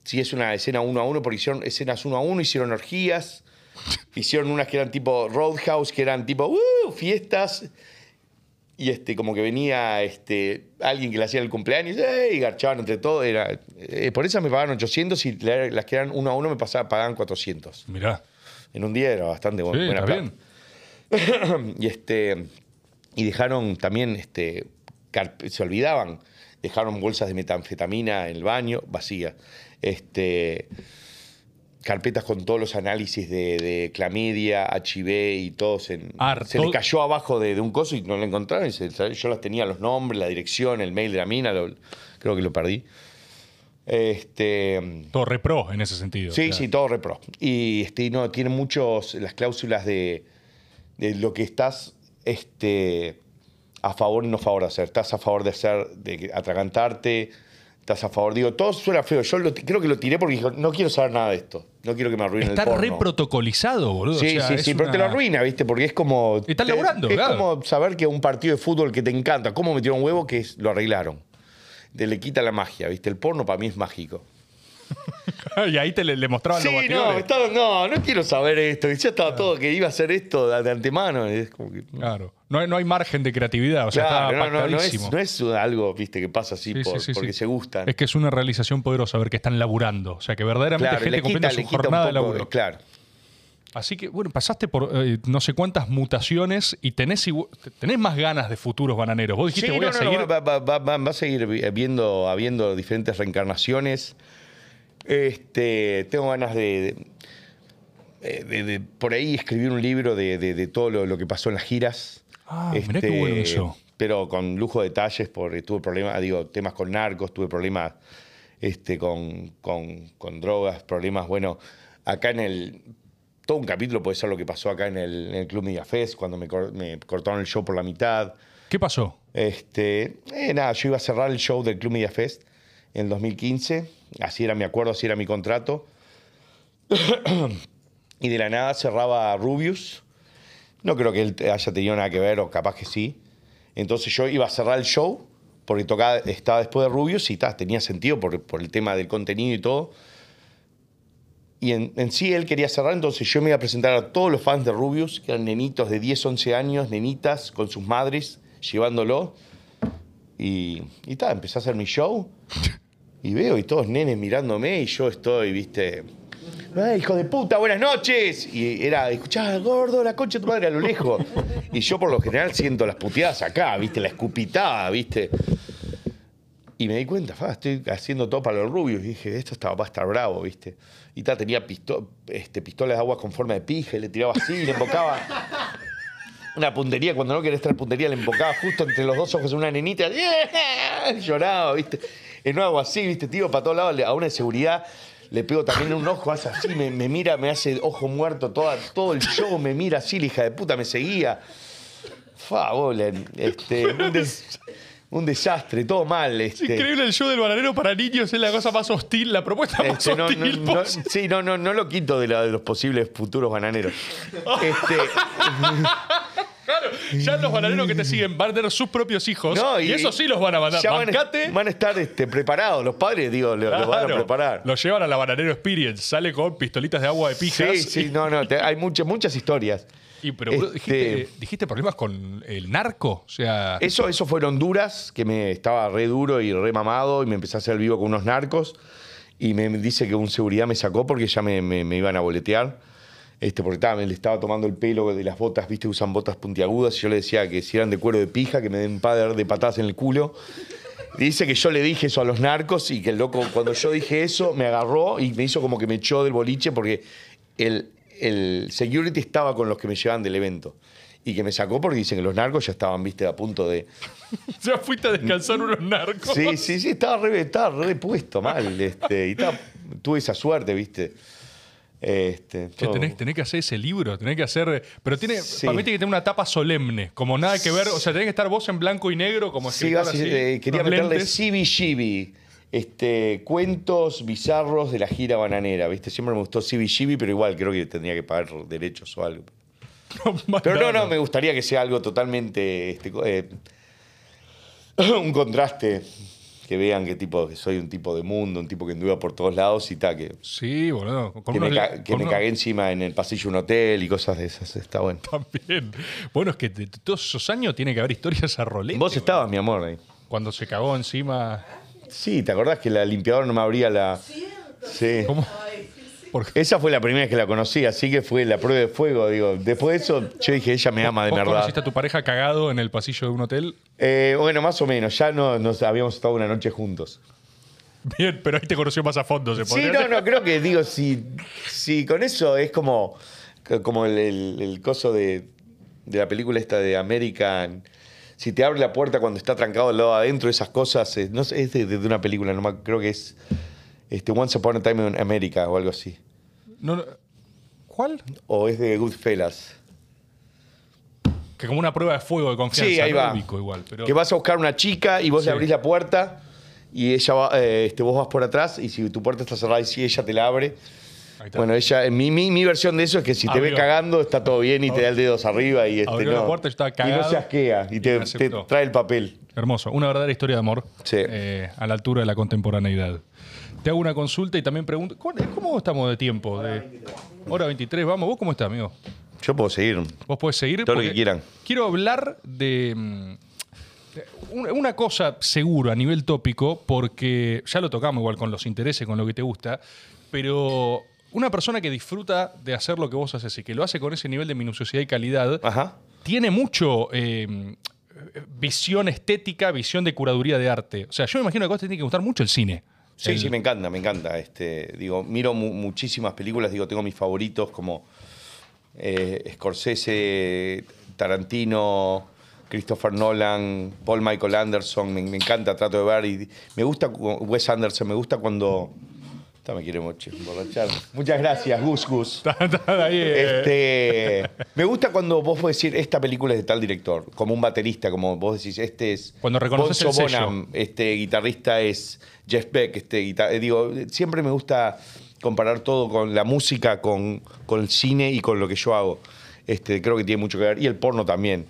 si es una escena uno a uno, porque hicieron escenas uno a uno, hicieron orgías, hicieron unas que eran tipo Roadhouse, que eran tipo "Uh", fiestas, y este, como que venía este, alguien que le hacía el cumpleaños ¡eh! y garchaban entre todos. Era, eh, por eso me pagaban 800 y la- las que eran uno a uno me pasaba, pagaban 400. Mirá. En un día era bastante bu- Sí, buena está plata. bien. y este y dejaron también este se olvidaban dejaron bolsas de metanfetamina en el baño vacías este carpetas con todos los análisis de, de clamidia, HIV y todos en, Ah, se todo- le cayó abajo de, de un coso y no lo encontraron. y se- yo las tenía los nombres, la dirección, el mail de la mina, lo- creo que lo perdí. Este, Todo repro en ese sentido. Sí, claro. sí, todo repro. Y este, no, tiene muchos las cláusulas de, de lo que estás este, a favor y no a favor de hacer. Estás a favor de hacer, de atragantarte, estás a favor. Digo, todo suena feo. Yo lo- creo que lo tiré porque dijo, no quiero saber nada de esto. No quiero que me arruine Está el porno. re protocolizado, boludo. Sí, O sea, sí, sí, pero te lo arruina, ¿viste? Porque es como. Están te- laburando, Es claro. como saber que un partido de fútbol que te encanta, cómo metieron huevo, que es- lo arreglaron. Te le quita la magia, ¿viste? El porno para mí es mágico. y ahí te le, le mostraban Sí, los no, batidores. estaba- no, no quiero saber esto. Ya estaba todo que iba a hacer esto de, de antemano. y es como que- Claro. No hay, no hay margen de creatividad, o sea, Claro, está no, no, no es, no es algo, viste, que pasa así Sí, sí, por- sí, porque se gustan. Es que es una realización poderosa ver que están laburando. O sea, que verdaderamente claro, gente le cumpliendo quita, su quita jornada de laburo. Claro. Así que, bueno, pasaste por eh, no sé cuántas mutaciones y tenés, tenés más ganas de futuros bananeros. Vos dijiste, Sí, voy no, a seguir. no, va, va- va- va- va a seguir vi- viendo, habiendo diferentes reencarnaciones. Este, tengo ganas de, de- de- de por ahí escribir un libro de, todo lo, lo que pasó en las giras. Ah, mirá qué bueno eso. Pero con lujo de detalles, porque tuve problemas, digo, temas con narcos, tuve problemas este, con, con- con drogas, problemas, bueno, acá en el. Todo un capítulo puede ser lo que pasó acá en el, en el Club Media Fest, cuando me, cor- me cortaron el show por la mitad. ¿Qué pasó? Este, eh, nada, yo iba a cerrar el show del Club Media Fest en el 2015. Así era mi acuerdo, así era mi contrato. y de la nada cerraba Rubius. No creo que él haya tenido nada que ver, o capaz que sí. Entonces yo iba a cerrar el show, porque tocaba, estaba después de Rubius y ta, tenía sentido por, el tema del contenido y todo. Y en, en sí él quería cerrar, entonces yo me iba a presentar a todos los fans de Rubius, que eran nenitos de 10, 11 años, nenitas con sus madres, llevándolo. Y, y ta, empecé a hacer mi show. Y veo, y todos nenes mirándome, y yo estoy, viste. "Ay, hijo de puta, buenas noches. Y era, escuchá, gordo, la concha de tu madre a lo lejos. Y yo por lo general siento las puteadas acá, viste, la escupitada, viste. Y me di cuenta, fa, estoy haciendo todo para los rubios. Y dije, esto estaba, va a estar bravo, ¿viste? Y ta, tenía pisto- este, pistolas de agua con forma de pija, y le tiraba así, le embocaba una puntería. Cuando no querés traer puntería, le embocaba justo entre los dos ojos de una nenita. Lloraba, ¿viste? En un agua así, ¿viste? Tío, para todos lados, a una de seguridad. Le pego también un ojo, hace así, me, me mira, me hace ojo muerto, toda, todo el show me mira así, la hija de puta me seguía. Fa, bola, este, un, des- un desastre, todo mal. Es Este. increíble el show del bananero para niños, es la cosa más hostil, la propuesta más Este, no, hostil. no, sí, no, no, no lo quito de, la- de los posibles futuros bananeros. Este, Claro, ya los bananeros que te siguen van a tener sus propios hijos no, y, eso sí los van a mandar. ya van, Bancate. van a estar este, preparados, los padres, digo, lo, lo van a preparar. Lo llevan a la Bananero Experience, sale con pistolitas de agua de pijas. Sí, sí, no, no, te- hay muchas, muchas historias. Y, pero Este- dijiste, dijiste problemas con el narco, o sea, Eso, eso fue en Honduras, que me estaba re duro y re mamado y me empecé a hacer vivo con unos narcos. Y me dice que un seguridad me sacó porque ya me, me- me iban a boletear. Este, porque me le estaba tomando el pelo de las botas, viste, usan botas puntiagudas. Y yo le decía que si eran de cuero de pija, que me den par de patadas en el culo. Dice que yo le dije eso a los narcos y que el loco, cuando yo dije eso, me agarró y me hizo como que me echó del boliche porque el, el security estaba con los que me llevaban del evento. Y que me sacó porque dicen que los narcos ya estaban, viste, a punto de. ya fuiste a descansar unos narcos. Sí, sí, sí, estaba re, estaba re puesto mal. Este, y estaba- tuve esa suerte, viste. Este, tenés, tenés que hacer ese libro, tenés que hacer. Pero tiene, Sí. para mí tiene que tener una tapa solemne, como nada que ver. O sea, tenés que estar vos en blanco y negro, como Sí, así, eh, quería meterle. CBGB, este, cuentos bizarros de la gira bananera, ¿viste? Siempre me gustó CBGB, pero igual creo que tendría que pagar derechos o algo. Pero no, no, me gustaría que sea algo totalmente. este, eh, un contraste. Que vean que tipo que soy un tipo de mundo, un tipo que anduva por todos lados y tal, que, Sí, boludo. Con que me, ca- que me cagué encima en el pasillo de un hotel y cosas de esas. Está bueno. También. Bueno, es que de, todos esos años tiene que haber historias a rolete. Vos boludo. estabas, mi amor, ahí. Cuando se cagó encima. Sí, ¿te acordás que la limpiadora no me abría la. Sí. ¿Cómo? Porque Esa fue la primera vez que la conocí, así que fue la prueba de fuego. Digo, después de eso, yo dije, ella me ama de vos verdad. conociste a tu pareja cagado en el pasillo de un hotel. Eh, bueno, más o menos, ya no, nos habíamos estado una noche juntos. Bien, pero ahí te conoció más a fondo, se Sí, no, no, creo que digo, si, si con eso es como, como el, el- el coso de, de la película esta de American. Si te abre la puerta cuando está trancado al lado adentro, esas cosas, eh, no sé, es de, de una película, no creo que es este, Once Upon a Time in America o algo así. No, no. ¿Cuál? O es de Goodfellas. Que como una prueba de fuego de confianza. Sí, ahí va. igual, pero... Que vas a buscar una chica y vos Sí. le abrís la puerta y ella va, eh, este, vos vas por atrás y si tu puerta está cerrada y si ella te la abre. Bueno, ella, mi, mi, mi versión de eso es que si te ve Abrió. cagando está todo bien y te da el dedos arriba y, este, la no, puerta, y no se asquea y y te, trae el papel. Hermoso. Una verdadera historia de amor. Sí. eh, a la altura de la contemporaneidad. Te hago una consulta y también pregunto, ¿cómo estamos de tiempo? De hora 23, vamos. ¿Vos cómo estás, amigo? Yo puedo seguir. Vos podés seguir. Todo lo que quieran. Quiero hablar de, mm, de una- cosa seguro a nivel tópico, porque ya lo tocamos igual con los intereses, con lo que te gusta, pero una persona que disfruta de hacer lo que vos haces y que lo hace con ese nivel de minuciosidad y calidad, Ajá. tiene mucho eh, visión estética, visión de curaduría de arte. O sea, yo me imagino que a vos te tiene que gustar mucho el cine. Sí, El- sí, me encanta, me encanta. Este, digo, miro mu- muchísimas películas, digo, tengo mis favoritos como eh, Scorsese, Tarantino, Christopher Nolan, Paul Michael Anderson, me, me encanta, trato de ver. Y me gusta Wes Anderson, me gusta cuando. Esta me quiere mucho emborrachar. Muchas gracias, Gus Gus. Eh, Este, me gusta cuando vos podés decir, esta película es de tal director, como un baterista, como vos decís, este es... Cuando reconoces Bonzo el sello. Bonham, este guitarrista es Jeff Beck, este guitar- eh, digo, siempre me gusta comparar todo con la música, con, con el cine y con lo que yo hago. Este, creo que tiene mucho que ver. Y el porno también.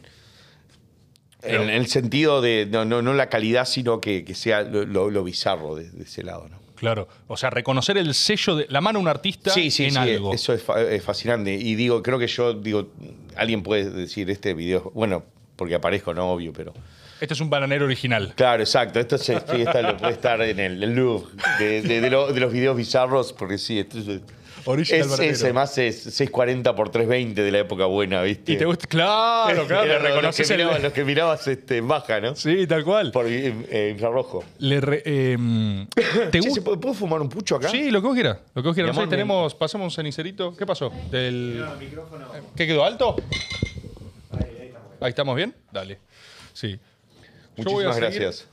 En, en el sentido de, no, no, no la calidad, sino que, que sea lo, lo- lo bizarro de, de ese lado, ¿no? Claro. O sea, reconocer el sello de la mano de un artista Sí, sí, en sí, algo. eso es, fa- es fascinante. Y digo, creo que yo, digo, alguien puede decir este video, bueno, porque aparezco, no obvio, pero. Este es un bananero original. Claro, exacto. Esto está- lo puede estar en el, el Louvre de, de- de lo- de los videos bizarros, porque sí, esto es. Original Es, bananero. es, además es 640 por 320 de la época buena, ¿viste? Y te gusta. Claro, claro. Era le lo- los, que reconoces el. mirabas, los que mirabas este, en baja, ¿no? Sí, tal cual. Por eh, eh, infrarrojo. Le re- em, ¿Te Che, ¿se gusta? puede- ¿Puedo fumar un pucho acá? Sí, lo que vos quieras. Lo que vos quieras. Amor, tenemos, pasamos un cenicerito. ¿Qué pasó? Del... ¿Qué quedó alto? Ahí estamos bien. Dale. Sí. Muchísimas gracias.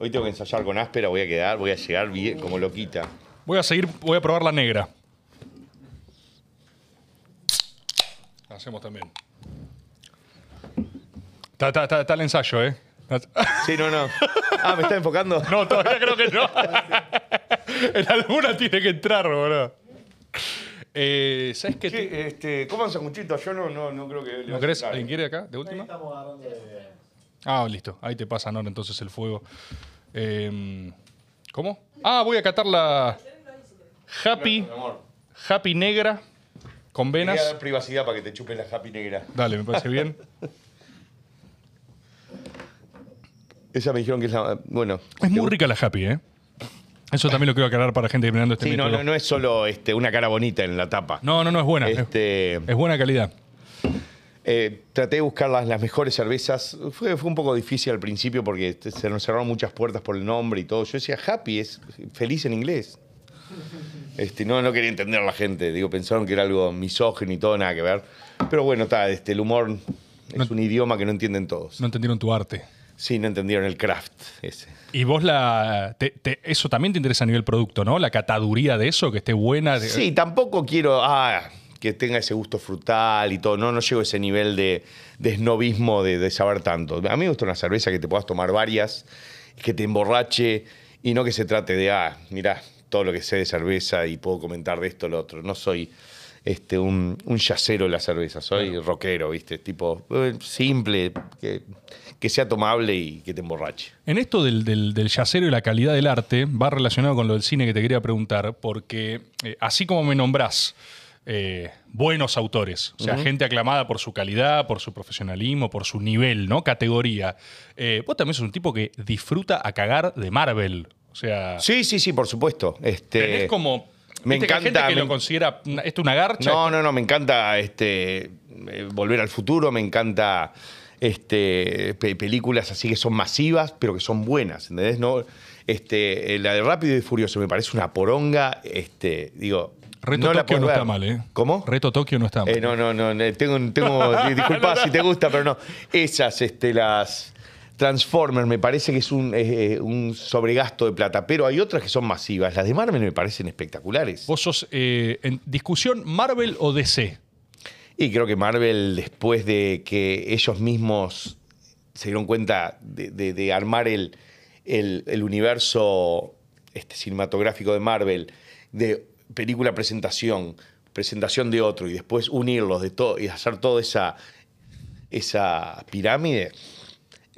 Hoy tengo que ensayar con áspera, voy a quedar, voy a llegar bien, como loquita. Voy a seguir, voy a probar la negra. Hacemos también. Está, está- está- está el ensayo, ¿eh? Sí, no, no. Ah, ¿me está enfocando? No, todavía creo que no. en alguna tiene que entrar, boludo. Eh, ¿Sabes qué? Sí, te- este, coman sanguchito, yo no, no, no creo que... ¿No querés? ¿Alguien quiere acá, de última? Ah, listo. Ahí te pasan ahora entonces el fuego. Eh, ¿Cómo? Ah, voy a catar la Happy, Happy negra con te voy a venas. dar privacidad para que te chupen la happy negra. Dale, me parece bien. Esa me dijeron que es la... Bueno. Es muy rica la Happy, ¿eh? Eso también lo quiero aclarar para gente mirando este Sí, no, no, no es solo este, una cara bonita en la tapa. No, no, no, es buena. es- Este, Es, buena calidad. eh, traté de buscar las, las mejores cervezas. Fue, fue un poco difícil al principio porque este, se nos cerraron muchas puertas por el nombre y todo. Yo decía, happy es feliz en inglés. Este, no, no quería entender a la gente. Digo, pensaron que era algo misógino y todo, nada que ver. Pero bueno, está, este, el humor es No- un idioma que no entienden todos. No entendieron tu arte. Sí, no entendieron el craft ese. Y vos la. te- te- eso también te interesa a nivel producto, ¿no? La cataduría de eso, que esté buena. de- Sí, tampoco quiero ah, que tenga ese gusto frutal y todo. No, no llego a ese nivel de, de snobismo de, de saber tanto. A mí me gusta una cerveza que te puedas tomar varias, que te emborrache y no que se trate de, ah, mirá, todo lo que sé de cerveza y puedo comentar de esto lo otro. No soy este, un, un yacero de la cerveza, soy rockero, ¿viste? Tipo eh, simple, que, que sea tomable y que te emborrache. En esto del, del, del yacero y la calidad del arte, va relacionado con lo del cine que te quería preguntar, porque eh, así como me nombrás eh, buenos autores, o sea, gente aclamada por su calidad, por su profesionalismo, por su nivel, ¿no? Categoría. eh, vos también sos un tipo que disfruta a cagar de Marvel. Sea, Sí, sí, sí, por supuesto. Este, tenés como. me que gente encanta, que me- lo considera una- esto una garcha. No, no, no, me encanta este, eh, volver al futuro, me encanta este, pe- películas así que son masivas, pero que son buenas, ¿entendés? No, este, eh, la de Rápido y Furioso me parece una poronga, este, digo... Reto no Tokio no está mal, ¿eh? ¿Cómo? Reto Tokio no está mal. Eh, no, no, no, tengo, tengo di- disculpa si te gusta, pero no. Esas, este, las Transformers, me parece que es un, eh, un sobregasto de plata, pero hay otras que son masivas. Las de Marvel me parecen espectaculares. Vos sos eh, en discusión Marvel o DC. Y creo que Marvel, después de que ellos mismos se dieron cuenta de, de- de armar el, el- el universo este, cinematográfico de Marvel, de película presentación, presentación de otro, y después unirlos de todo y hacer toda esa, esa pirámide,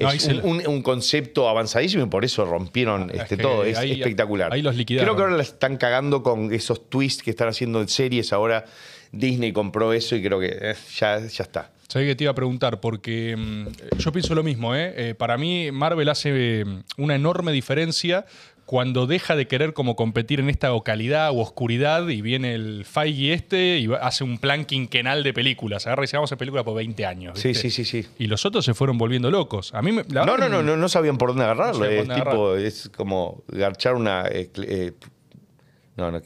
No, se un, un- un concepto avanzadísimo y por eso rompieron es este, todo. Es ahí- espectacular. ahí los liquidaron. Creo que ahora la están cagando con esos twists que están haciendo en series. Ahora Disney compró eso y creo que eh, ya, ya está. Sabía que te iba a preguntar, porque mm, yo pienso lo mismo, ¿eh? Eh, para mí, Marvel hace mm, una enorme diferencia cuando deja de querer como competir en esta calidad u oscuridad y viene el Feige este y hace un plan quinquenal de películas. Agarra y dice, vamos a hacer películas por 20 años. Sí, ¿viste? sí, sí, sí. Y los otros se fueron volviendo locos. A mí, me- la No, no, no, no, no sabían por dónde agarrarlo. No es, tipo, es como garchar una. eh, eh, no, no,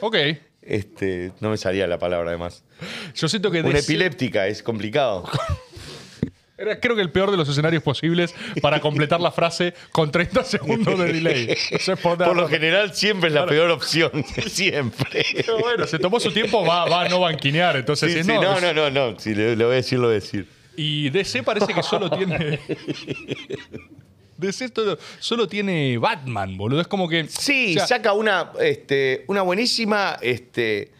Ok. este, no me salía la palabra además. Yo siento que Una epiléptica, es complicado. era creo que el peor de los escenarios posibles para completar la frase con 30 segundos de delay. No sé por Por lo general siempre es la peor opción, siempre. Pero bueno, se tomó su tiempo, va, va a no banquinear. Entonces, Sí, sí, no, no, no, no, no, si le, le voy a decir, lo voy a decir. Y DC parece que solo tiene. DC todo- solo tiene Batman, boludo. Es como que. Sí, o sea, saca una, este, una buenísima, este,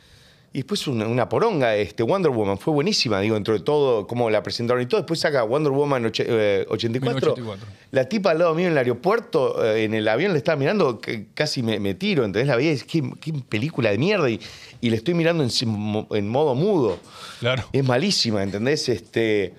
y después una, una poronga, este, Wonder Woman, fue buenísima, digo, dentro de todo, cómo la presentaron y todo. Después saca Wonder Woman oche- eh, 84. 84. La tipa al lado mío en el aeropuerto, eh, en el avión le estaba mirando, que casi me, me tiro, ¿entendés? La veía y es qué, qué película de mierda, y, y le estoy mirando en, en modo mudo. Claro. Es malísima, ¿entendés? Este,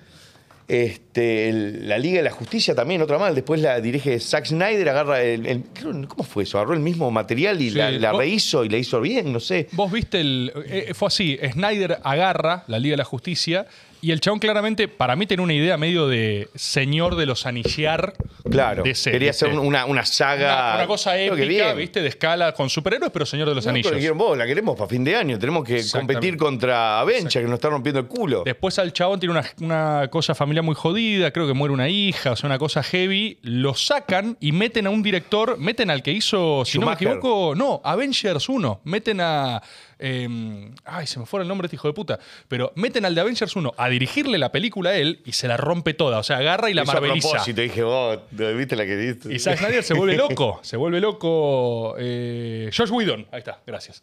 este, el- la Liga de la Justicia también, otra mal. Después la dirige Zack Snyder, agarra el. ¿Cómo fue eso? Agarró el mismo material y Sí. la, la Vos- rehizo y la hizo bien, no sé. Vos viste el. eh, fue así: Snyder agarra la Liga de la Justicia y el chabón claramente, para mí, tenía una idea medio de señor de los anillar. Claro. Quería hacer una, una saga. Una, una cosa Creo que épica, bien. ¿viste? De escala con superhéroes, pero señor de los No, anillos. pero dijeron, vos, la queremos para fin de año. Tenemos que Exactamente. competir contra Avenger, que nos está rompiendo el culo. Después al chabón tiene una, una cosa familiar muy jodida, creo que muere una hija, o sea, una cosa heavy. Lo sacan y meten a un director, meten al que hizo, si no me Schumacher. equivoco, no, Avengers 1. Meten a. eh, ay, se me fue el nombre este hijo de puta. Pero meten al de Avengers 1 a dirigirle la película a él y se la rompe toda. O sea, agarra y la a marveliza. propósito, dije, vos, ¿viste la que diste? Y Zack Snyder se vuelve loco. Se vuelve loco. Eh, Josh Whedon. Ahí está, gracias.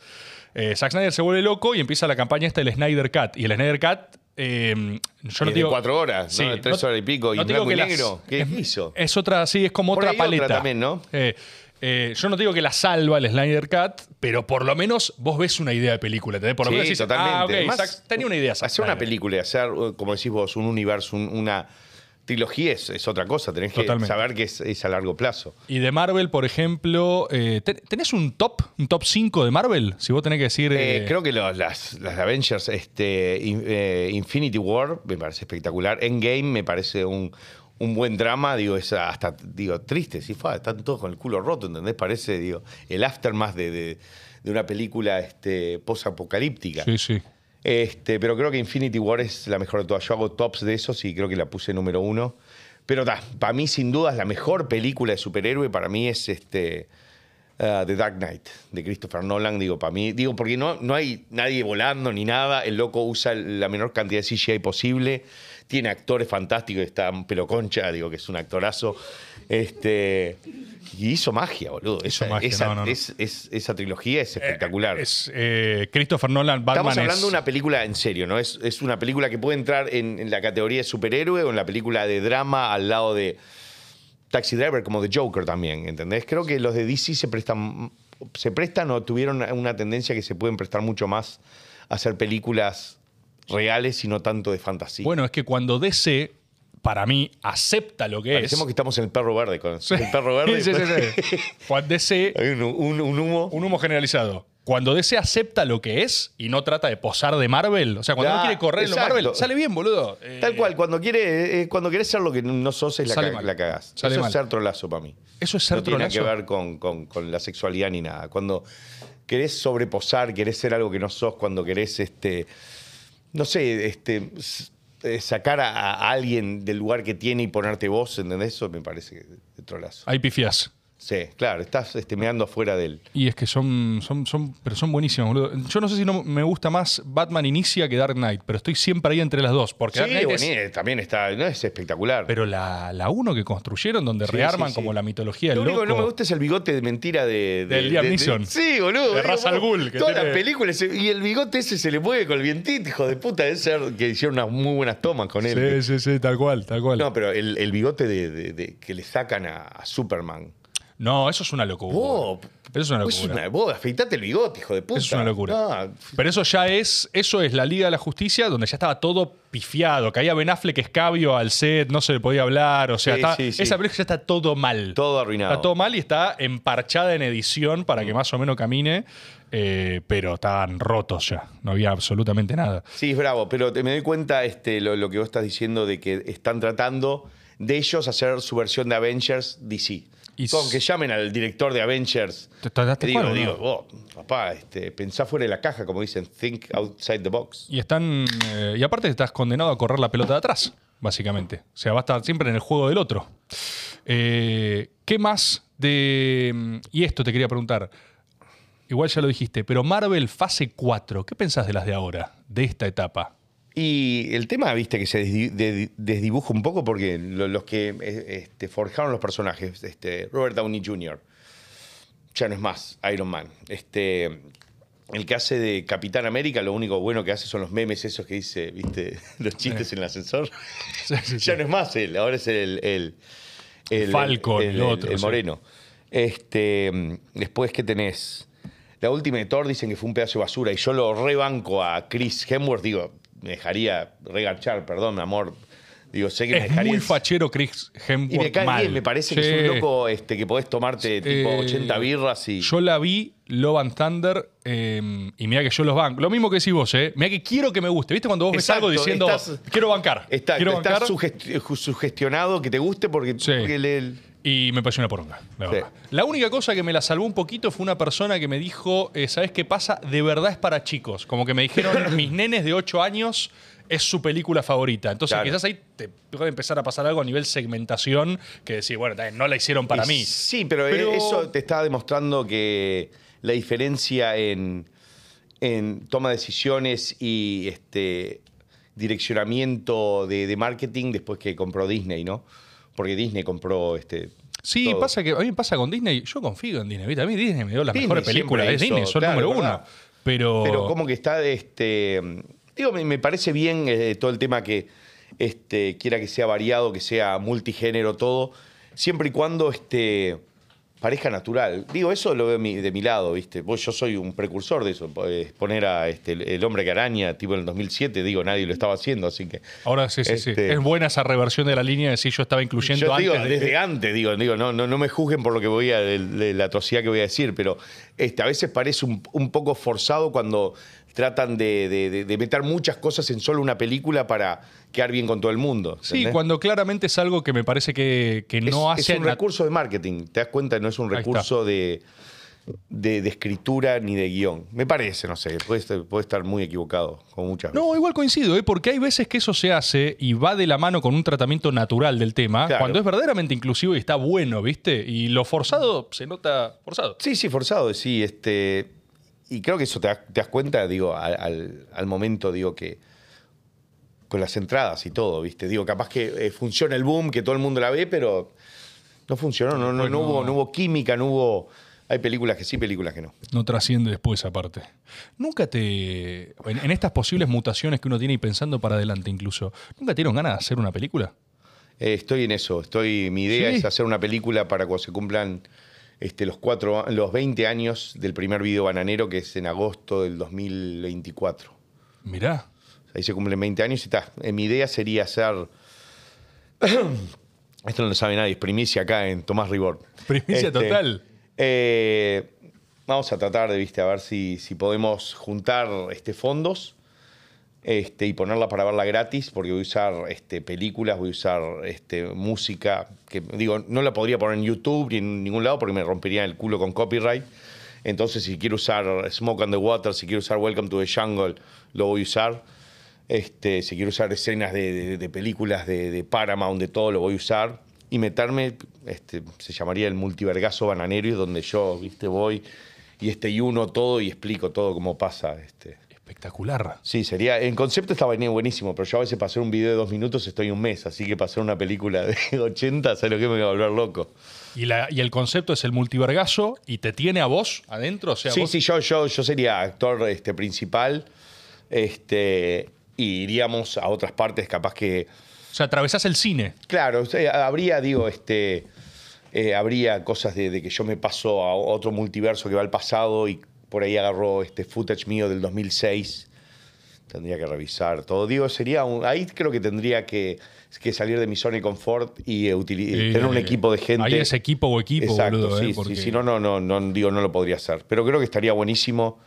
Eh, Zack Snyder se vuelve loco y empieza la campaña esta del Snyder Cut. Y el Snyder Cut. eh, yo no digo. cuatro horas, Sí, ¿no? Tres no- horas y pico. y no blanco y las- negro. ¿Qué es, hizo? Es otra, sí, es como Por otra ahí otra paleta. también, ¿no? Eh, eh, yo no te digo que la salva el Snyder Cut, pero por lo menos vos ves una idea de película. Por lo Sí, menos totalmente. ah, Zack- tenía una idea. Hacer una película y hacer, como decís vos, un universo, un- una trilogía es, es otra cosa. Tenés que Totalmente. saber que es, es a largo plazo. Y de Marvel, por ejemplo, eh, ¿ten- ¿tenés un top, un top 5 de Marvel? Si vos tenés que decir. Eh, eh, creo que los- las, las Avengers, este, in- Infinity War me parece espectacular. Endgame me parece un, un buen drama, digo, es hasta digo, triste, sí, fue, están todos con el culo roto, ¿entendés? Parece, digo, el aftermath de, de, de una película este, post-apocalíptica. Sí, sí. Este, pero creo que Infinity War es la mejor de todas. Yo hago tops de esos y creo que la puse número uno. Pero para mí, sin dudas, la mejor película de superhéroe para mí es este, uh, The Dark Knight, de Christopher Nolan. Digo, para mí, digo, porque no, no hay nadie volando ni nada. El loco usa la menor cantidad de CGI posible. Tiene actores fantásticos. Está Pelo Concha, digo, que es un actorazo. Este, y hizo magia, boludo. Hizo esa, magia, esa- no, no, no. es- es- esa trilogía es espectacular. Es, eh, Christopher Nolan, Batman Estamos hablando de una película en serio, ¿no? Es, es una película que puede entrar en, en la categoría de superhéroe o en la película de drama al lado de Taxi Driver, como de Joker también, ¿entendés? Creo que los de DC se prestan, se prestan o tuvieron una tendencia que se pueden prestar mucho más a hacer películas reales y no tanto de fantasía. Bueno, es que cuando DC, para mí, acepta lo que Parecemos que es. estamos en el perro verde. Con, El perro verde. Sí, sí, sí, sí. Cuando DC, Hay un, un- un humo. un humo generalizado. Cuando DC acepta lo que es y no trata de posar de Marvel, o sea, cuando Ya, no quiere correr en lo. Marvel, sale bien, boludo. Eh, Tal cual, cuando, quiere, eh, cuando querés ser lo que no sos, es la, Sale ca- mal. la cagás. Sale Eso mal. es ser trolazo para mí. Eso es ser no tiene nada que trolazo. ver con, con- con la sexualidad ni nada. Cuando querés sobreposar, querés ser algo que no sos, cuando querés, este, no sé, este, eh, sacar a, alguien del lugar que tiene y ponerte vos, ¿entendés? Eso me parece trolazo. Ahí pifias. Sí, claro, estás este, meando afuera del. Y es que son, son, son, pero son buenísimos, boludo. Yo no sé si no me gusta más Batman Inicia que Dark Knight, pero estoy siempre ahí entre las dos. Porque Dark Sí, Knight es- buení- también está, no es espectacular. pero la, la uno que construyeron, donde Sí, rearman sí, como la mitología Lo del único loco. que no me gusta es el bigote de mentira de. de- Del Liam de- de- Neeson. Sí, boludo. De Ra's al Ghul, Todas tiene- las películas. Y el bigote ese se le mueve con el vientito, hijo de puta. Debe ser que hicieron unas muy buenas tomas con él. Sí, sí, sí, tal cual, tal cual. No, pero el, el bigote de, de- de- que le sacan a, a Superman. Eso es una locura. Eso es una vos, locura. una- vos afeitate el bigote, hijo de puta. Eso es una locura. No, Pero eso ya es, eso es la Liga de la Justicia, donde ya estaba todo pifiado. Caía Ben Affleck escabio al set, no se le podía hablar. O sea, Sí, está- sí, sí. esa película ya está todo mal. todo arruinado. Está todo mal y está emparchada en edición para que más o menos camine. eh, pero estaban rotos ya. No había absolutamente nada. Sí, es bravo, pero te- me doy cuenta este, lo, lo que vos estás diciendo de que están tratando de ellos hacer su versión de Avengers DC. Y Con que llamen al director de Avengers. ¿Te- te daste digo, no? digo, papá, este, pensá fuera de la caja, como dicen, think outside the box. Y están. eh, y aparte estás condenado a correr la pelota de atrás, básicamente. O sea, va a estar siempre en el juego del otro. Eh, ¿Qué más de. Y esto te quería preguntar. Igual ya lo dijiste, pero Marvel fase 4, ¿qué pensás de las de ahora? De esta etapa. Y el tema, viste, que se desdi- de- desdibuja un poco porque lo- los que este, forjaron los personajes, este, Robert Downey Jr., ya no es más Iron Man. Este, el que hace de Capitán América, lo único bueno que hace son los memes esos que dice, viste, los chistes en el ascensor. Sí, sí, sí. ya no es más él, ahora es el, el, el- Falcon, el otro, el moreno. Este, después, ¿qué tenés? La última de Thor dicen que fue un pedazo de basura y yo lo rebanco a Chris Hemsworth, digo, me dejaría regarchar, perdón, amor. Digo, sé que me Es muy fachero Chris Hemsworth. y me cae mal. bien, me parece que es un loco este, que podés tomarte tipo Eh, 80 birras y. Yo la vi, Love and Thunder, eh, y mira que yo los banco. Lo mismo que decís vos, ¿eh? Mira que quiero que me guste. ¿Viste cuando vos ves Exacto, algo diciendo, estás- quiero bancar? Está, quiero estás bancar. sugesti- sugestionado que te guste porque, Sí. porque le- Y me pareció una poronga, la Sí. La única cosa que me la salvó un poquito fue una persona que me dijo, eh, ¿sabes qué pasa? De verdad es para chicos. Como que me dijeron, mis nenes de 8 años es su película favorita. Entonces Claro. quizás ahí te puede empezar a pasar algo a nivel segmentación que decir, bueno, no la hicieron para Y mí. Sí, pero, Pero- eso te está demostrando que la diferencia en, en toma de decisiones y este direccionamiento de, de marketing después que compró Disney, ¿no? Porque Disney compró este. Sí, todo. pasa que a mí me pasa con Disney. Yo confío en Disney. ¿viste? A mí Disney me dio las Disney mejores películas. Es Disney, son claro, número uno. Pero, Pero como que está este. Digo, me, me parece bien eh, todo el tema que este, quiera que sea variado, que sea multigénero, todo, siempre y cuando este, parezca natural. Digo, eso lo veo de mi, de mi lado, ¿viste? Vos, yo soy un precursor de eso. eh, Poner a este, el- hombre que araña, tipo en el 2007, digo, nadie lo estaba haciendo, así que. ahora sí, sí, sí. Este- Es buena esa reversión de la línea de si yo estaba incluyendo Yo antes. digo, de desde que- antes, digo, digo no, no, no me juzguen por lo que voy a, de, de la atrocidad que voy a decir, pero este, a veces parece un, un poco forzado cuando tratan de, de- de- meter muchas cosas en solo una película para quedar bien con todo el mundo. Sí, cuando claramente es algo que me parece que, que es, no es hace. un nat- recurso de marketing, ¿te das cuenta? No es un recurso de, de, de escritura ni de guion. Me parece, no sé, puede estar, puede estar muy equivocado, como muchas veces. No, igual coincido, ¿eh? porque hay veces que eso se hace y va de la mano con un tratamiento natural del tema, Claro. cuando es verdaderamente inclusivo y está bueno, ¿viste? Y lo forzado se nota forzado. Sí, sí, forzado, sí. Este, y creo que eso te, das- te das cuenta, digo, al, momento, digo, que con las entradas y todo, ¿viste? Digo, capaz que eh, funciona el boom, que todo el mundo la ve, pero no funcionó, no, no, no hubo, no hubo química, no hubo... Hay películas que sí, películas que no. No trasciende después esa parte. Nunca te. En, en estas posibles mutaciones que uno tiene y pensando para adelante incluso, ¿nunca te dieron ganas de hacer una película? Eh, estoy en eso, estoy, mi idea Sí. es hacer una película para cuando se cumplan este, los, cuatro, los 20 años del primer video bananero, que es en agosto del 2024. Mirá. Ahí se cumplen 20 años y está. Eh, Mi idea sería hacer. Esto no lo sabe nadie, es primicia acá en Tomás Ribor. Primicia total. eh, vamos a tratar de, viste, a ver si, si podemos juntar este, fondos este, y ponerla para verla gratis, porque voy a usar este, películas, voy a usar este, música, que digo, no la podría poner en YouTube ni en ningún lado porque me rompería el culo con copyright. Entonces, si quiero usar Smoke on the Water, si quiero usar Welcome to the Jungle, lo voy a usar. Este, si quiero usar escenas de, de- de películas de, de Paramount, de todo, lo voy a usar. y meterme, este, se llamaría el multivergazo bananero, donde yo, viste, voy y este y uno todo y explico todo cómo pasa. Este. Espectacular. Sí, sería. En concepto está venido buenísimo, pero yo a veces para hacer un video de dos minutos estoy un mes, así que para hacer una película de 80, ¿sabes lo que me va a volver loco? Y, la- y el concepto es el multivergazo y te tiene a vos adentro. O sea, Sí, vos- sí, yo, yo, yo sería actor este, principal. Este, y iríamos a otras partes, capaz que. o sea, atravesás el cine. Claro, habría, digo, este. eh, habría cosas de, de que yo me paso a otro multiverso que va al pasado y por ahí agarró este footage mío del 2006. Tendría que revisar todo. Digo, sería un- ahí creo que tendría que, que salir de mi zona de confort y tener un equipo de gente. Ahí es equipo o equipo, Exacto, boludo. sí, eh, sí, porque- si no, no, no, no, digo, no lo podría hacer. Pero creo que estaría buenísimo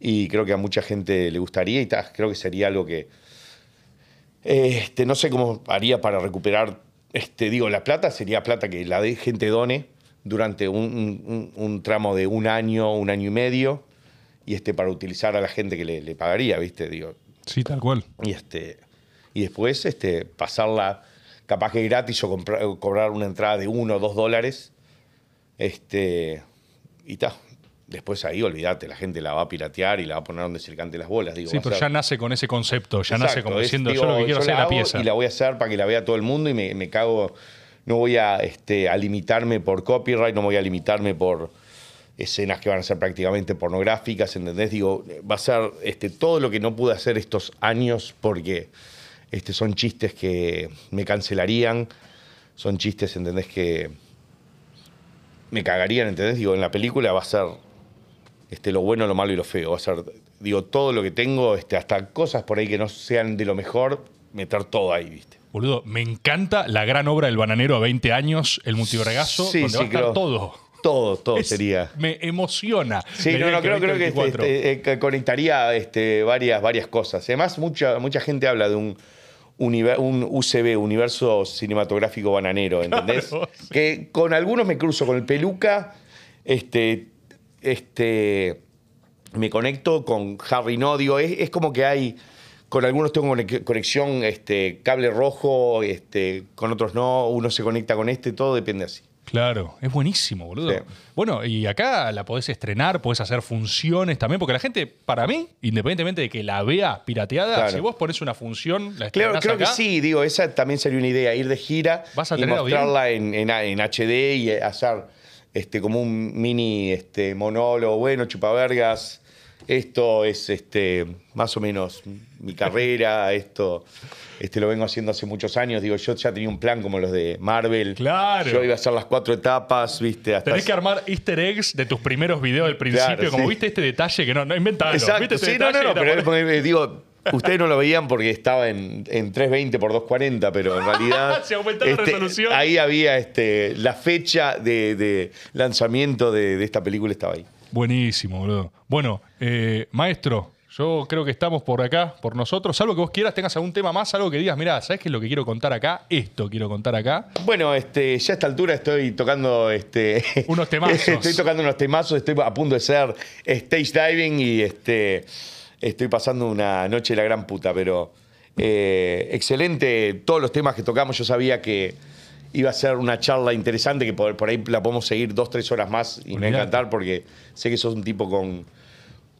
y creo que a mucha gente le gustaría y ta, creo que sería algo que. Este, no sé cómo haría para recuperar. Este, digo, la plata sería plata que la de gente done durante un, un- un tramo de un año, un año y medio, y este, para utilizar a la gente que le, le pagaría, ¿viste? Digo, Sí, tal cual. y, este, y después este, pasarla capaz que gratis o, comprar- o cobrar una entrada de uno o dos dólares. Este, y ta. Después ahí, olvídate, la gente la va a piratear y la va a poner donde se le cante las bolas. Digo, Sí, pero ser- ya nace con ese concepto. Ya nace como es, diciendo, digo, yo lo que quiero hacer la hago pieza. Y la voy a hacer para que la vea todo el mundo y me, me cago. No voy a, este, a limitarme por copyright, no voy a limitarme por escenas que van a ser prácticamente pornográficas, ¿entendés? Digo, va a ser este, todo lo que no pude hacer estos años porque este, son chistes que me cancelarían, son chistes, ¿entendés? Que me cagarían, ¿entendés? Digo, en la película va a ser este, lo bueno, lo malo y lo feo. Va a ser, digo, todo lo que tengo, este, hasta cosas por ahí que no sean de lo mejor, meter todo ahí, ¿viste? Boludo, me encanta la gran obra del bananero a 20 años, el multivergazo, Sí, donde sí, va a estar creo. todo. Todo, todo Es- sería. Me emociona. Sí, no, no, creo, creo que este, 2024. este, eh, conectaría este, varias, varias cosas. Además, mucha, mucha gente habla de un, un UCB, Universo Cinematográfico Bananero, ¿entendés? Claro, sí. Que con algunos me cruzo, con el Peluca, este, este, me conecto con Harry no, digo, es, es como que hay, con algunos tengo conex- conexión, este, cable rojo, este, con otros no, uno se conecta con este, todo depende así. Claro, es buenísimo, boludo. Sí. Bueno, y acá la podés estrenar, podés hacer funciones también, porque la gente, para mí, independientemente de que la vea pirateada, Claro. si vos pones una función, la Claro, creo que sí, digo, esa también sería una idea, ir de gira ¿Vas a y tener mostrarla en, en- en HD y hacer este, como un mini este, monólogo, bueno, chupavergas, esto es este, más o menos mi carrera, esto este, lo vengo haciendo hace muchos años, digo, yo ya tenía un plan como los de Marvel, Claro. yo iba a hacer las cuatro etapas, viste, hasta... Tenés que armar easter eggs de tus primeros videos del principio, Claro, como sí. viste este detalle que no, no inventalo. Exacto, ¿viste este sí, no, no, no, pero por- digo, ustedes no lo veían porque estaba en, en 320 por 240, pero en realidad Se aumentó la este, resolución. ahí había este, la fecha de, de lanzamiento de, de esta película estaba ahí. Buenísimo, boludo. Bueno, eh, maestro, yo creo que estamos por acá, por nosotros. Salvo que vos quieras, tengas algún tema más, algo que digas, mirá, ¿sabes qué es lo que quiero contar acá? Esto quiero contar acá. Bueno, este, ya a esta altura estoy tocando este, Unos temazos. estoy tocando unos temazos, estoy a punto de ser stage diving y este, estoy pasando una noche de la gran puta, pero eh, excelente todos los temas que tocamos. Yo sabía que iba a ser una charla interesante, que por, por ahí la podemos seguir dos, tres horas más y me va a Olvidate. encantar porque sé que sos un tipo con,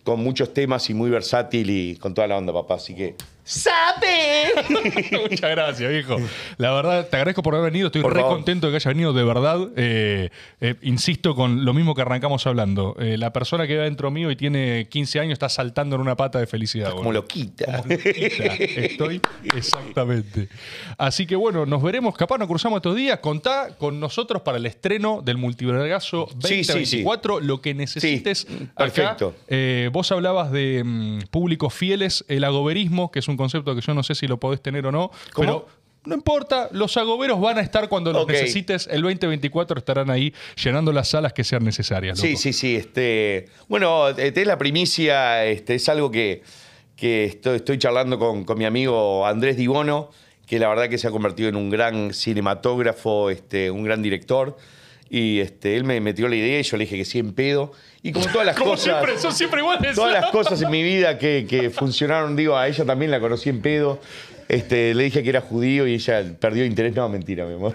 con muchos temas y muy versátil y con toda la onda, papá. Así que. ¡Sabe! Muchas gracias, viejo. La verdad, te agradezco por haber venido. Estoy Por re favor. contento de que hayas venido, de verdad. Eh, eh, insisto con lo mismo que arrancamos hablando. Eh, la persona que va dentro mío y tiene 15 años está saltando en una pata de felicidad. Como boludo. loquita. Estoy exactamente. Así que bueno, nos veremos. Capaz nos cruzamos estos días. Contá con nosotros para el estreno del Multivergazo Sí, sí, 2024. Lo que necesites. Sí, acá. perfecto. Eh, vos hablabas de mm, públicos fieles, el agoberismo, que es un concepto que yo no sé si lo podés tener o no. ¿Cómo? Pero no importa, los agoberos van a estar cuando los necesites. El 2024 estarán ahí llenando las salas que sean necesarias. Sí, sí, sí. Este, bueno, este es la primicia, este, es algo que, que estoy, estoy charlando con, con mi amigo Andrés Dibono, que la verdad que se ha convertido en un gran cinematógrafo, este, un gran director. Y este, él me metió la idea y yo le dije que sí en pedo. Y como todas las Como cosas. siempre, son siempre iguales. Todas las cosas en mi vida que, que funcionaron, digo, a ella también la conocí en pedo. Este, le dije que era judío y ella perdió interés. No, mentira, mi amor.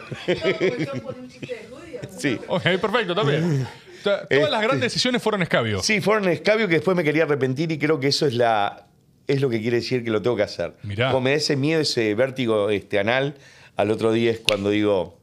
Por un chiste de judío. Sí. Ok, perfecto, también. Ta- Todas las grandes decisiones fueron escabio. Sí, fueron escabio que después me quería arrepentir y creo que eso es la es lo que quiere decir que lo tengo que hacer. Mirá. Como me da ese miedo, ese vértigo este, anal, al otro día es cuando digo,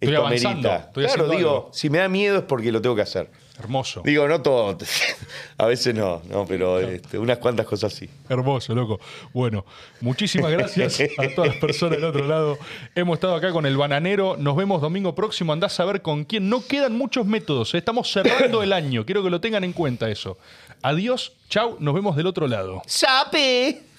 Estoy esto avanzando, amerita. estoy claro, digo, algo. si me da miedo es porque lo tengo que hacer. Hermoso. Digo, no todo, a veces no, no pero este, unas cuantas cosas sí. Hermoso, loco. Bueno, muchísimas gracias a todas las personas del otro lado. Hemos estado acá con el bananero. Nos vemos domingo próximo. Andás a ver con quién. No quedan muchos métodos. Estamos cerrando el año. Quiero que lo tengan en cuenta eso. Adiós, chau. Nos vemos del otro lado. ¡Sape!